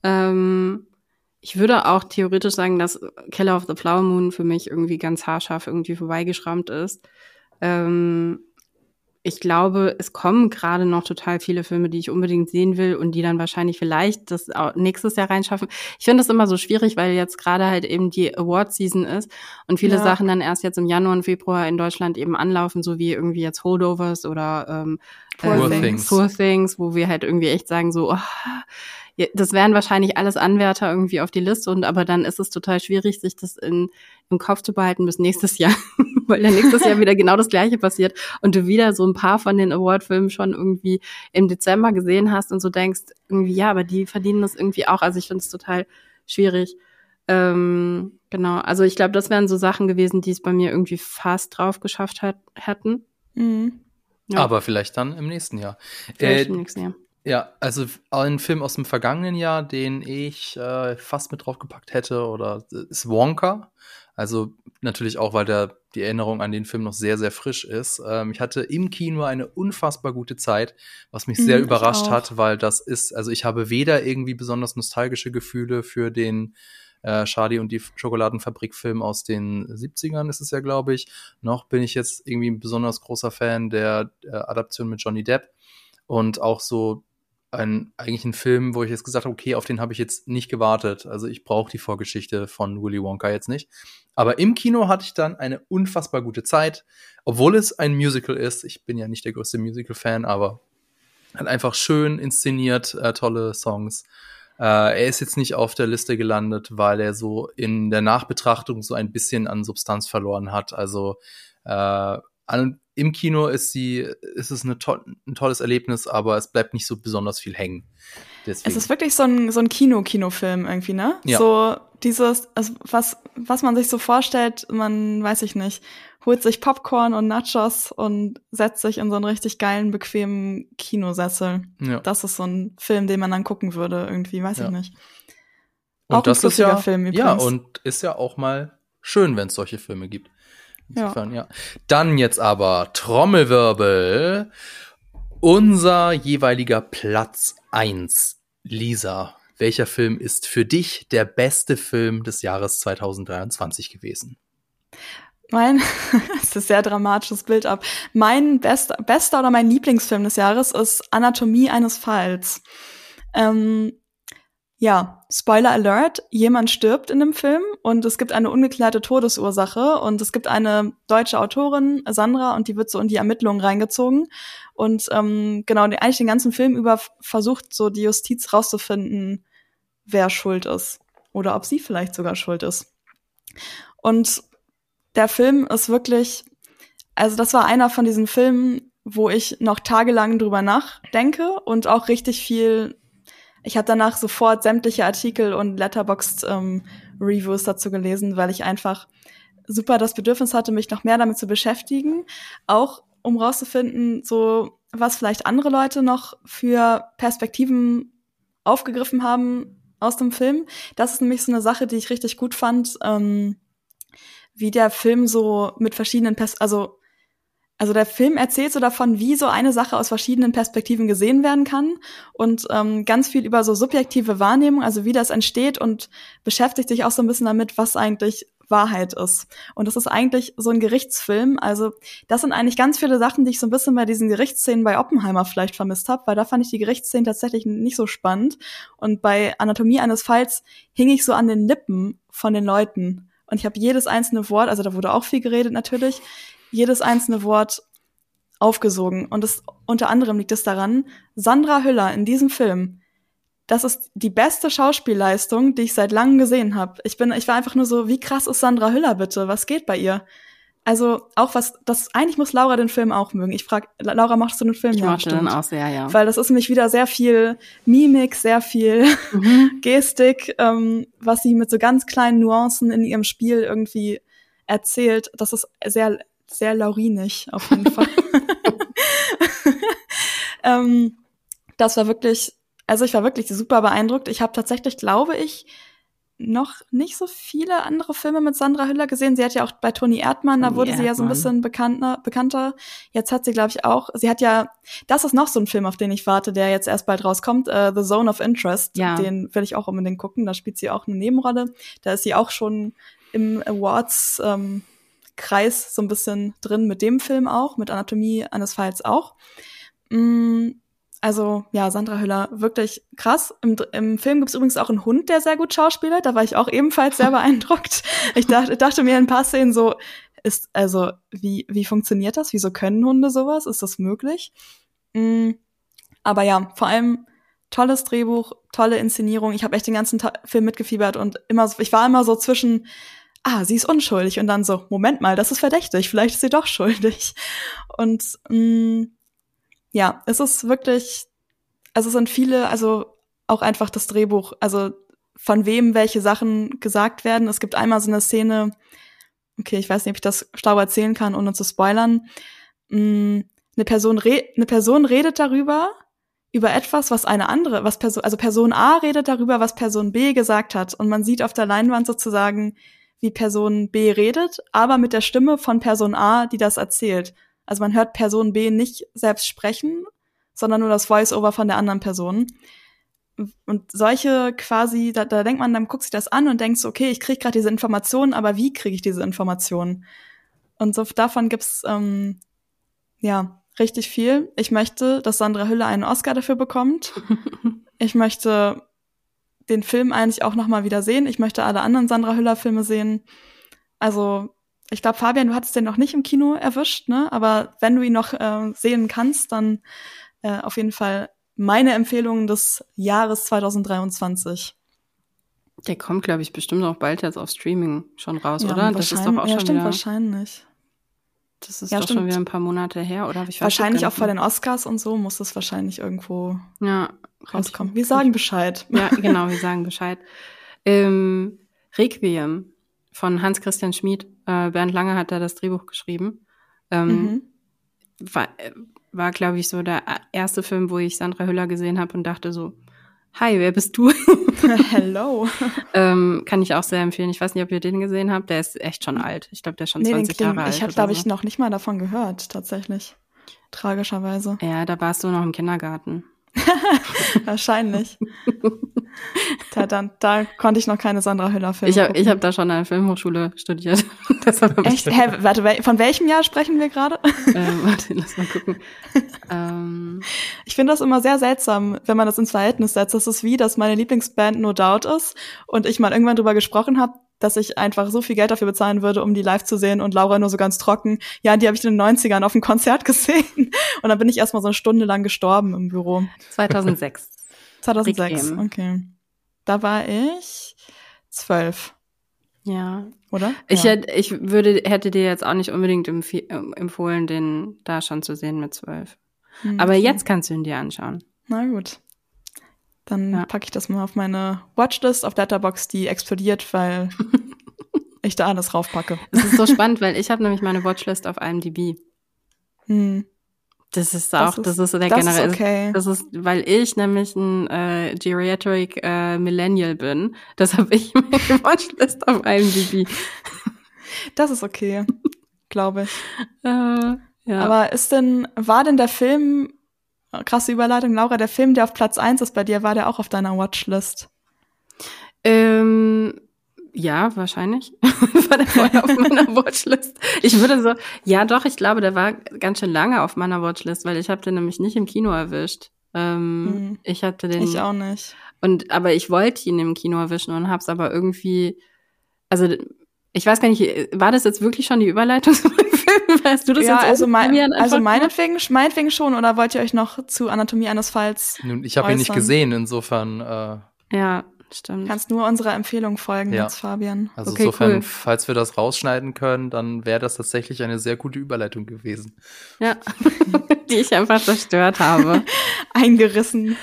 Ähm, ich würde auch theoretisch sagen, dass Killer of the Flower Moon für mich irgendwie ganz haarscharf irgendwie vorbeigeschrammt ist. Ähm, ich glaube, es kommen gerade noch total viele Filme, die ich unbedingt sehen will und die dann wahrscheinlich vielleicht das nächstes Jahr reinschaffen. Ich finde das immer so schwierig, weil jetzt gerade halt eben die Award-Season ist und viele ja. Sachen dann erst jetzt im Januar und Februar in Deutschland eben anlaufen, so wie irgendwie jetzt Holdovers oder ähm,
Poor, äh, Things.
Poor Things, wo wir halt irgendwie echt sagen so, oh, das wären wahrscheinlich alles Anwärter irgendwie auf die Liste und aber dann ist es total schwierig, sich das in, im Kopf zu behalten bis nächstes Jahr, weil dann nächstes Jahr wieder genau das Gleiche passiert und du wieder so ein paar von den Award-Filmen schon irgendwie im Dezember gesehen hast und so denkst, irgendwie, ja, aber die verdienen das irgendwie auch. Also ich finde es total schwierig. Ähm, genau, also ich glaube, das wären so Sachen gewesen, die es bei mir irgendwie fast drauf geschafft hat, hätten.
Mhm.
Ja. Aber vielleicht dann im nächsten Jahr.
Vielleicht äh, im nächsten Jahr.
Ja, also ein Film aus dem vergangenen Jahr, den ich äh, fast mit draufgepackt hätte, oder ist Wonka. Also natürlich auch, weil der die Erinnerung an den Film noch sehr, sehr frisch ist. Ähm, ich hatte im Kino eine unfassbar gute Zeit, was mich sehr mhm, überrascht hat, weil das ist, also ich habe weder irgendwie besonders nostalgische Gefühle für den äh, Charlie und die Schokoladenfabrik-Film aus den 70ern ist es ja, glaube ich, noch bin ich jetzt irgendwie ein besonders großer Fan der äh, Adaption mit Johnny Depp und auch so ein, eigentlich ein Film, wo ich jetzt gesagt habe, okay, auf den habe ich jetzt nicht gewartet. Also ich brauche die Vorgeschichte von Willy Wonka jetzt nicht. Aber im Kino hatte ich dann eine unfassbar gute Zeit, obwohl es ein Musical ist. Ich bin ja nicht der größte Musical-Fan, aber halt einfach schön inszeniert, äh, tolle Songs. Äh, er ist jetzt nicht auf der Liste gelandet, weil er so in der Nachbetrachtung so ein bisschen an Substanz verloren hat. Also äh, an, im Kino ist sie, ist es to ein tolles Erlebnis, aber es bleibt nicht so besonders viel hängen.
Deswegen. Es ist wirklich so ein, so ein Kino-Kinofilm irgendwie, ne? Ja. So dieses, also was, was man sich so vorstellt, man weiß ich nicht, holt sich Popcorn und Nachos und setzt sich in so einen richtig geilen, bequemen Kinosessel. Ja. Das ist so ein Film, den man dann gucken würde, irgendwie, weiß ja. ich nicht.
Und auch das ein ist ja, Film übrigens. Ja, und ist ja auch mal schön, wenn es solche Filme gibt. Insofern, ja. ja. Dann jetzt aber Trommelwirbel. Unser jeweiliger Platz eins, Lisa, welcher Film ist für dich der beste Film des Jahres 2023 gewesen?
Mein, das ist sehr dramatisches Bild ab. Mein bester, bester oder mein Lieblingsfilm des Jahres ist Anatomie eines Falls. Ähm, ja, Spoiler Alert, jemand stirbt in dem Film und es gibt eine ungeklärte Todesursache und es gibt eine deutsche Autorin, Sandra, und die wird so in die Ermittlungen reingezogen. Und ähm, genau, eigentlich den ganzen Film über versucht so die Justiz rauszufinden, wer schuld ist. Oder ob sie vielleicht sogar schuld ist. Und der Film ist wirklich, also das war einer von diesen Filmen, wo ich noch tagelang drüber nachdenke und auch richtig viel ich habe danach sofort sämtliche Artikel und Letterboxd ähm, Reviews dazu gelesen, weil ich einfach super das Bedürfnis hatte, mich noch mehr damit zu beschäftigen, auch um rauszufinden, so was vielleicht andere Leute noch für Perspektiven aufgegriffen haben aus dem Film. Das ist nämlich so eine Sache, die ich richtig gut fand, ähm, wie der Film so mit verschiedenen, Pers also also der Film erzählt so davon, wie so eine Sache aus verschiedenen Perspektiven gesehen werden kann und ähm, ganz viel über so subjektive Wahrnehmung, also wie das entsteht und beschäftigt sich auch so ein bisschen damit, was eigentlich Wahrheit ist. Und das ist eigentlich so ein Gerichtsfilm. Also das sind eigentlich ganz viele Sachen, die ich so ein bisschen bei diesen Gerichtsszenen bei Oppenheimer vielleicht vermisst habe, weil da fand ich die Gerichtsszenen tatsächlich nicht so spannend. Und bei Anatomie eines Falls hing ich so an den Lippen von den Leuten. Und ich habe jedes einzelne Wort, also da wurde auch viel geredet natürlich, jedes einzelne Wort aufgesogen. Und es, unter anderem liegt es daran, Sandra Hüller in diesem Film, das ist die beste Schauspielleistung, die ich seit langem gesehen habe. Ich bin, ich war einfach nur so, wie krass ist Sandra Hüller bitte? Was geht bei ihr? Also auch was, das eigentlich muss Laura den Film auch mögen. Ich frage, Laura, machst du den Film?
Ich
ja,
mochte den auch sehr, ja.
Weil das ist nämlich wieder sehr viel Mimik, sehr viel mhm. Gestik, ähm, was sie mit so ganz kleinen Nuancen in ihrem Spiel irgendwie erzählt. Das ist sehr sehr laurinig auf jeden Fall. ähm, das war wirklich, also ich war wirklich super beeindruckt. Ich habe tatsächlich, glaube ich, noch nicht so viele andere Filme mit Sandra Hüller gesehen. Sie hat ja auch bei Toni Erdmann, da wurde Erdmann. sie ja so ein bisschen bekannter, bekannter. Jetzt hat sie, glaube ich, auch, sie hat ja, das ist noch so ein Film, auf den ich warte, der jetzt erst bald rauskommt, uh, The Zone of Interest. Ja. Den will ich auch unbedingt gucken. Da spielt sie auch eine Nebenrolle. Da ist sie auch schon im Awards ähm, Kreis so ein bisschen drin mit dem Film auch, mit Anatomie eines Falls auch. Mm, also ja, Sandra Hüller, wirklich krass. Im, im Film gibt es übrigens auch einen Hund, der sehr gut schauspielert. Da war ich auch ebenfalls sehr beeindruckt. Ich dachte, dachte mir in ein paar Szenen so, ist, also, wie, wie funktioniert das? Wieso können Hunde sowas? Ist das möglich? Mm, aber ja, vor allem tolles Drehbuch, tolle Inszenierung. Ich habe echt den ganzen Ta Film mitgefiebert und immer, ich war immer so zwischen, ah, sie ist unschuldig. Und dann so, Moment mal, das ist verdächtig, vielleicht ist sie doch schuldig. Und mh, mm, ja, es ist wirklich, also es sind viele, also auch einfach das Drehbuch, also von wem welche Sachen gesagt werden. Es gibt einmal so eine Szene, okay, ich weiß nicht, ob ich das schlau erzählen kann, ohne zu spoilern. Mh, mm, eine Person, eine Person redet darüber, über etwas, was eine andere, was Person, also Person A redet darüber, was Person B gesagt hat. Und man sieht auf der Leinwand sozusagen wie Person B redet, aber mit der Stimme von Person A, die das erzählt. Also man hört Person B nicht selbst sprechen, sondern nur das Voice-Over von der anderen Person. Und solche quasi, da, da denkt man, dann guckt sich das an und denkt so, okay, ich kriege gerade diese Informationen, aber wie kriege ich diese Informationen? Und so davon gibt's ähm, ja richtig viel. Ich möchte, dass Sandra Hülle einen Oscar dafür bekommt. ich möchte den Film eigentlich auch noch mal wieder sehen. Ich möchte alle anderen Sandra Hüller Filme sehen. Also ich glaube, Fabian, du hattest den noch nicht im Kino erwischt, ne? Aber wenn du ihn noch äh, sehen kannst, dann äh, auf jeden Fall meine Empfehlung des Jahres 2023.
Der kommt, glaube ich, bestimmt auch bald jetzt auf Streaming schon raus, ja, oder?
Das ist doch auch ja, schon stimmt, wieder. wahrscheinlich.
Das ist ja, doch stimmt. schon wieder ein paar Monate her, oder?
Ich wahrscheinlich auch vor den Oscars und so muss es wahrscheinlich irgendwo ja, rauskommen. Wir sagen Bescheid.
Ja, genau, wir sagen Bescheid. Ähm, Requiem von Hans Christian Schmid. Äh, Bernd Lange hat da das Drehbuch geschrieben. Ähm, mhm. War, war glaube ich, so der erste Film, wo ich Sandra Hüller gesehen habe und dachte so, Hi, wer bist du?
Hello.
ähm, kann ich auch sehr empfehlen. Ich weiß nicht, ob ihr den gesehen habt. Der ist echt schon alt. Ich glaube, der ist schon nee, 20 Jahre alt.
Ich habe, glaube so. ich, noch nicht mal davon gehört, tatsächlich. Tragischerweise.
Ja, da warst du noch im Kindergarten.
Wahrscheinlich. da, dann, da konnte ich noch keine Sandra Hüller Filme
Ich habe ich hab da schon an der Filmhochschule studiert.
Echt? Hä, warte, von welchem Jahr sprechen wir gerade?
ähm, warte, lass mal gucken. ähm.
Ich finde das immer sehr seltsam, wenn man das ins Verhältnis setzt. Das ist wie, dass meine Lieblingsband No Doubt ist und ich mal irgendwann drüber gesprochen habe, dass ich einfach so viel Geld dafür bezahlen würde, um die live zu sehen und Laura nur so ganz trocken. Ja, die habe ich in den 90ern auf dem Konzert gesehen. Und dann bin ich erstmal so eine Stunde lang gestorben im Büro.
2006.
2006, okay. Da war ich zwölf.
Ja.
Oder?
Ich,
ja.
hätte, ich würde, hätte dir jetzt auch nicht unbedingt empfohlen, den da schon zu sehen mit zwölf. Hm, Aber jetzt kannst du ihn dir anschauen.
Na gut. Dann ja. packe ich das mal auf meine Watchlist auf Letterbox, die explodiert, weil ich da alles raufpacke.
Das ist so spannend, weil ich habe nämlich meine Watchlist auf IMDb.
Hm.
Das ist auch, das ist, das ist der
das
generell.
Ist okay.
Das ist, weil ich nämlich ein äh, Geriatric äh, Millennial bin. Das habe ich meine Watchlist auf IMDb.
Das ist okay, glaube ich.
Äh, ja.
Aber ist denn, war denn der Film krasse Überleitung, Laura, der Film, der auf Platz eins ist bei dir, war der auch auf deiner Watchlist?
Ähm, ja, wahrscheinlich. war der vorher auf meiner Watchlist. Ich würde so, ja doch, ich glaube, der war ganz schön lange auf meiner Watchlist, weil ich habe den nämlich nicht im Kino erwischt. Ähm, hm. Ich hatte den.
Ich auch nicht.
Und aber ich wollte ihn im Kino erwischen und hab's aber irgendwie, also ich weiß gar nicht, war das jetzt wirklich schon die Überleitung zu meinem Film? Weißt du das
ja,
jetzt
also, mein, also meinetwegen, meinetwegen schon, oder wollt ihr euch noch zu Anatomie eines Falls
Nun, ich habe ihn nicht gesehen, insofern äh,
Ja, stimmt.
Kannst nur unserer Empfehlung folgen
Ja.
jetzt, Fabian.
Also
Okay,
insofern,
cool.
falls wir das rausschneiden können, dann wäre das tatsächlich eine sehr gute Überleitung gewesen.
Ja, die ich einfach zerstört habe.
Eingerissen.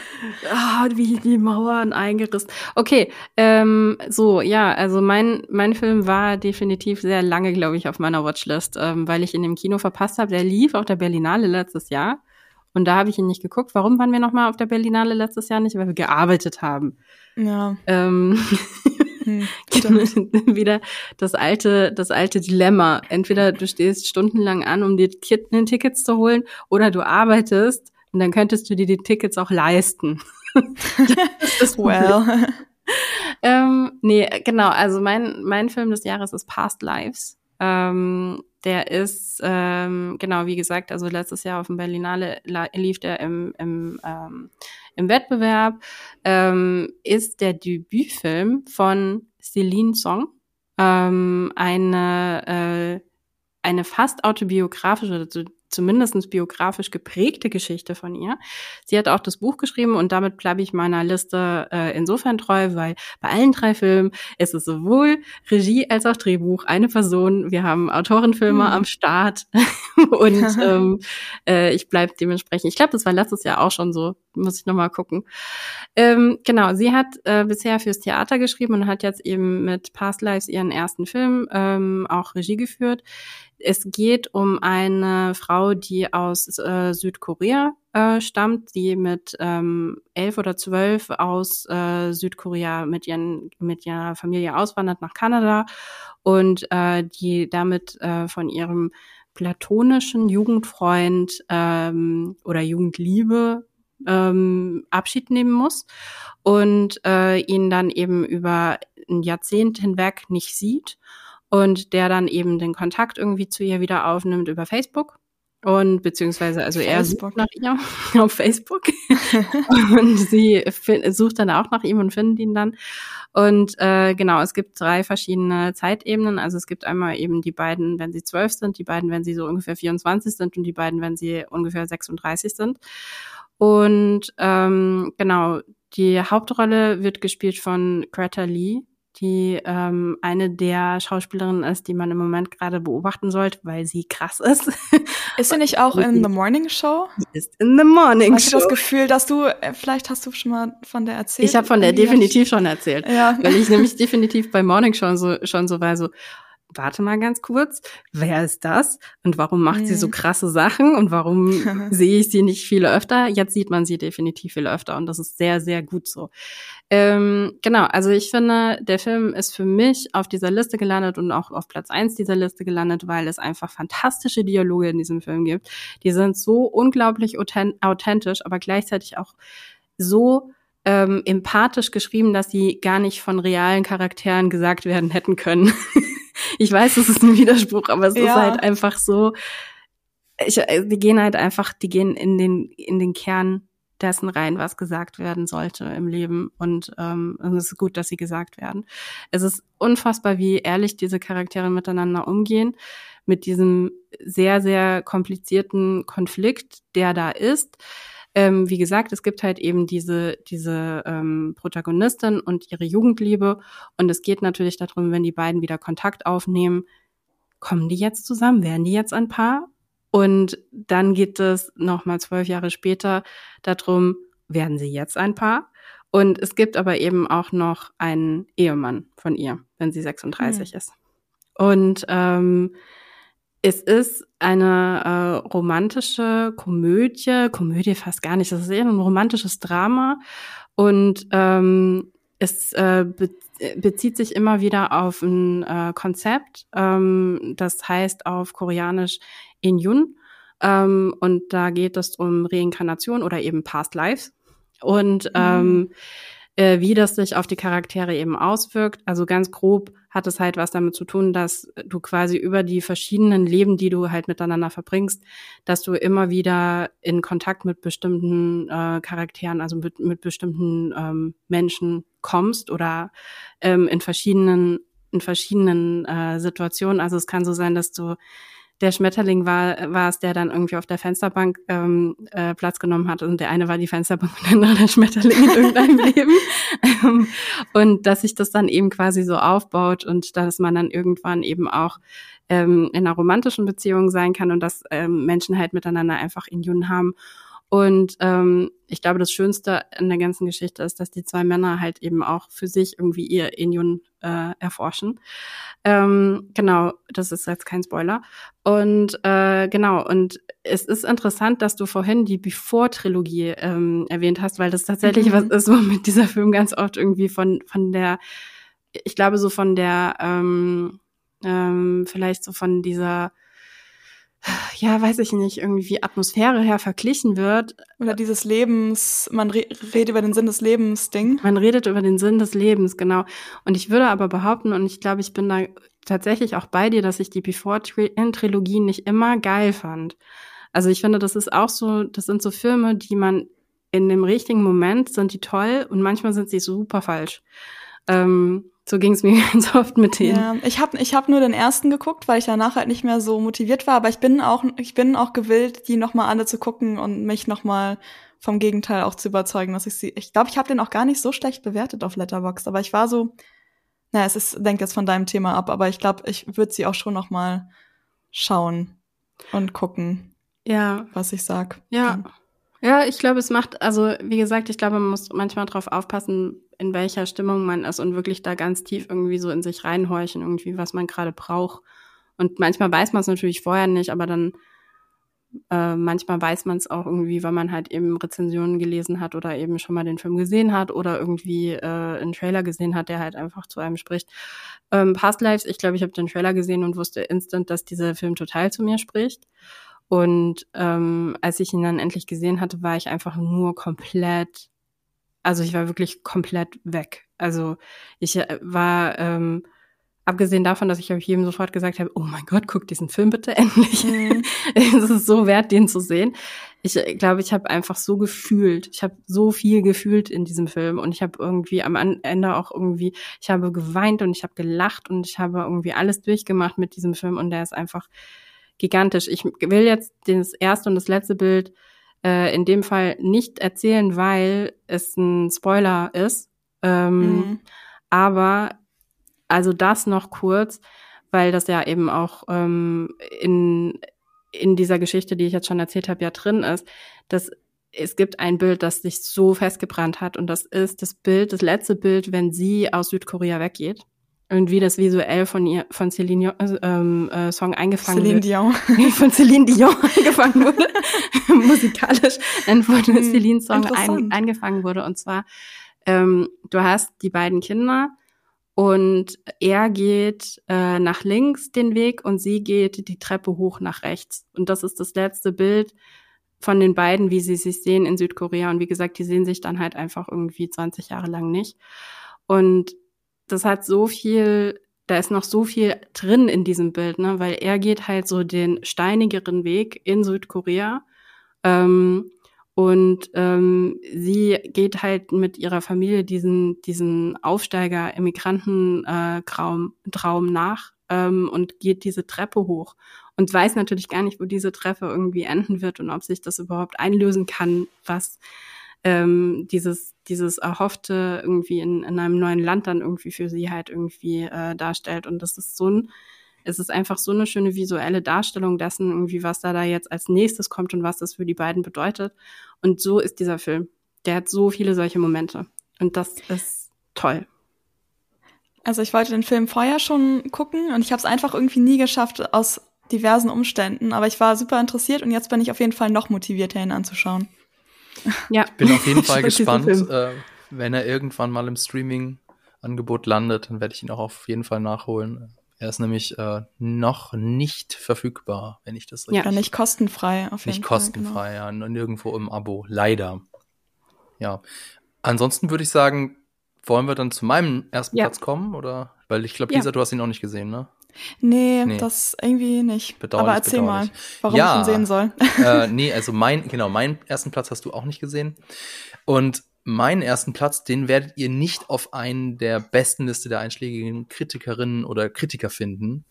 Ah, wie die Mauern eingerissen. Okay, ähm, so, ja, also mein, mein Film war definitiv sehr lange, glaube ich, auf meiner Watchlist, ähm, weil ich ihn im Kino verpasst habe. Der lief auf der Berlinale letztes Jahr. Und da habe ich ihn nicht geguckt. Warum waren wir nochmal auf der Berlinale letztes Jahr nicht? Weil wir gearbeitet haben.
Ja.
Ähm,
Hm,
wieder das alte, das alte Dilemma. Entweder du stehst stundenlang an, um dir ne, Tickets zu holen, oder du arbeitest und dann könntest du dir die Tickets auch leisten.
well.
Ähm, nee, genau. Also mein, mein Film des Jahres ist Past Lives. Ähm, der ist, ähm, genau, wie gesagt, also letztes Jahr auf dem Berlinale lief der im, im, ähm, im Wettbewerb. Ähm, ist der Debütfilm von Celine Song. Ähm, eine, äh, eine fast autobiografische, also zumindest biografisch geprägte Geschichte von ihr. Sie hat auch das Buch geschrieben und damit bleibe ich meiner Liste äh, insofern treu, weil bei allen drei Filmen ist es sowohl Regie als auch Drehbuch eine Person. Wir haben Autorenfilme
Hm.
am Start und ähm, äh, ich bleibe dementsprechend. Ich glaube, das war letztes Jahr auch schon so. Muss ich nochmal gucken. Ähm, genau, sie hat äh, bisher fürs Theater geschrieben und hat jetzt eben mit Past Lives ihren ersten Film ähm, auch Regie geführt. Es geht um eine Frau, die aus äh, Südkorea äh, stammt, die mit ähm, elf oder zwölf aus äh, Südkorea mit, ihren, mit ihrer Familie auswandert nach Kanada und äh, die damit äh, von ihrem platonischen Jugendfreund ähm, oder Jugendliebe ähm, Abschied nehmen muss und äh, ihn dann eben über ein Jahrzehnt hinweg nicht sieht und der dann eben den Kontakt irgendwie zu ihr wieder aufnimmt über Facebook und beziehungsweise also er
Facebook.
sucht nach ihr auf Facebook und sie sucht dann auch nach ihm und findet ihn dann und äh, genau es gibt drei verschiedene Zeitebenen also es gibt einmal eben die beiden wenn sie zwölf sind die beiden wenn sie so ungefähr 24 sind und die beiden wenn sie ungefähr 36 sind und ähm, genau die Hauptrolle wird gespielt von Greta Lee die ähm, eine der Schauspielerinnen ist, die man im Moment gerade beobachten sollte, weil sie krass ist.
Ist sie nicht auch in The Morning Show?
Die ist in the morning
Hast du das
show.
Gefühl, dass du, äh, vielleicht hast du schon mal von der erzählt?
Ich habe von der definitiv schon erzählt,
ich- Ja.
weil ich nämlich definitiv bei Morning Show so, schon so war so, warte mal ganz kurz, wer ist das und warum macht mhm. sie so mhm. krasse Sachen und warum sehe ich sie nicht viel öfter? Jetzt sieht man sie definitiv viel öfter und das ist sehr, sehr gut so. Ähm, genau, also ich finde, der Film ist für mich auf dieser Liste gelandet und auch auf Platz eins dieser Liste gelandet, weil es einfach fantastische Dialoge in diesem Film gibt. Die sind so unglaublich authentisch, aber gleichzeitig auch so ähm, empathisch geschrieben, dass sie gar nicht von realen Charakteren gesagt werden hätten können. ich weiß, das ist ein Widerspruch, aber es ja. ist halt einfach so. Ich, äh, die gehen halt einfach, die gehen in den in den Kern dessen rein, was gesagt werden sollte im Leben. Und ähm, es ist gut, dass sie gesagt werden. Es ist unfassbar, wie ehrlich diese Charaktere miteinander umgehen, mit diesem sehr, sehr komplizierten Konflikt, der da ist. Ähm, wie gesagt, es gibt halt eben diese, diese ähm, Protagonistin und ihre Jugendliebe. Und es geht natürlich darum, wenn die beiden wieder Kontakt aufnehmen, kommen die jetzt zusammen? Werden die jetzt ein Paar? Und dann geht es nochmal zwölf Jahre später darum, werden sie jetzt ein Paar? Und es gibt aber eben auch noch einen Ehemann von ihr, wenn sie 36 mhm. ist. Und ähm, es ist eine äh, romantische Komödie, Komödie fast gar nicht, das ist eher ein romantisches Drama und ähm, es äh, be bezieht sich immer wieder auf ein äh, Konzept, ähm, das heißt auf Koreanisch Inyun ähm, und da geht es um Reinkarnation oder eben Past Lives und mhm. Äh, wie das sich auf die Charaktere eben auswirkt. Also ganz grob hat es halt was damit zu tun, dass du quasi über die verschiedenen Leben, die du halt miteinander verbringst, dass du immer wieder in Kontakt mit bestimmten äh, Charakteren, also mit, mit bestimmten ähm, Menschen kommst oder ähm, in verschiedenen in verschiedenen äh, Situationen. Also es kann so sein, dass du der Schmetterling war, war es, der dann irgendwie auf der Fensterbank ähm, äh, Platz genommen hat. Und der eine war die Fensterbank und der andere der Schmetterling in irgendeinem Leben. Ähm, und dass sich das dann eben quasi so aufbaut und dass man dann irgendwann eben auch ähm, in einer romantischen Beziehung sein kann und dass ähm, Menschen halt miteinander einfach in Jun haben. Und ähm, ich glaube, das Schönste an der ganzen Geschichte ist, dass die zwei Männer halt eben auch für sich irgendwie ihr Injun äh, erforschen. Ähm, genau, das ist jetzt kein Spoiler. Und äh, genau, und es ist interessant, dass du vorhin die Before-Trilogie ähm, erwähnt hast, weil das tatsächlich mhm. was ist, womit dieser Film ganz oft irgendwie von, von der, ich glaube, so von der, ähm, ähm, vielleicht so von dieser ja, weiß ich nicht, irgendwie Atmosphäre her verglichen wird.
Oder dieses Lebens, man re redet über den Sinn des Lebens Ding.
Man redet über den Sinn des Lebens, genau. Und ich würde aber behaupten, und ich glaube, ich bin da tatsächlich auch bei dir, dass ich die Before-Trilogie nicht immer geil fand. Also ich finde, das ist auch so, das sind so Filme, die man in dem richtigen Moment sind die toll und manchmal sind sie super falsch. Ähm, so ging es mir ganz oft mit denen. Ja,
ich habe ich hab nur den ersten geguckt, weil ich danach halt nicht mehr so motiviert war. Aber ich bin auch, ich bin auch gewillt, die nochmal alle zu gucken und mich nochmal vom Gegenteil auch zu überzeugen, dass ich sie. Ich glaube, ich habe den auch gar nicht so schlecht bewertet auf Letterboxd, aber ich war so, naja, es ist, denke jetzt von deinem Thema ab, aber ich glaube, ich würde sie auch schon nochmal schauen und gucken. Ja. Was ich sag.
Ja. Dann. Ja, ich glaube, es macht, also wie gesagt, ich glaube, man muss manchmal drauf aufpassen, in welcher Stimmung man ist und wirklich da ganz tief irgendwie so in sich reinhorchen, irgendwie, was man gerade braucht. Und manchmal weiß man es natürlich vorher nicht, aber dann äh, manchmal weiß man es auch irgendwie, weil man halt eben Rezensionen gelesen hat oder eben schon mal den Film gesehen hat oder irgendwie äh, einen Trailer gesehen hat, der halt einfach zu einem spricht. Ähm, Past Lives, ich glaube, ich habe den Trailer gesehen und wusste instant, dass dieser Film total zu mir spricht. Und ähm, als ich ihn dann endlich gesehen hatte, war ich einfach nur komplett, also ich war wirklich komplett weg. Also ich äh, war, ähm, abgesehen davon, dass ich auf jedem sofort gesagt habe, oh mein Gott, guck diesen Film bitte endlich. Mhm. es ist so wert, den zu sehen. Ich äh, glaube, ich habe einfach so gefühlt. Ich habe so viel gefühlt in diesem Film und ich habe irgendwie am Ende auch irgendwie, ich habe geweint und ich habe gelacht und ich habe irgendwie alles durchgemacht mit diesem Film und der ist einfach gigantisch. Ich will jetzt das erste und das letzte Bild äh, in dem Fall nicht erzählen, weil es ein Spoiler ist. Ähm, mhm. Aber also das noch kurz, weil das ja eben auch ähm, in, in dieser Geschichte, die ich jetzt schon erzählt habe, ja drin ist, dass es gibt ein Bild, das sich so festgebrannt hat und das ist das Bild, das letzte Bild, wenn sie aus Südkorea weggeht. Und wie das visuell von ihr, von Celine Dion, ähm, äh, Song eingefangen
Celine
wird.
Dion.
von Celine Dion eingefangen wurde, musikalisch dann von
Hm,
Celine Song ein, eingefangen wurde. Und zwar, ähm, du hast die beiden Kinder und er geht äh, nach links den Weg und sie geht die Treppe hoch nach rechts. Und das ist das letzte Bild von den beiden, wie sie sich sehen in Südkorea. Und wie gesagt, die sehen sich dann halt einfach irgendwie 20 Jahre lang nicht. Und das hat so viel, da ist noch so viel drin in diesem Bild, ne? Weil er geht halt so den steinigeren Weg in Südkorea. Ähm, und ähm, sie geht halt mit ihrer Familie diesen, diesen Aufsteiger, Immigranten-Traum äh, Traum nach ähm, und geht diese Treppe hoch und weiß natürlich gar nicht, wo diese Treppe irgendwie enden wird und ob sich das überhaupt einlösen kann, was ähm, dieses, dieses Erhoffte irgendwie in, in einem neuen Land dann irgendwie für sie halt irgendwie äh, darstellt. Und das ist so ein, es ist einfach so eine schöne visuelle Darstellung dessen, irgendwie, was da da jetzt als nächstes kommt und was das für die beiden bedeutet. Und so ist dieser Film. Der hat so viele solche Momente. Und das ist toll.
Also ich wollte den Film vorher schon gucken und ich habe es einfach irgendwie nie geschafft aus diversen Umständen. Aber ich war super interessiert und jetzt bin ich auf jeden Fall noch motivierter, ihn anzuschauen.
Ja.
Bin auf jeden Fall
Ich
gespannt, äh, wenn er irgendwann mal im Streaming-Angebot landet, dann werde ich ihn auch auf jeden Fall nachholen. Er ist nämlich äh, noch nicht verfügbar, wenn ich das
Ja.
richtig
Oder nicht kostenfrei auf jeden
Nicht
Fall.
kostenfrei, ja, n- nirgendwo im Abo, leider. Ja. Ansonsten würde ich sagen, wollen wir dann zu meinem ersten
Ja.
Platz kommen, oder? Weil ich glaube,
Ja.
Lisa, du hast ihn auch nicht gesehen, ne?
Nee,
Nee.
das irgendwie nicht.
Bedauerlich,
Aber erzähl
bedauerlich.
mal, warum
Ja.
ich ihn sehen soll.
äh, nee, also mein, genau, meinen ersten Platz hast du auch nicht gesehen. Und meinen ersten Platz, den werdet ihr nicht auf einen der besten Liste der einschlägigen Kritikerinnen oder Kritiker finden.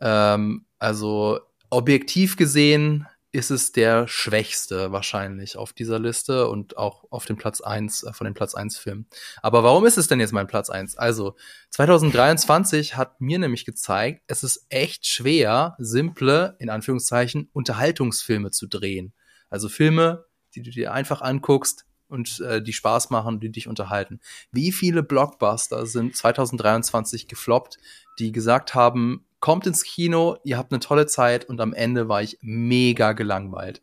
Ähm, also objektiv gesehen ist es der schwächste wahrscheinlich auf dieser Liste und auch auf dem Platz eins äh, von den Platz eins Filmen. Aber warum ist es denn jetzt mein Platz eins? Also 2023 hat mir nämlich gezeigt, es ist echt schwer, simple, in Anführungszeichen, Unterhaltungsfilme zu drehen. Also Filme, die du dir einfach anguckst und äh, die Spaß machen, die dich unterhalten. Wie viele Blockbuster sind 2023 gefloppt, die gesagt haben, kommt ins Kino, ihr habt eine tolle Zeit und am Ende war ich mega gelangweilt.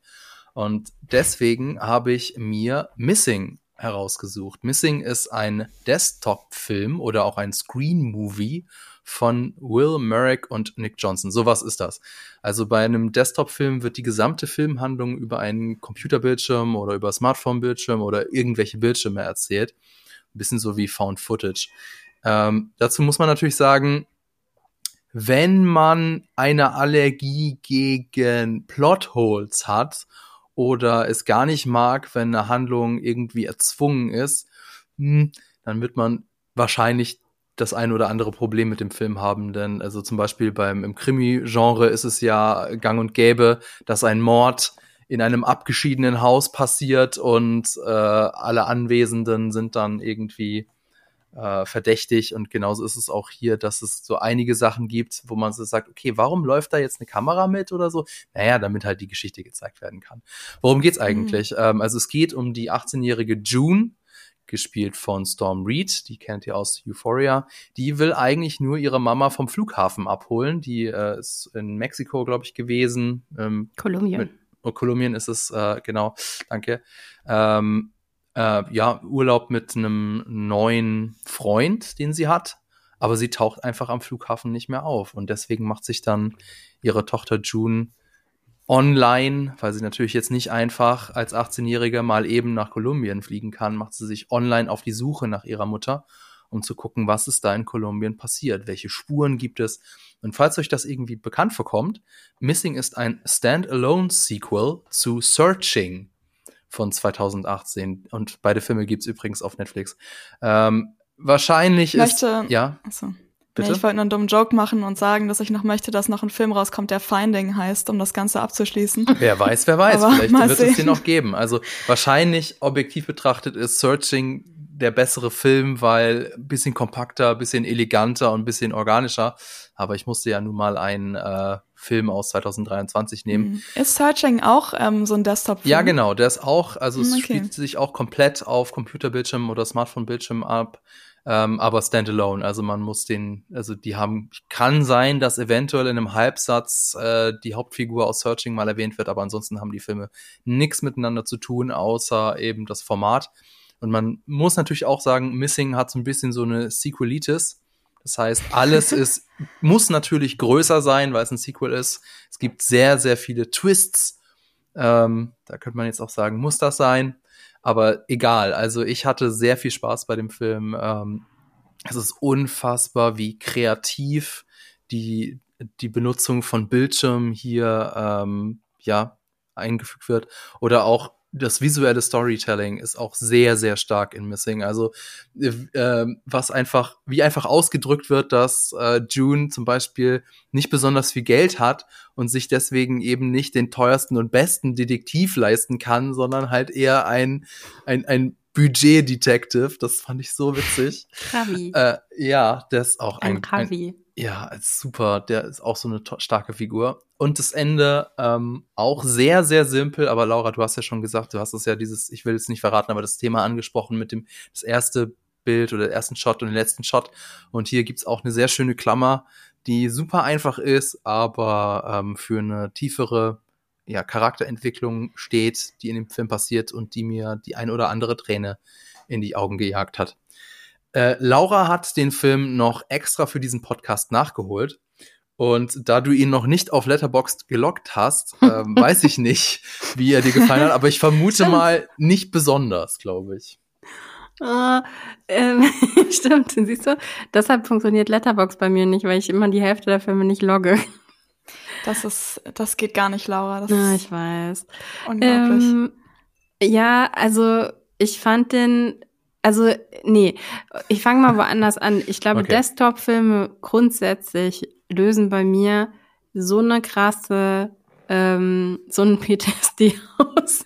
Und deswegen habe ich mir Missing herausgesucht. Missing ist ein Desktop-Film oder auch ein Screen-Movie von Will Merrick und Nick Johnson. Sowas ist das. Also bei einem Desktop-Film wird die gesamte Filmhandlung über einen Computerbildschirm oder über Smartphone-Bildschirm oder irgendwelche Bildschirme erzählt. Ein bisschen so wie Found Footage. Ähm, dazu muss man natürlich sagen, wenn man eine Allergie gegen Plotholes hat oder es gar nicht mag, wenn eine Handlung irgendwie erzwungen ist, hm, dann wird man wahrscheinlich das ein oder andere Problem mit dem Film haben, denn also zum Beispiel beim im Krimi-Genre ist es ja gang und gäbe, dass ein Mord in einem abgeschiedenen Haus passiert und äh, alle Anwesenden sind dann irgendwie äh, verdächtig und genauso ist es auch hier, dass es so einige Sachen gibt, wo man so sagt, okay, warum läuft da jetzt eine Kamera mit oder so? Naja, damit halt die Geschichte gezeigt werden kann. Worum geht's eigentlich? Ähm, also es geht um die 18-jährige June, gespielt von Storm Reed, die kennt ihr aus Euphoria. Die will eigentlich nur ihre Mama vom Flughafen abholen. Die äh, ist in Mexiko, glaube ich, gewesen. Ähm,
Kolumbien.
mit, oh, Kolumbien ist es, äh, genau, danke. Ähm, äh, ja, Urlaub mit einem neuen Freund, den sie hat, aber sie taucht einfach am Flughafen nicht mehr auf. Und deswegen macht sich dann ihre Tochter June online, weil sie natürlich jetzt nicht einfach als 18-Jähriger mal eben nach Kolumbien fliegen kann, macht sie sich online auf die Suche nach ihrer Mutter, um zu gucken, was ist da in Kolumbien passiert, welche Spuren gibt es. Und falls euch das irgendwie bekannt vorkommt, Missing ist ein Standalone-Sequel zu Searching von 2018. Und beide Filme gibt's übrigens auf Netflix. Ähm, wahrscheinlich
Ich
ist.
möchte-
Ja,
Achso.
bitte.
Nee, ich wollte nur einen dummen Joke machen und sagen, dass ich noch möchte, dass noch ein Film rauskommt, der Finding heißt, um das Ganze abzuschließen.
Wer weiß, wer weiß. Vielleicht wird es den
sehen.
noch geben. Also wahrscheinlich objektiv betrachtet ist Searching der bessere Film, weil ein bisschen kompakter, ein bisschen eleganter und ein bisschen organischer. Aber ich musste ja nun mal einen äh, Film aus 2023 nehmen.
Mhm. Ist Searching auch ähm, so ein Desktop-Film?
Ja, genau, der ist auch, also es
Hm, okay.
spielt sich auch komplett auf Computerbildschirm oder Smartphone-Bildschirm ab. ähm, aber standalone. Also man muss den, also die haben, kann sein, dass eventuell in einem Halbsatz äh, die Hauptfigur aus Searching mal erwähnt wird, aber ansonsten haben die Filme nichts miteinander zu tun, außer eben das Format. Und man muss natürlich auch sagen, Missing hat so ein bisschen so eine Sequelitis. Das heißt, alles ist, muss natürlich größer sein, weil es ein Sequel ist. Es gibt sehr, sehr viele Twists. Ähm, da könnte man jetzt auch sagen, muss das sein? Aber egal. Also ich hatte sehr viel Spaß bei dem Film. Ähm, es ist unfassbar, wie kreativ die, die Benutzung von Bildschirmen hier ähm, ja eingefügt wird. Oder auch das visuelle Storytelling ist auch sehr, sehr stark in Missing. Also äh, was einfach, wie einfach ausgedrückt wird, dass äh, June zum Beispiel nicht besonders viel Geld hat und sich deswegen eben nicht den teuersten und besten Detektiv leisten kann, sondern halt eher ein, ein, ein Budget-Detective. Das fand ich so witzig.
Ravi.
Äh, ja, der ist auch
ein,
ein,
Ravi.
ein ja, super. Der ist auch so eine starke Figur. Und das Ende ähm, auch sehr, sehr simpel. Aber Laura, du hast ja schon gesagt, du hast es ja dieses, ich will es nicht verraten, aber das Thema angesprochen mit dem das erste Bild oder ersten Shot und den letzten Shot. Und hier gibt's auch eine sehr schöne Klammer, die super einfach ist, aber ähm, für eine tiefere ja, Charakterentwicklung steht, die in dem Film passiert und die mir die ein oder andere Träne in die Augen gejagt hat. Äh, Laura hat den Film noch extra für diesen Podcast nachgeholt. Und da du ihn noch nicht auf Letterboxd gelockt hast, äh, weiß ich nicht, wie er dir gefallen hat, aber ich vermute
Stimmt.
mal nicht besonders, glaube ich.
Ah, ähm, stimmt, siehst du? Deshalb funktioniert Letterbox bei mir nicht, weil ich immer die Hälfte der Filme nicht logge.
Das ist, das geht gar nicht, Laura. Das
Ja,
ist
ich weiß.
unglaublich.
Ähm, ja, also ich fand den, also nee, ich fange mal woanders an. Ich glaube,
Okay.
Desktop-Filme grundsätzlich lösen bei mir so eine krasse, ähm, so ein PTSD aus.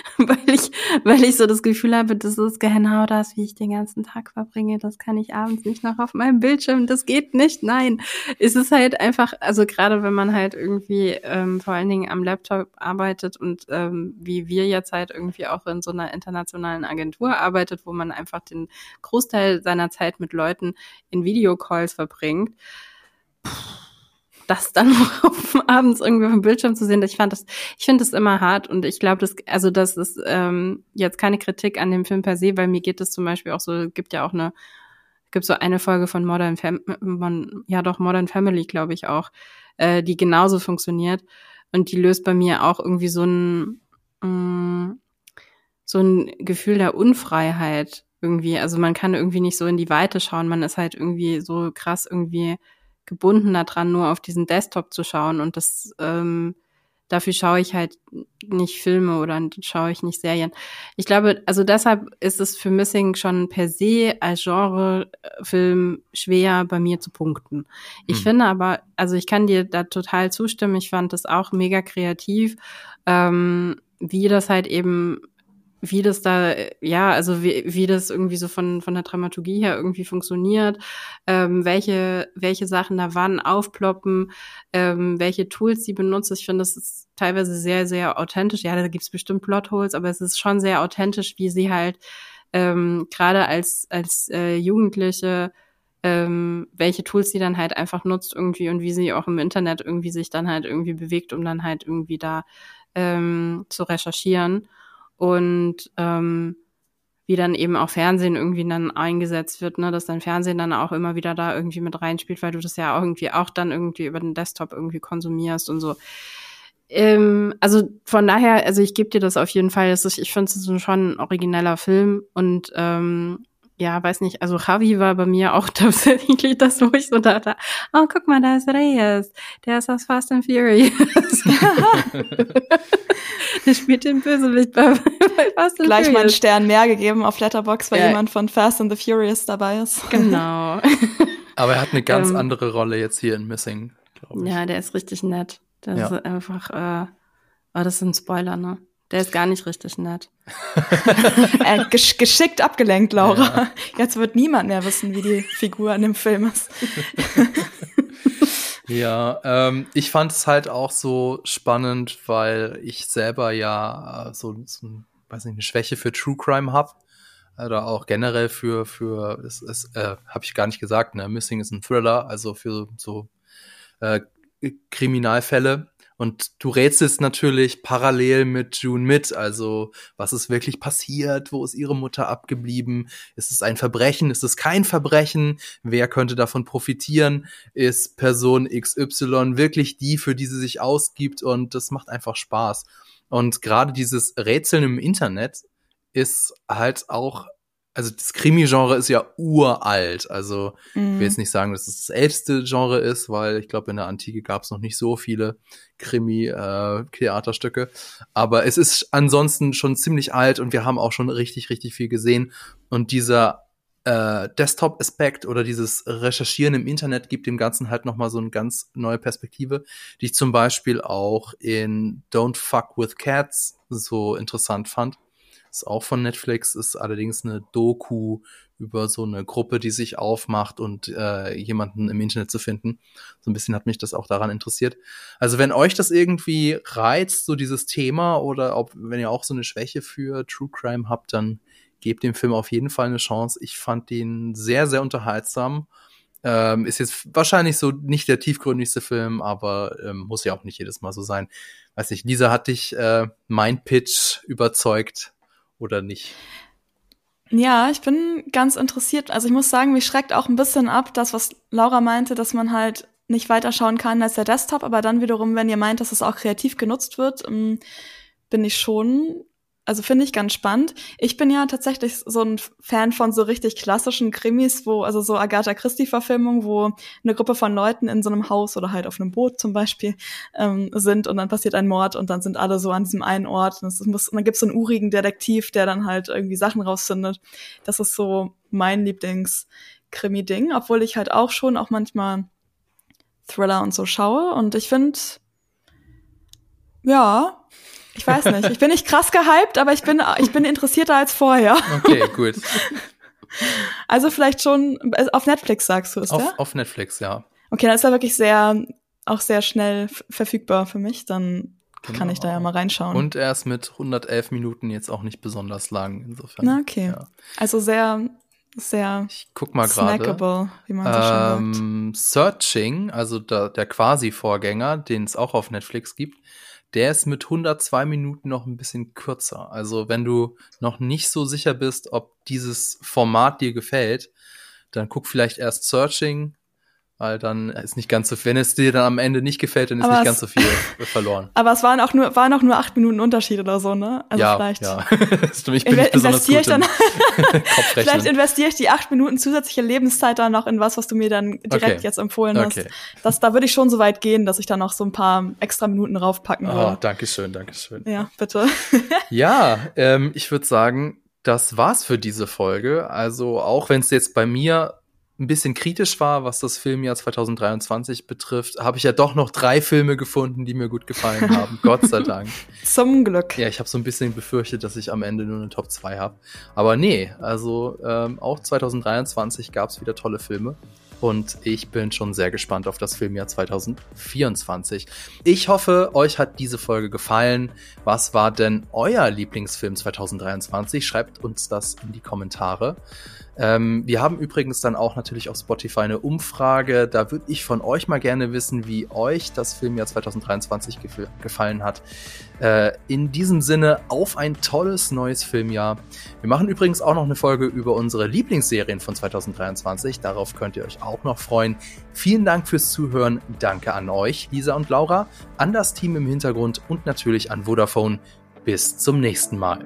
weil ich, weil ich so das Gefühl habe, das ist genau das, wie ich den ganzen Tag verbringe. Das kann ich abends nicht noch auf meinem Bildschirm. Das geht nicht. Nein, es ist halt einfach, also gerade wenn man halt irgendwie ähm, vor allen Dingen am Laptop arbeitet und ähm, wie wir jetzt halt irgendwie auch in so einer internationalen Agentur arbeitet, wo man einfach den Großteil seiner Zeit mit Leuten in Videocalls verbringt das dann abends irgendwie auf dem Bildschirm zu sehen, ich fand das, ich finde das immer hart und ich glaube, das, also das ist ähm, jetzt keine Kritik an dem Film per se, weil mir geht es zum Beispiel auch so, gibt ja auch eine, gibt so eine Folge von Modern Fam von, ja doch Modern Family, glaube ich auch, äh, die genauso funktioniert und die löst bei mir auch irgendwie so ein mh, so ein Gefühl der Unfreiheit irgendwie. Also man kann irgendwie nicht so in die Weite schauen. Man ist halt irgendwie so krass irgendwie gebunden daran, nur auf diesen Desktop zu schauen. Und das ähm, dafür schaue ich halt nicht Filme oder schaue ich nicht Serien. Ich glaube, also deshalb ist es für Missing schon per se als Genrefilm schwer bei mir zu punkten. Ich
Hm.
finde aber, also ich kann dir da total zustimmen. Ich fand das auch mega kreativ, ähm, wie das halt eben wie das da, ja, also wie, wie das irgendwie so von, von der Dramaturgie her irgendwie funktioniert, ähm, welche, welche Sachen da wann aufploppen, ähm, welche Tools sie benutzt. Ich finde, das ist teilweise sehr, sehr authentisch. Ja, da gibt's bestimmt Plotholes, aber es ist schon sehr authentisch, wie sie halt ähm, gerade als, als äh, Jugendliche ähm, welche Tools sie dann halt einfach nutzt irgendwie und wie sie auch im Internet irgendwie sich dann halt irgendwie bewegt, um dann halt irgendwie da ähm, zu recherchieren und ähm, wie dann eben auch Fernsehen irgendwie dann eingesetzt wird, ne, dass dein Fernsehen dann auch immer wieder da irgendwie mit reinspielt, weil du das ja irgendwie auch dann irgendwie über den Desktop irgendwie konsumierst und so. Ähm, also von daher, also ich gebe dir das auf jeden Fall. Das ist, ich finde es schon ein origineller Film und ähm, ja, weiß nicht, also Javi war bei mir auch tatsächlich das, wo ich so dachte, oh, guck mal, da ist Reyes, der ist aus Fast and Furious. der spielt den Bösewicht bei, bei Fast and
Gleich mal einen
Furious.
Stern mehr gegeben auf Letterbox, weil
Ja.
jemand von Fast and the Furious dabei ist.
Genau.
Aber er hat eine ganz
Ähm,
andere Rolle jetzt hier in Missing, glaube ich.
Ja, der ist richtig nett. Das
Ja.
ist einfach, äh, oh, das ist ein Spoiler, ne? Der ist gar nicht richtig nett.
äh, gesch geschickt abgelenkt, Laura. Jetzt wird niemand mehr wissen, wie die Figur in dem Film ist.
Ja, ähm, ich fand es halt auch so spannend, weil ich selber ja äh, so, so weiß nicht, eine Schwäche für True Crime hab. oder auch generell für, für, es, es äh, habe ich gar nicht gesagt, ne, Missing ist ein Thriller, also für so äh, Kriminalfälle. Und du rätselst natürlich parallel mit June mit, also was ist wirklich passiert, wo ist ihre Mutter abgeblieben, ist es ein Verbrechen, ist es kein Verbrechen, wer könnte davon profitieren, ist Person XY wirklich die, für die sie sich ausgibt? Und das macht einfach Spaß. Und gerade dieses Rätseln im Internet ist halt auch also das Krimi-Genre ist ja uralt. Also mm. ich will mhm. jetzt nicht sagen, dass es das älteste Genre ist, weil ich glaube, in der Antike gab es noch nicht so viele Krimi-Theaterstücke. Äh, Aber es ist ansonsten schon ziemlich alt und wir haben auch schon richtig, richtig viel gesehen. Und dieser äh, Desktop-Aspekt oder dieses Recherchieren im Internet gibt dem Ganzen halt nochmal so eine ganz neue Perspektive, die ich zum Beispiel auch in Don't Fuck with Cats so interessant fand ist auch von Netflix, ist allerdings eine Doku über so eine Gruppe, die sich aufmacht und äh, jemanden im Internet zu finden. So ein bisschen hat mich das auch daran interessiert. Also wenn euch das irgendwie reizt, so dieses Thema, oder ob, wenn ihr auch so eine Schwäche für True Crime habt, dann gebt dem Film auf jeden Fall eine Chance. Ich fand den sehr, sehr unterhaltsam. Ähm, ist jetzt wahrscheinlich so nicht der tiefgründigste Film, aber ähm, muss ja auch nicht jedes Mal so sein. Weiß nicht, Lisa hat dich äh, mein Pitch überzeugt oder nicht?
Ja, ich bin ganz interessiert. Also ich muss sagen, mich schreckt auch ein bisschen ab, das, was Laura meinte, dass man halt nicht weiterschauen kann als der Desktop, aber dann wiederum, wenn ihr meint, dass es auch kreativ genutzt wird, ähm, bin ich schon also finde ich ganz spannend. Ich bin ja tatsächlich so ein Fan von so richtig klassischen Krimis, wo, also so Agatha Christie-Verfilmungen, wo eine Gruppe von Leuten in so einem Haus oder halt auf einem Boot zum Beispiel ähm, sind und dann passiert ein Mord und dann sind alle so an diesem einen Ort. Und, es muss, und dann gibt es so einen urigen Detektiv, der dann halt irgendwie Sachen rausfindet. Das ist so mein Lieblings-Krimi-Ding, obwohl ich halt auch schon auch manchmal Thriller und so schaue. Und ich finde, ja, ich weiß nicht. Ich bin nicht krass gehypt, aber ich bin, ich bin interessierter als vorher.
Okay, gut.
Also vielleicht schon auf Netflix sagst du es,
auf, Auf Netflix, ja.
Okay, dann ist er wirklich sehr, auch sehr schnell verfügbar für mich. Dann genau. kann ich da ja mal reinschauen.
Und er ist mit 111 Minuten jetzt auch nicht besonders lang, insofern.
Na, okay. Ja. Also sehr, sehr
ich guck mal snackable,
wie man so ähm,
schön sagt. Searching, also der, der Quasi-Vorgänger, den es auch auf Netflix gibt, der ist mit 102 Minuten noch ein bisschen kürzer. Also wenn du noch nicht so sicher bist, ob dieses Format dir gefällt, dann guck vielleicht erst Searching, weil dann ist nicht ganz so, wenn es dir dann am Ende nicht gefällt, dann ist aber nicht ganz so viel verloren.
Aber es waren auch nur, waren auch nur acht Minuten Unterschied oder so, ne?
Also ja, vielleicht. Ja. ich bin nicht investiere ich dann,
vielleicht investiere ich die acht Minuten zusätzliche Lebenszeit dann noch in was, was du mir dann direkt okay. jetzt empfohlen hast. Okay. Das, da würde ich schon so weit gehen, dass ich dann noch so ein paar extra Minuten raufpacken
oh, würde. Oh, danke schön, danke schön.
Ja, bitte.
ja, ähm, ich würde sagen, das war's für diese Folge. Also auch wenn es jetzt bei mir ein bisschen kritisch war, was das Filmjahr 2023 betrifft, habe ich ja doch noch drei Filme gefunden, die mir gut gefallen haben. Gott sei Dank.
Zum Glück.
Ja, ich habe so ein bisschen befürchtet, dass ich am Ende nur eine Top 2 habe. Aber nee, also ähm, auch 2023 gab es wieder tolle Filme. Und ich bin schon sehr gespannt auf das Filmjahr 2024. Ich hoffe, euch hat diese Folge gefallen. Was war denn euer Lieblingsfilm 2023? Schreibt uns das in die Kommentare. Ähm, wir haben übrigens dann auch natürlich auf Spotify eine Umfrage. Da würde ich von euch mal gerne wissen, wie euch das Filmjahr 2023 gef gefallen hat. Äh, in diesem Sinne auf ein tolles neues Filmjahr. Wir machen übrigens auch noch eine Folge über unsere Lieblingsserien von 2023. Darauf könnt ihr euch auch noch freuen. Vielen Dank fürs Zuhören. Danke an euch, Lisa und Laura, an das Team im Hintergrund und natürlich an Vodafone. Bis zum nächsten Mal.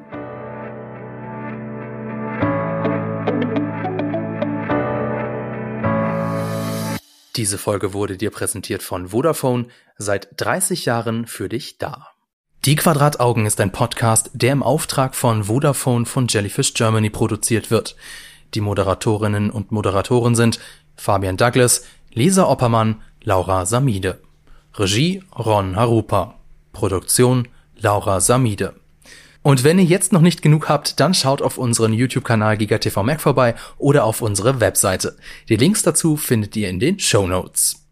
Diese Folge wurde dir präsentiert von Vodafone, seit 30 Jahren für dich da. Die Quadrataugen ist ein Podcast, der im Auftrag von Vodafone von Jellyfish Germany produziert wird. Die Moderatorinnen und Moderatoren sind Fabian Douglas, Lisa Oppermann, Laura Samide. Regie Ron Harupa. Produktion Laura Samide. Und wenn ihr jetzt noch nicht genug habt, dann schaut auf unseren YouTube-Kanal GigaTV Mac vorbei oder auf unsere Webseite. Die Links dazu findet ihr in den Show Notes.